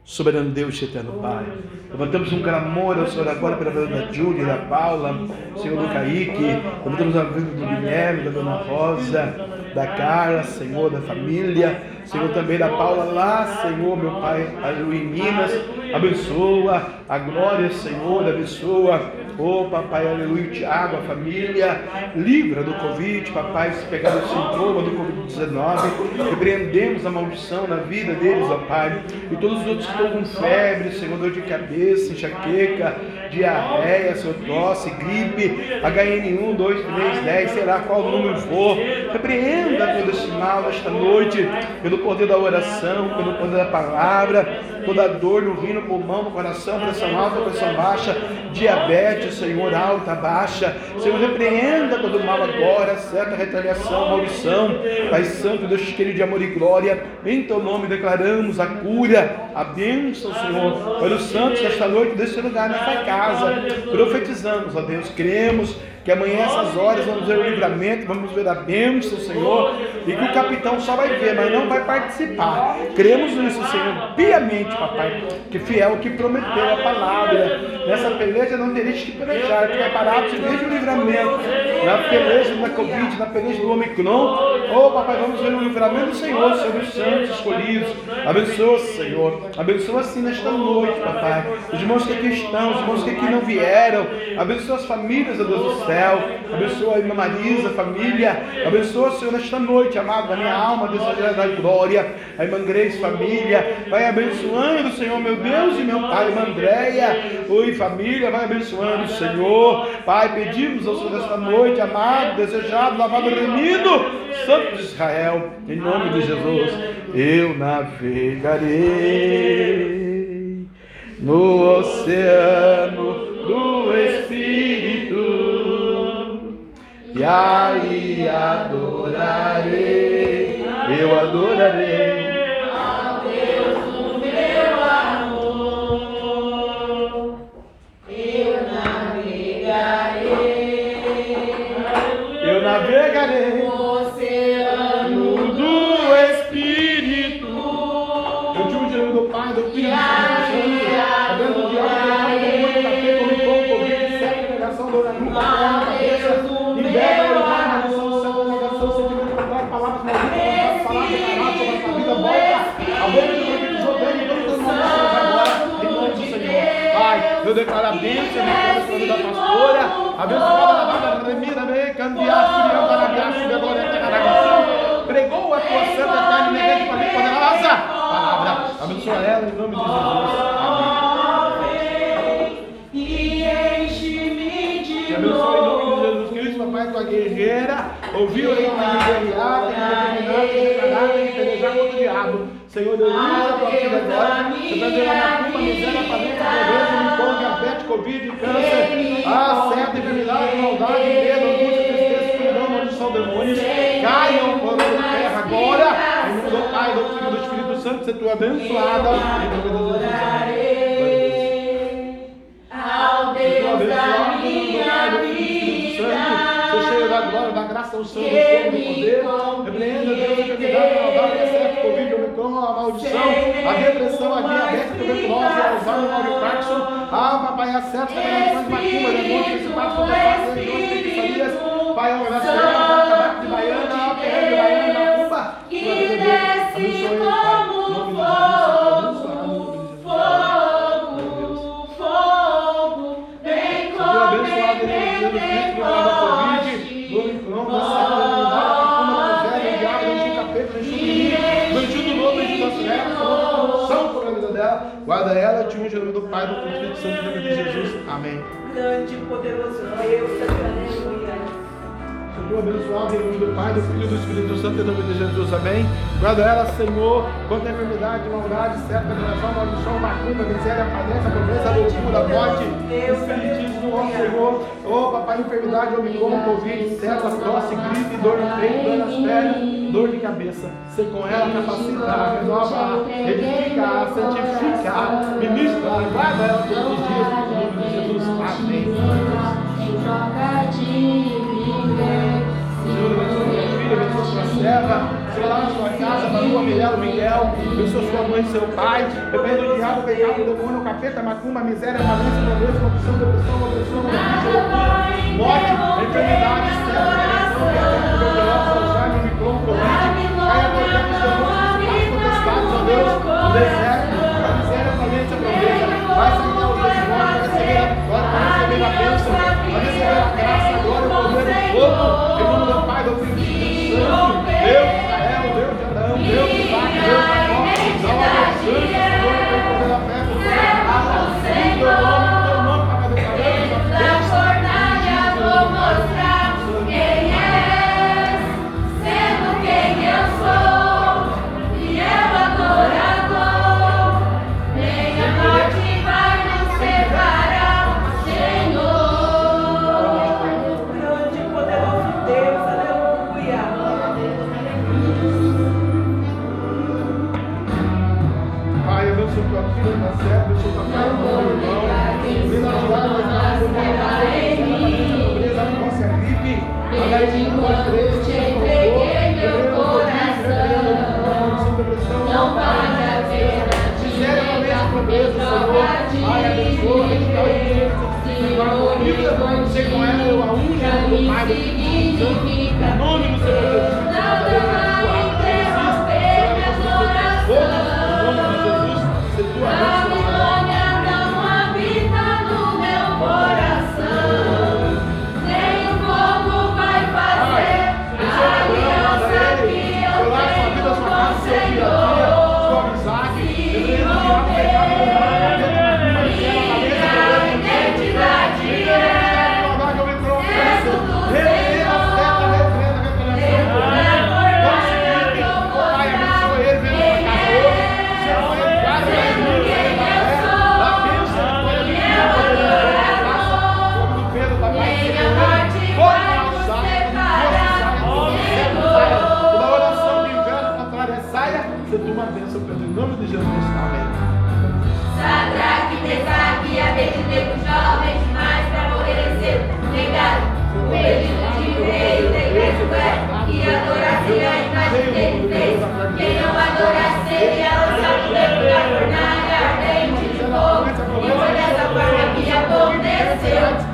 S1: Soberano Deus, eterno Pai. Levantamos um clamor ao Senhor agora pela vida da Júlia, da Paula, Senhor do Kaique. Levantamos a vida do Guilherme, da Dona Rosa, da Carla, Senhor, da família. Senhor, também da Paula lá, Senhor, meu Pai, em Minas. Abençoa a glória, Senhor, abençoa. Oh, papai, aleluia, Tiago, a família, livra do Covid, papai, se pegar o sintoma do Covid-19, repreendemos a maldição na vida deles, ó Pai, e todos os outros que estão com febre, Senhor, dor de cabeça, enxaqueca, diarreia, Senhor, tosse, gripe, HN1, 2, 3, 10, será qual número for, repreenda todo esse mal nesta noite, pelo poder da oração, pelo poder da palavra, toda dor no rim, no pulmão, no coração, pressão alta, pressão baixa, diabetes, Senhor, alta, baixa. Senhor, repreenda todo mal agora, certa retaliação, maldição. Pai Santo, Deus querido de amor e glória, em teu nome declaramos a cura, a bênção, Senhor, para os santos nesta noite, desse lugar, nesta casa. Profetizamos, ó Deus, cremos que amanhã, essas horas, vamos ver o livramento, vamos ver a bênção, Senhor, e que o capitão só vai ver, mas não vai participar. Cremos nisso, Senhor, piamente, papai, que fiel que prometeu a palavra. Nessa peleja não tereis que pelejar, ficar parado, se veja o livramento. Na peleja da Covid, na peleja do Omicron, oh papai, vamos ver o livramento do Senhor sobre os santos escolhidos. Abençoa, Senhor, abençoa assim nesta noite, papai. Os irmãos que aqui estão, os irmãos que aqui não vieram, abençoa as famílias, ó Deus do céu céu. Abençoa a irmã Marisa, família. Abençoa, Senhor, nesta noite, amado, a minha alma deseja dar glória. A irmã Grace, família. Vai abençoando, Senhor, meu Deus e meu Pai, irmã Andréia. Oi, família, vai abençoando, Senhor. Pai, pedimos ao Senhor nesta noite, amado, desejado, lavado, remido. Santo de Israel, em nome de Jesus, eu navegarei no oceano e aí adorarei, eu adorarei.
S6: Ao Deus do meu amor, eu navegarei.
S1: Eu navegarei eu declaro a bênção na vida da pastora, abençoada da vaga remida, bem, cambiaste, agarabiaste, glória, tegaragação. Pregou a tua santa carne, negante, para poderosa palavra. Abençoa ela em nome de Jesus. Amém.
S6: e
S1: abençoe em nome de Jesus Cristo, papai, tua guerreira. Ouviu aí, tem que guerrear, tem que determinar, tem que pelejar contra o diabo. Senhor, Deus, usa a tua filha agora. Você está dizendo a macumba, miséria, falência, pobreza, licor, diabetes, covid, câncer, ah, certa, enfermidade, maldade, medo, angústia, tristeza, escuridão, maldição, demônios. Caiam por terra agora. Em nome do Pai, do Filho e do Espírito Santo, seja tu abençoada. Em nome de Jesus. Glória, graça, do fogo, do poder. Repreenda, Deus, a enfermidade, a maldade, a Covid, Omicron, a maldição, a depressão, a diabetes, a tuberculose, a Alzheimer, a Parkinson, a papai, a certo, a macumba, demônios, principados, potestades, regiões, feitiçarias, pai, a oração, a tabaco de baiana, a pele de baiana, macumba.
S6: Que desce como fogo,
S1: Guarda ela, te unge em nome do Pai, do Filho e do Espírito Santo, em nome de Jesus. Amém.
S4: Grande e poderoso Deus, aleluia.
S1: Senhor, abençoado em nome do Pai, do Filho e do Espírito Santo, em nome de Jesus, amém. Guarda ela, Senhor, contra a enfermidade, maldade, certa, condenação, maldição, macumba, miséria, falência, pobreza, loucura, morte, espiritismo, ó Senhor, ó papai, enfermidade, omicron, covid, célula, tosse, gripe, dor no peito, dor nas pernas, dor de cabeça. Ser com ela, capacita, renova, edifica, santifica, ministra, guarda ela todos os dias, em nome de Jesus, amém.
S6: troca de viver.
S1: Senhor, abençoa minha filha, abençoa sua serva, Senhor, lá na sua casa, Maria, Miguel, Miguel, abençoa sua mãe e seu pai, repreenda o diabo, o pecado, o demônio, o capeta, macumba, a miséria, a malícia, a pobreza, a corrupção, a depressão, a opressão, morte, enfermidade, Deus, o deserto, a miséria, a falência, a pobreza, vai sair aos demônios, vai receber a glória, vai receber a bênção, vai receber a graça, a glória, o poder, o fogo, em nome do Pai, do Filho e do Espírito Santo, Deus de Israel, Deus de Adão, Deus de Isaac, Deus de Jacó, salva a Deus Santo, Senhor, tem poder da fé, por toda a casa, em Você toma a
S4: para Pedro, em
S1: nome de Jesus. Amém.
S4: Sadraque, Mesaque e Abednego, jovem demais para oferecer, legado. o pedido de rei o decreto é, que adorasse a imagem que ele fez. Quem não adorasse seria lançado tempo da fornalha ardente de fogo. E foi dessa forma que aconteceu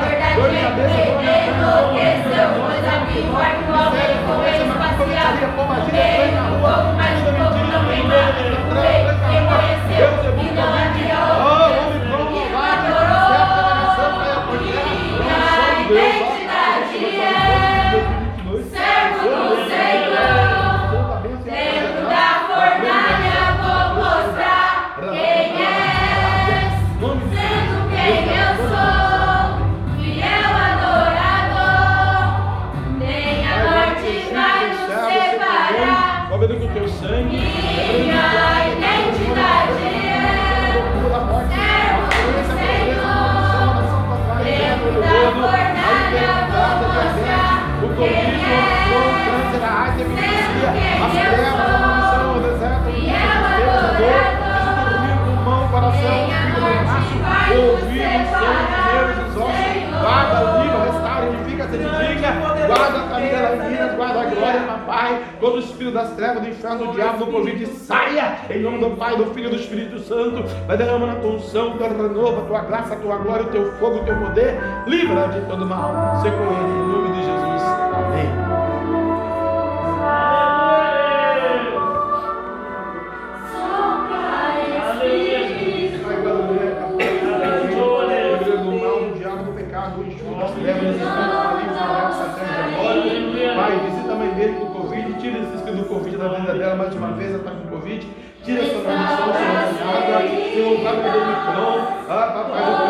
S4: verdade é que ele enlouqueceu, pois havia o arco meio com ele espacial. O um pouco mais um pouco, não tem nada. O meio reconheceu e não havia outro.
S1: Guarda a família das meninas, guarda a glória, papai. Todo espírito das trevas, do inferno, do diabo, do Covid, saia. Em nome do Pai, do Filho e do Espírito Santo. Vai derramando a tua unção, tua renova, tua graça, tua glória, o teu fogo, o teu poder. Livra de todo mal. Seja com ele, em nome de Jesus. de uma vez, ela está com Covid, tira essa transmissão, sua cunhada, seu lugar para o ah, papai,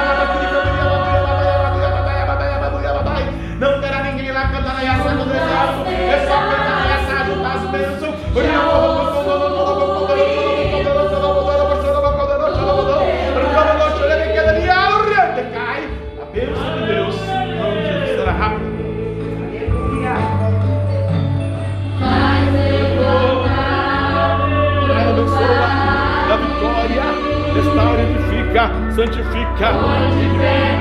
S1: santifica.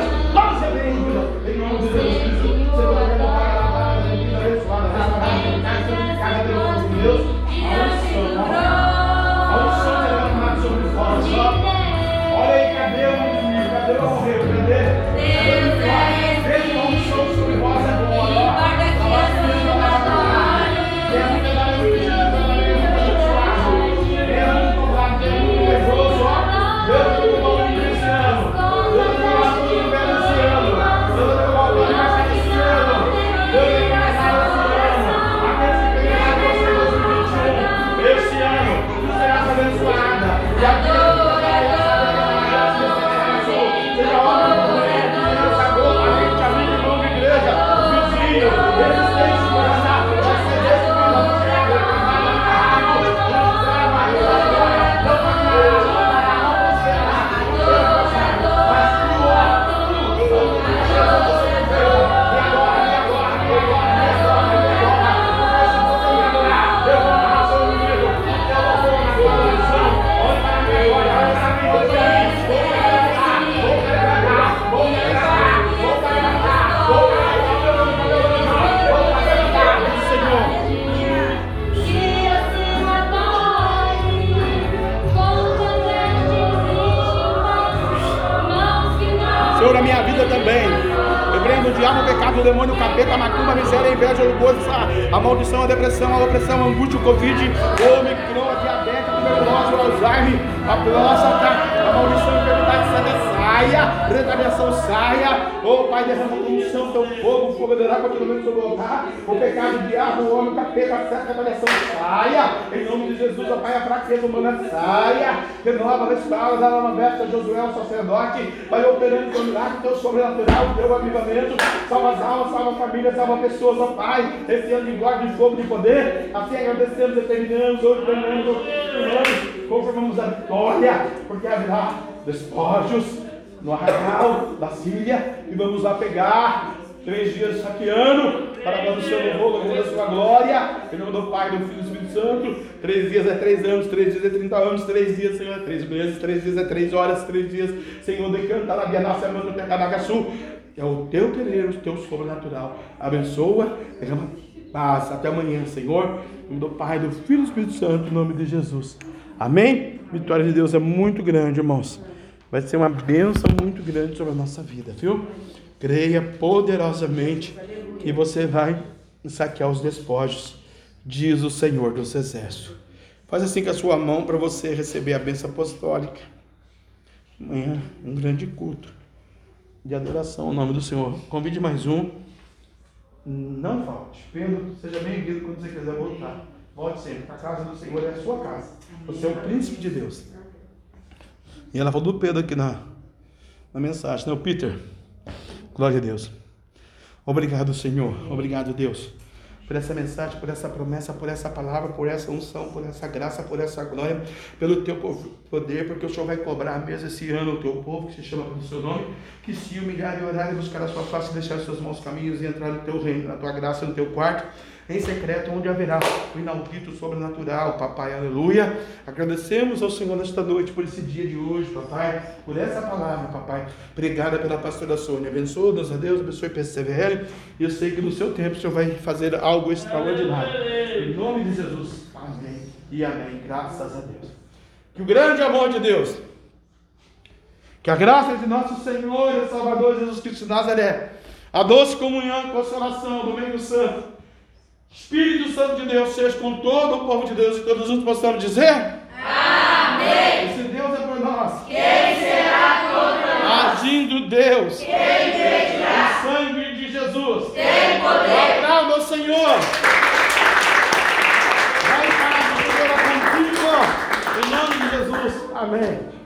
S1: 200, todos se bem-vindos. Em nome de Jesus Cristo, eu quero pagar a palavra da vida abençoada, restaurada, santificada, santificada pelo nome de Deus. A unção, derramada sobre ó. Olha aí, cadê o inimigo? Cadê o rei? Cadê? Cadê diabo, o pecado, o demônio, capeta, macumba, miséria, inveja, orgulho, a a maldição, a depressão, a opressão, a angústia, o covid, o omicron, a diabetes, a tuberculose, o Alzheimer, a próstata, a maldição, a enfermidade, saia, retaliação, saia. Ô Pai, derrama a unção, teu fogo, o fogo derá continuamente sobre o altar. O pecado, o diabo, o homem, o capeta, a a retaliação, saia. Em nome de Jesus, ó Pai, a fraqueza humana, saia. Renova, restaura, dá uma besta, Josué, o sacerdote, vai operando teu milagre, teu sobrenatural, teu avivamento. Salva as almas, salva a família, salva pessoas, ó Pai. Esse ano de glória, de fogo, de poder. Assim agradecemos e terminamos, hoje terminamos, hoje terminamos. Confirmamos a vitória, porque haverá despojos no arraial da Síria e vamos lá pegar três dias saqueando para a glória do seu louvor, louvor da sua glória, em nome do Pai, do Filho e do Espírito Santo. Três dias é três anos, três dias é trinta anos, três dias, Senhor, é três meses, três dias é três horas, três dias, Senhor, decanta na Bia Nossa, Mano, Tecadagaçu. É o teu querer, o teu sobrenatural. Abençoa, derrama paz. Até amanhã, Senhor. Em nome do Pai, do Filho e do Espírito Santo, em nome de Jesus. Amém? Vitória de Deus é muito grande, irmãos. Vai ser uma bênção muito grande sobre a nossa vida, viu? Creia poderosamente que você vai saquear os despojos, diz o Senhor dos Exércitos. Faz assim com a sua mão para você receber a bênção apostólica. Amanhã, um grande culto de adoração ao nome do Senhor. Convide mais um. Não falte. Pedro, seja bem-vindo quando você quiser voltar. Volte sempre. A casa do Senhor é a sua casa. Você é o príncipe de Deus. E ela falou do Pedro aqui na, na mensagem, né? O Peter. Glória a Deus. Obrigado, Senhor. Obrigado, Deus. Por essa mensagem, por essa promessa, por essa palavra, por essa unção, por essa graça, por essa glória, pelo teu poder, porque o Senhor vai cobrar mesmo esse ano o teu povo, que se chama pelo seu nome, que se humilhar e orar e buscar a sua face, deixar os seus maus caminhos e entrar no teu reino, na tua graça, no teu quarto em secreto, onde haverá o inaudito sobrenatural, papai, aleluia. Agradecemos ao Senhor nesta noite por esse dia de hoje, papai, por essa palavra, papai, pregada pela pastora Sônia. Abençoa-nos a Deus, abençoe PCVL, e eu sei que no seu tempo o Senhor vai fazer algo extraordinário. Em nome de Jesus, amém e amém. Graças a Deus. Que o grande amor de Deus, que a graça de nosso Senhor e Salvador Jesus Cristo de Nazaré, a doce comunhão, consolação, domingo santo, Espírito Santo de Deus seja com todo o povo de Deus e todos juntos possamos dizer: Amém. E se Deus é por nós, quem será contra nós? Agindo Deus, quem impedirá? O sangue de Jesus tem poder. Aplauda o Senhor. Vai para Senhor contigo. Em nome de Jesus. Amém.